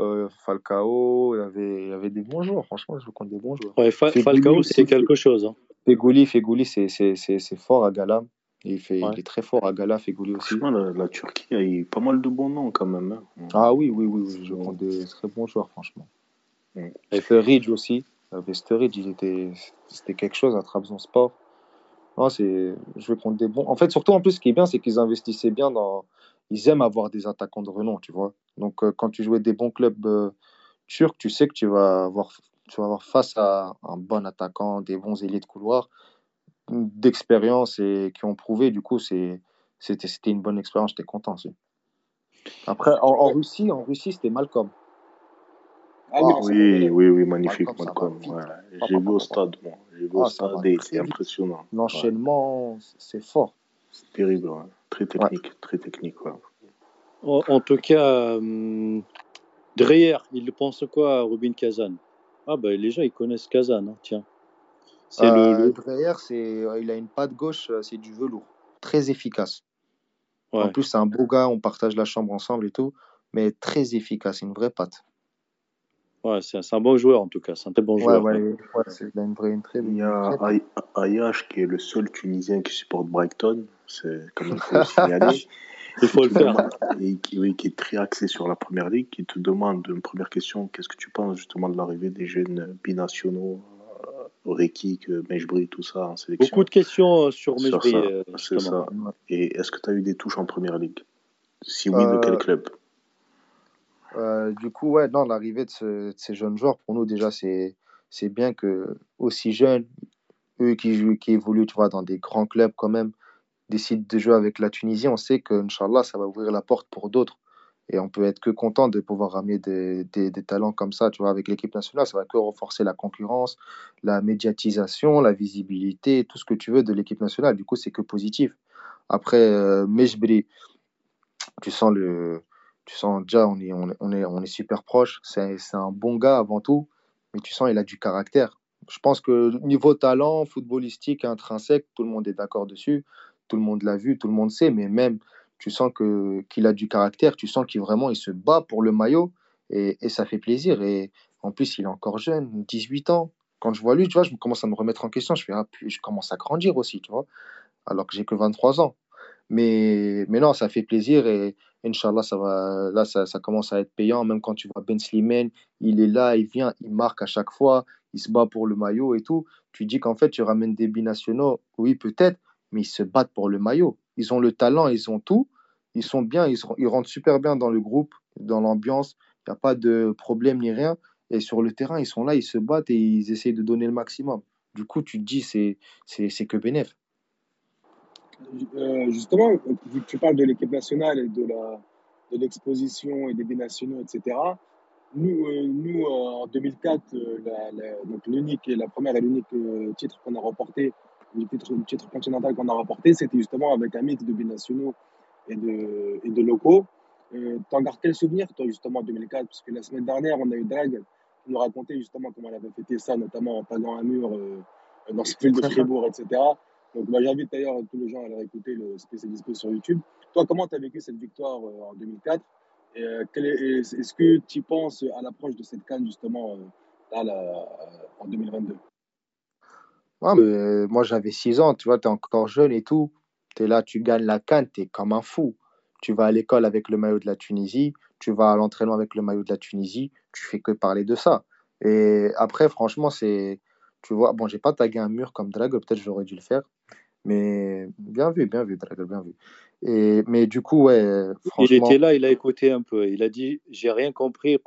euh, Falcao. Il y, avait, il y avait des bons joueurs, franchement, je joue contre des bons joueurs. Ouais, Falcao, c'est quelque chose. Hein. Fegouli, Fegouli c'est fort à Galam. Il, fait, il est très fort à Gala, Fegouli aussi. La, la, Turquie a eu pas mal de bons noms quand même. Hein. Ah oui, oui, oui, oui. je compte des très bons joueurs, franchement. Mm. Et Sturridge aussi. Sturridge, c'était quelque chose à Trabzonsport. Non, c'est, je vais prendre des bons. En fait, surtout en plus, ce qui est bien, c'est qu'ils investissaient bien dans. Ils aiment avoir des attaquants de renom, tu vois. Donc, euh, quand tu jouais des bons clubs euh, turcs, tu sais que tu vas avoir, tu vas avoir face à un bon attaquant, des bons ailiers de couloir d'expérience et qui ont prouvé. Du coup, c'était une bonne expérience. J'étais content aussi. Après, en, Russie, en Russie, c'était Malcolm. Ah oui, oui, oui, magnifique Malcolm. J'ai vu au stade, moi. J'ai vu au ah, stade c'est impressionnant. L'enchaînement, c'est fort. C'est terrible, très technique, très technique. En, tout cas, euh, Dreyer, il pense quoi à Rubin Kazan? Ah, ben les gens, ils connaissent Kazan, hein, tiens. C'est le, Dreyer, c'est, il a une patte gauche, euh, c'est du velours, très efficace. En plus, c'est un beau gars, on partage la chambre ensemble et tout, mais très efficace, une vraie patte. Ouais, c'est un, bon joueur en tout cas, c'est un très bon joueur. Ouais, ouais, une vraie, une très Il y a Ayash qui est le seul Tunisien qui supporte Brighton, c'est comme il faut signaler. *laughs* il faut le faire. *laughs* Et qui, oui, qui est très axé sur la première ligue, qui te demande une première question qu'est-ce que tu penses justement de l'arrivée des jeunes binationaux Rekik, Mejbri, tout ça en sélection? Beaucoup de questions euh, sur Mejbri. Euh, c'est ça. Et est-ce que tu as eu des touches en première ligue? Si oui, de quel euh, club? Du coup, ouais, non, l'arrivée de, ces jeunes joueurs, pour nous, déjà, c'est bien que aussi jeunes, eux qui, jouent, qui évoluent tu vois, dans des grands clubs quand même, décident de jouer avec la Tunisie. On sait que, Inch'Allah, ça va ouvrir la porte pour d'autres. Et on peut être que content de pouvoir ramener des, talents comme ça, tu vois, avec l'équipe nationale. Ça va que renforcer la concurrence, la médiatisation, la visibilité, tout ce que tu veux de l'équipe nationale. Du coup, c'est que positif. Après, euh, tu sens le, tu sens déjà, on est, on est super proche. C'est un bon gars avant tout, mais tu sens il a du caractère. Je pense que niveau talent footballistique intrinsèque, tout le monde est d'accord dessus. Tout le monde l'a vu, tout le monde sait, mais même tu sens que qu'il a du caractère, tu sens qu'il vraiment il se bat pour le maillot et, et, ça fait plaisir. Et en plus, il est encore jeune, 18 ans. Quand je vois lui, tu vois, je commence à me remettre en question. Je fais, ah, je commence à grandir aussi, tu vois, alors que j'ai que 23 ans. Mais, mais non, ça fait plaisir et Inch'Allah, ça, va, là, ça, ça, commence à être payant. Même quand tu vois Ben Slimane, il est là, il vient, il marque à chaque fois, il se bat pour le maillot et tout. Tu dis qu'en fait, tu ramènes des binationaux, oui, peut-être, mais ils se battent pour le maillot. Ils ont le talent, ils ont tout. Ils sont bien, ils, rentrent super bien dans le groupe, dans l'ambiance. Il n'y a pas de problème ni rien. Et sur le terrain, ils sont là, ils se battent et ils essayent de donner le maximum. Du coup, tu te dis, c'est, c'est, que bénéf. Euh, justement, tu parles de l'équipe nationale et de, l'exposition et des binationaux, etc., nous, euh, euh, en 2004, donc l'unique et la première et l'unique titre qu'on a remporté le titre, continental qu'on a remporté, c'était justement avec un mix de binationaux et de, et de locaux. Euh, T'en gardes quel souvenir, toi, justement, en 2004 Parce que la semaine dernière, on a eu Drag qui nous racontait justement comment elle avait fêté ça, notamment en taguant un mur euh, dans ce ville de *laughs* Fribourg, etc. Donc, moi, j'invite d'ailleurs tous les gens à aller écouter le spécial sur YouTube. Toi, comment tu as vécu cette victoire euh, en 2004 euh, Est-ce que tu penses à l'approche de cette canne, justement, là, en 2022 mais moi, j'avais 6 ans, tu vois, tu es encore jeune et tout. Tu es là, tu gagnes la canne, tu es comme un fou. Tu vas à l'école avec le maillot de la Tunisie, tu vas à l'entraînement avec le maillot de la Tunisie, tu fais que parler de ça. Et après, franchement, c'est. Tu vois, bon, j'ai pas tagué un mur comme Dragol, peut-être j'aurais dû le faire. Mais bien vu, bien vu, Dragol, bien vu. Et, mais du coup, ouais, franchement. Il était là, il a écouté un peu. Il a dit J'ai rien compris,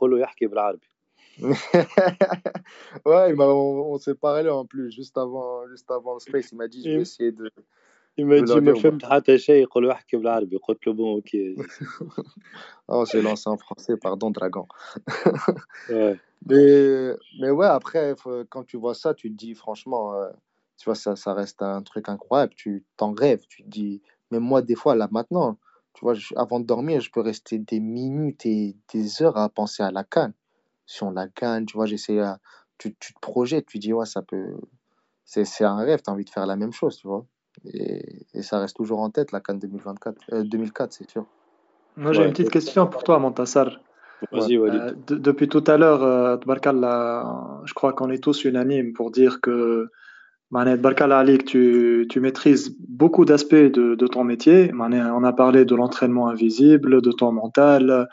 *laughs* ouais, on, s'est parlé en plus, juste avant, juste avant le space. Il m'a dit, je vais essayer de. Il m'a dit, ما فهمت حتى شيء يقول واحكي بالعربي قلت له bon ok *laughs* oh j'ai lancé en français pardon dragon *laughs* ouais. mais mais ouais après quand tu vois ça tu te dis franchement euh, tu vois, ça, ça reste un truc incroyable. Tu t'en rêves, tu te dis, même moi, des fois, là, maintenant, tu vois, avant de dormir, je peux rester des minutes et des heures à penser à la canne. si on la gagne, tu vois, j'essaie à... tu, tu te projettes, tu dis, ouais, ça peut. C'est un rêve, tu as envie de faire la même chose, tu vois. Et, et ça reste toujours en tête, la canne 2024, 2004, c'est sûr. Moi, j'ai une petite question pour toi, Montassar. Vas-y, Walid. Euh, de- depuis tout à l'heure, euh, je crois qu'on est tous unanimes pour dire que tu, tu maîtrises beaucoup d'aspects de, de ton métier. On a parlé de l'entraînement invisible, de ton mental.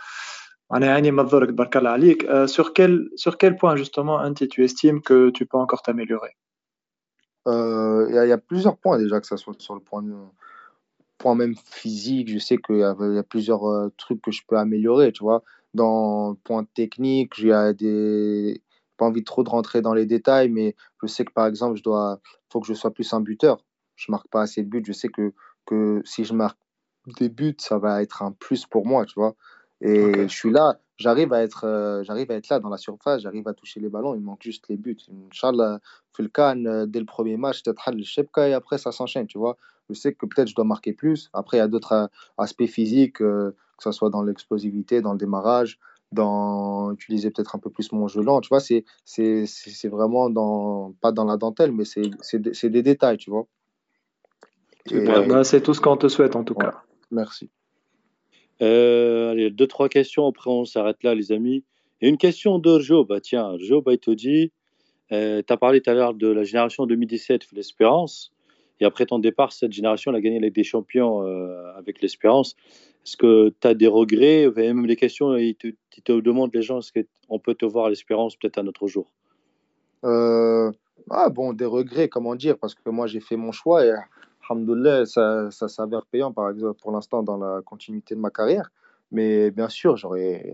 Sur, quel, sur quel point, justement, Anti, tu estimes que tu peux encore t'améliorer? Euh, Il y, a- plusieurs points déjà, que ça soit sur le point, point même physique. Je sais qu'il y, a plusieurs euh, trucs que je peux améliorer, tu vois. Dans le point technique, j'ai des... pas envie trop de rentrer dans les détails, mais je sais que par exemple, je dois, faut que je sois plus un buteur. Je marque pas assez de buts. Je sais que, que si je marque des buts, ça va être un plus pour moi, tu vois. Et je suis là, j'arrive à, être, euh, j'arrive à être là dans la surface, j'arrive à toucher les ballons, il manque juste les buts. Inch'Allah, Fulkan, euh, dès le premier match, peut-être le Shepka et après ça s'enchaîne, tu vois. Je sais que peut-être je dois marquer plus. Après, il y a d'autres euh, aspects physiques, que ce soit dans l'explosivité, dans le démarrage, dans utiliser peut-être un peu plus mon jeu lent, tu vois. C'est, c'est, c'est vraiment dans, pas dans la dentelle, mais c'est, c'est, c'est des détails, tu vois. Bah, c'est tout ce qu'on te souhaite en tout cas. Merci. Euh, allez, deux, trois questions, après on s'arrête là, les amis. Et une question d'Orjo, bah tiens, bah, il te dit, tu as parlé tout à l'heure de la génération 2017, l'Espérance, et après ton départ, cette génération a gagné la des Champions euh, avec l'Espérance. Est-ce que tu as des regrets Et Même les questions, ils te, ils te demandent les gens, est-ce qu'on peut te voir à l'Espérance peut-être un autre jour? Euh, ah bon, des regrets, comment dire, parce que moi j'ai fait mon choix et alhamdoulilah, ça, s'avère payant par exemple pour l'instant dans la continuité de ma carrière. Mais bien sûr, j'aurais,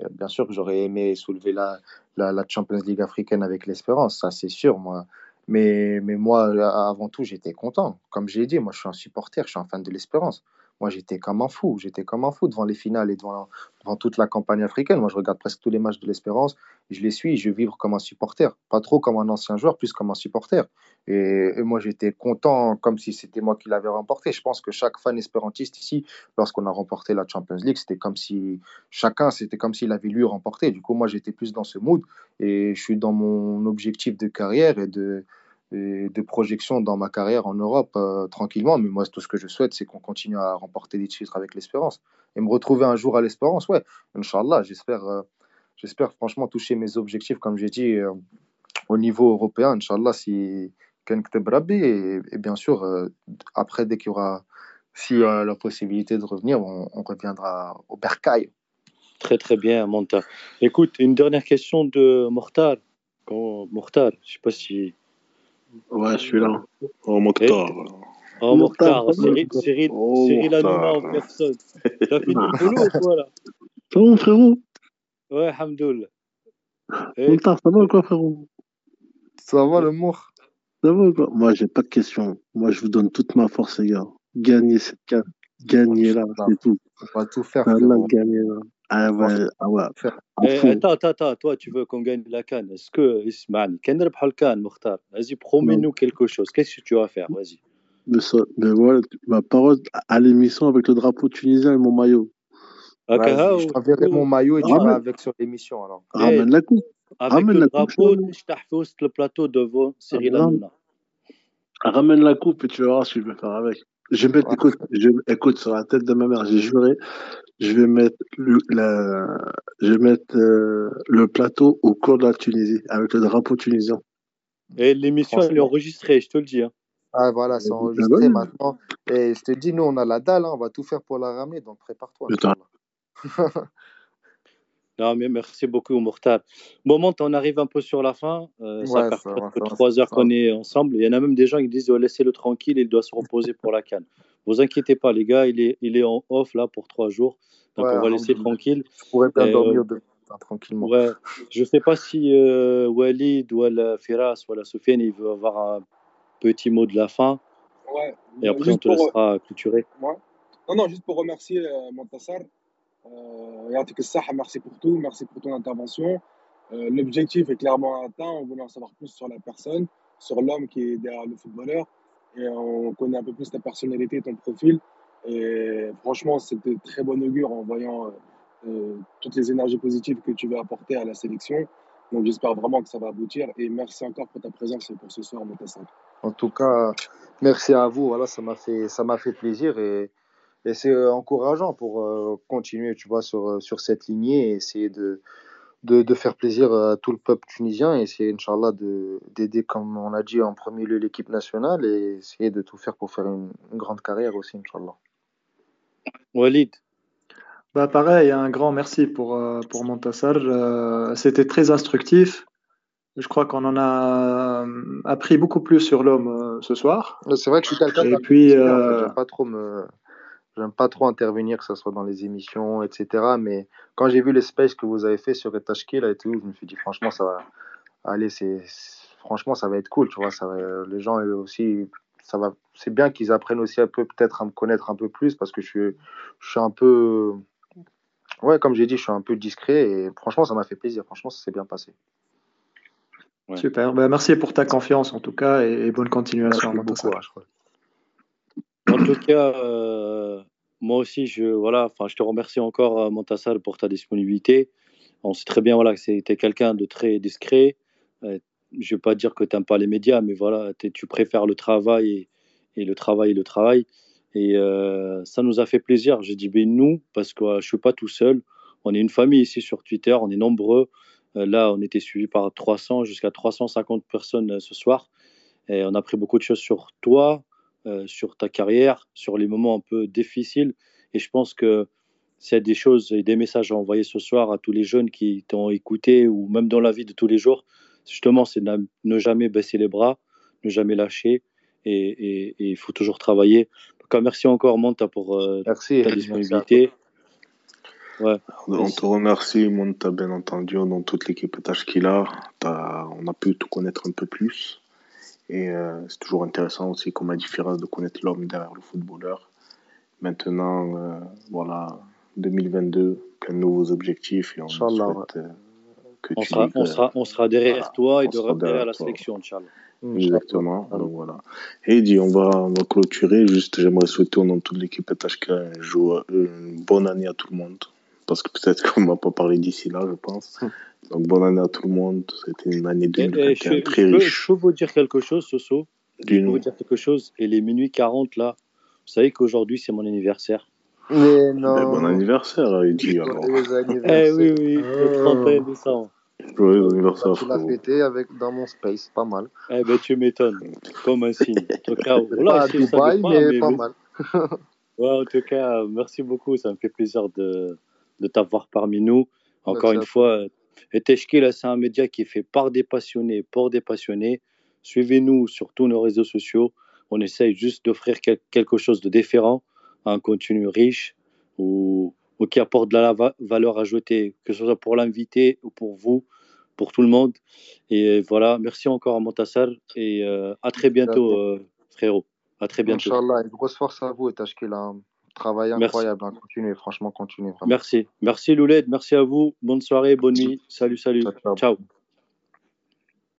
aimé soulever la, la, Champions League africaine avec l'Espérance, ça c'est sûr, moi. Mais, mais moi, avant tout, j'étais content. Comme j'ai dit, moi je suis un supporter, je suis un fan de l'Espérance. Moi j'étais comme un fou, j'étais comme un fou devant les finales et devant, devant toute la campagne africaine. Moi je regarde presque tous les matchs de l'Espérance je les suis, je vivre comme un supporter, pas trop comme un ancien joueur, plus comme un supporter. Et, et moi, j'étais content comme si c'était moi qui l'avais remporté. Je pense que chaque fan espérantiste ici, lorsqu'on a remporté la Champions League, c'était comme si chacun, c'était comme s'il avait lui remporté. Du coup, moi, j'étais plus dans ce mood et je suis dans mon objectif de carrière et de, et de projection dans ma carrière en Europe euh, tranquillement. Mais moi, tout ce que je souhaite, c'est qu'on continue à remporter des titres avec l'Espérance et me retrouver un jour à l'Espérance. Ouais, Inch'Allah, j'espère. euh, J'espère franchement toucher mes objectifs, comme j'ai dit, euh, au niveau européen, Inch'Allah, si Rabbi. Et, et bien sûr, après, dès qu'il y aura si, la possibilité de revenir, on, reviendra au Bercail. Très très bien, Monta. Écoute, une dernière question de Mortar. Mortar, je sais pas si. Ouais, je suis là. Oh, Mokhtar. Oh, Mortar, ça va Cyril, Cyril, Oh, Cyril Hanouna en personne. T'as fini le boulot ou quoi là Ça va, frérot? Ouais, Hamdoul. Mon tard, ça va ou quoi, frérot? Ça va, le mour Ça va ou quoi? Moi, j'ai pas de questions. Moi, je vous donne toute ma force, les gars. Gagnez cette canne. Gagnez là, c'est tout. On va tout faire, Allah, frérot. gagnez là. Ah ouais, ah ouais. Attends, attends, attends, toi tu veux qu'on gagne la canne. Est-ce que, Ismaël, vas-y, promets-nous quelque chose. Qu'est-ce que tu vas faire? Vas-y. Mais voilà, ma parole à l'émission avec le drapeau tunisien et mon maillot. Ah, je t'enverrai mon maillot et tu vas avec sur l'émission. Ramène eh, la coupe. Avec le drapeau, je t'ai le plateau devant Cyril Hanouna. Ramène la coupe et tu verras ce que je vais faire avec. Je vais mettre, Ouais. écoute, je, écoute, sur la tête de ma mère, j'ai juré, je vais mettre le, la, je vais mettre euh, le plateau au cours de la Tunisie, avec le drapeau tunisien. Et l'émission, elle est enregistrée, je te le dis. hein. Ah voilà, c'est Ben enregistré ouais. maintenant. Et je te dis, nous, on a la dalle, hein, on va tout faire pour la ramener, donc prépare-toi. *laughs* Non, mais merci beaucoup, Mortar. Moment, on arrive un peu sur la fin. Euh, ça Ouais, fait ça presque trois heures qu'on est ensemble. Il y en a même des gens qui disent oh, laissez-le tranquille, il doit se reposer pour la canne. Vous inquiétez pas, les gars, il est, il est en off là pour trois jours. Donc Ouais, on va laisser tranquille. Je pourrais bien Euh, dormir demain matin, tranquillement. Ouais, je sais pas si euh, Walid ou la Firas ou la Soufiane, il veut avoir un petit mot de la fin. Ouais, Et après, on te laissera clôturer. ouais. Non, non, juste pour remercier euh, Montassar. Euh, merci pour tout, merci pour ton intervention. Euh, L'objectif est clairement atteint. On voulait en savoir plus sur la personne, sur l'homme qui est derrière le footballeur. et on connaît un peu plus ta personnalité, ton profil. Et franchement, c'était très bon augure en voyant euh, toutes les énergies positives que tu veux apporter à la sélection. Donc j'espère vraiment que ça va aboutir. Et merci encore pour ta présence et pour ce soir, Montassin. En tout cas, merci à vous. Voilà, ça m'a fait, fait plaisir et, et c'est encourageant pour euh, continuer, tu vois, sur, sur cette lignée et essayer de, de, de, faire plaisir à tout le peuple tunisien et essayer, Inch'Allah, d'aider, comme on a dit, en premier lieu l'équipe nationale et essayer de tout faire pour faire une, une grande carrière aussi, Inch'Allah. Walid. Bah pareil, un grand merci pour, euh, pour Montassar. Euh, c'était très instructif. Je crois qu'on en a appris beaucoup plus sur l'homme euh, ce soir. C'est vrai que je suis quelqu'un puis, euh... pas trop me, j'aime pas trop intervenir, que ce soit dans les émissions, etc. Mais quand j'ai vu l'espace que vous avez fait sur Etashkil et tout, je me suis dit franchement ça va, aller, c'est, franchement ça va être cool, tu vois. Ça va... les gens aussi, ça va, c'est bien qu'ils apprennent aussi un peu peut-être à me connaître un peu plus parce que je suis, je suis un peu, ouais, comme j'ai dit, je suis un peu discret et franchement ça m'a fait plaisir. Franchement ça s'est bien passé. Ouais. Super. Ben, merci pour ta confiance en tout cas et, et bonne continuation. Beaucoup, en tout cas, euh, moi aussi, je, voilà, je te remercie encore, euh, Montassal, pour ta disponibilité. On sait très bien voilà, que c'était quelqu'un de très discret. Euh, je ne vais pas dire que tu n'aimes pas les médias, mais voilà, tu préfères le travail et, le travail et le travail. Et ça nous a fait plaisir. J'ai dit, ben, nous, parce que je ne suis pas tout seul. On est une famille ici sur Twitter, on est nombreux. Là, on était suivi par 300 jusqu'à 350 personnes ce soir. Et on a appris beaucoup de choses sur toi, euh, sur ta carrière, sur les moments un peu difficiles. Et je pense que c'est des choses et des messages à envoyer ce soir à tous les jeunes qui t'ont écouté ou même dans la vie de tous les jours. Justement, c'est ne jamais baisser les bras, ne jamais lâcher et il faut toujours travailler. Donc, merci encore, Monta, pour euh, merci, ta disponibilité. Ouais. On te remercie, Monta, bien entendu, dans toute l'équipe Tashkila. On a pu te connaître un peu plus. Et euh, c'est toujours intéressant aussi, comme la différence de connaître l'homme derrière le footballeur. Maintenant, euh, voilà, 2022, plein de nouveaux objectifs et on souhaite euh, que on, tu sera, on, sera, on sera derrière voilà, toi et de derrière la sélection, Inch'Allah. Exactement. Donc, voilà. Et dit, on va, on va clôturer. Juste, j'aimerais souhaiter au nom de toute l'équipe HK une bonne année à tout le monde. Parce que peut-être *laughs* qu'on ne va pas parler d'ici là, je pense. Donc bonne année à tout le monde. C'était une année 2021 je, très je peux, riche. Je peux vous dire quelque chose, Soso? Je peux vous dire quelque chose. Et les minuit 40 là, vous savez qu'aujourd'hui c'est mon anniversaire. Mais non. Ben, bon anniversaire, il dit alors. *laughs* Eh oui, oui, le 31 décembre. Joyeux anniversaire. Tu l'as fêté avec, dans mon space, pas mal. Eh ben tu m'étonnes, comme un signe. En tout cas, *laughs* voilà, pas à Dubaï, pas, mais, mais, pas mais... mal. ouais, en tout cas, merci beaucoup. Ça me fait plaisir de, de t'avoir parmi nous. Encore une fois, et Teshkil, c'est un média qui est fait par des passionnés, pour des passionnés. Suivez-nous sur tous nos réseaux sociaux. On essaye juste d'offrir quel- quelque chose de différent, un contenu riche ou, ou qui apporte de la va- valeur ajoutée, que ce soit pour l'invité ou pour vous, pour tout le monde. Et voilà, merci encore à Montassar et euh, à très bientôt, euh, frérot. À très bientôt. Inch'Allah, une grosse force à vous et Tashkil. Travail Merci. incroyable. hein. Continuez, franchement, continuez. Vraiment. Merci. Merci Louled, merci à vous. Bonne soirée, bonne nuit. Salut, salut. Ciao, ciao. Ciao.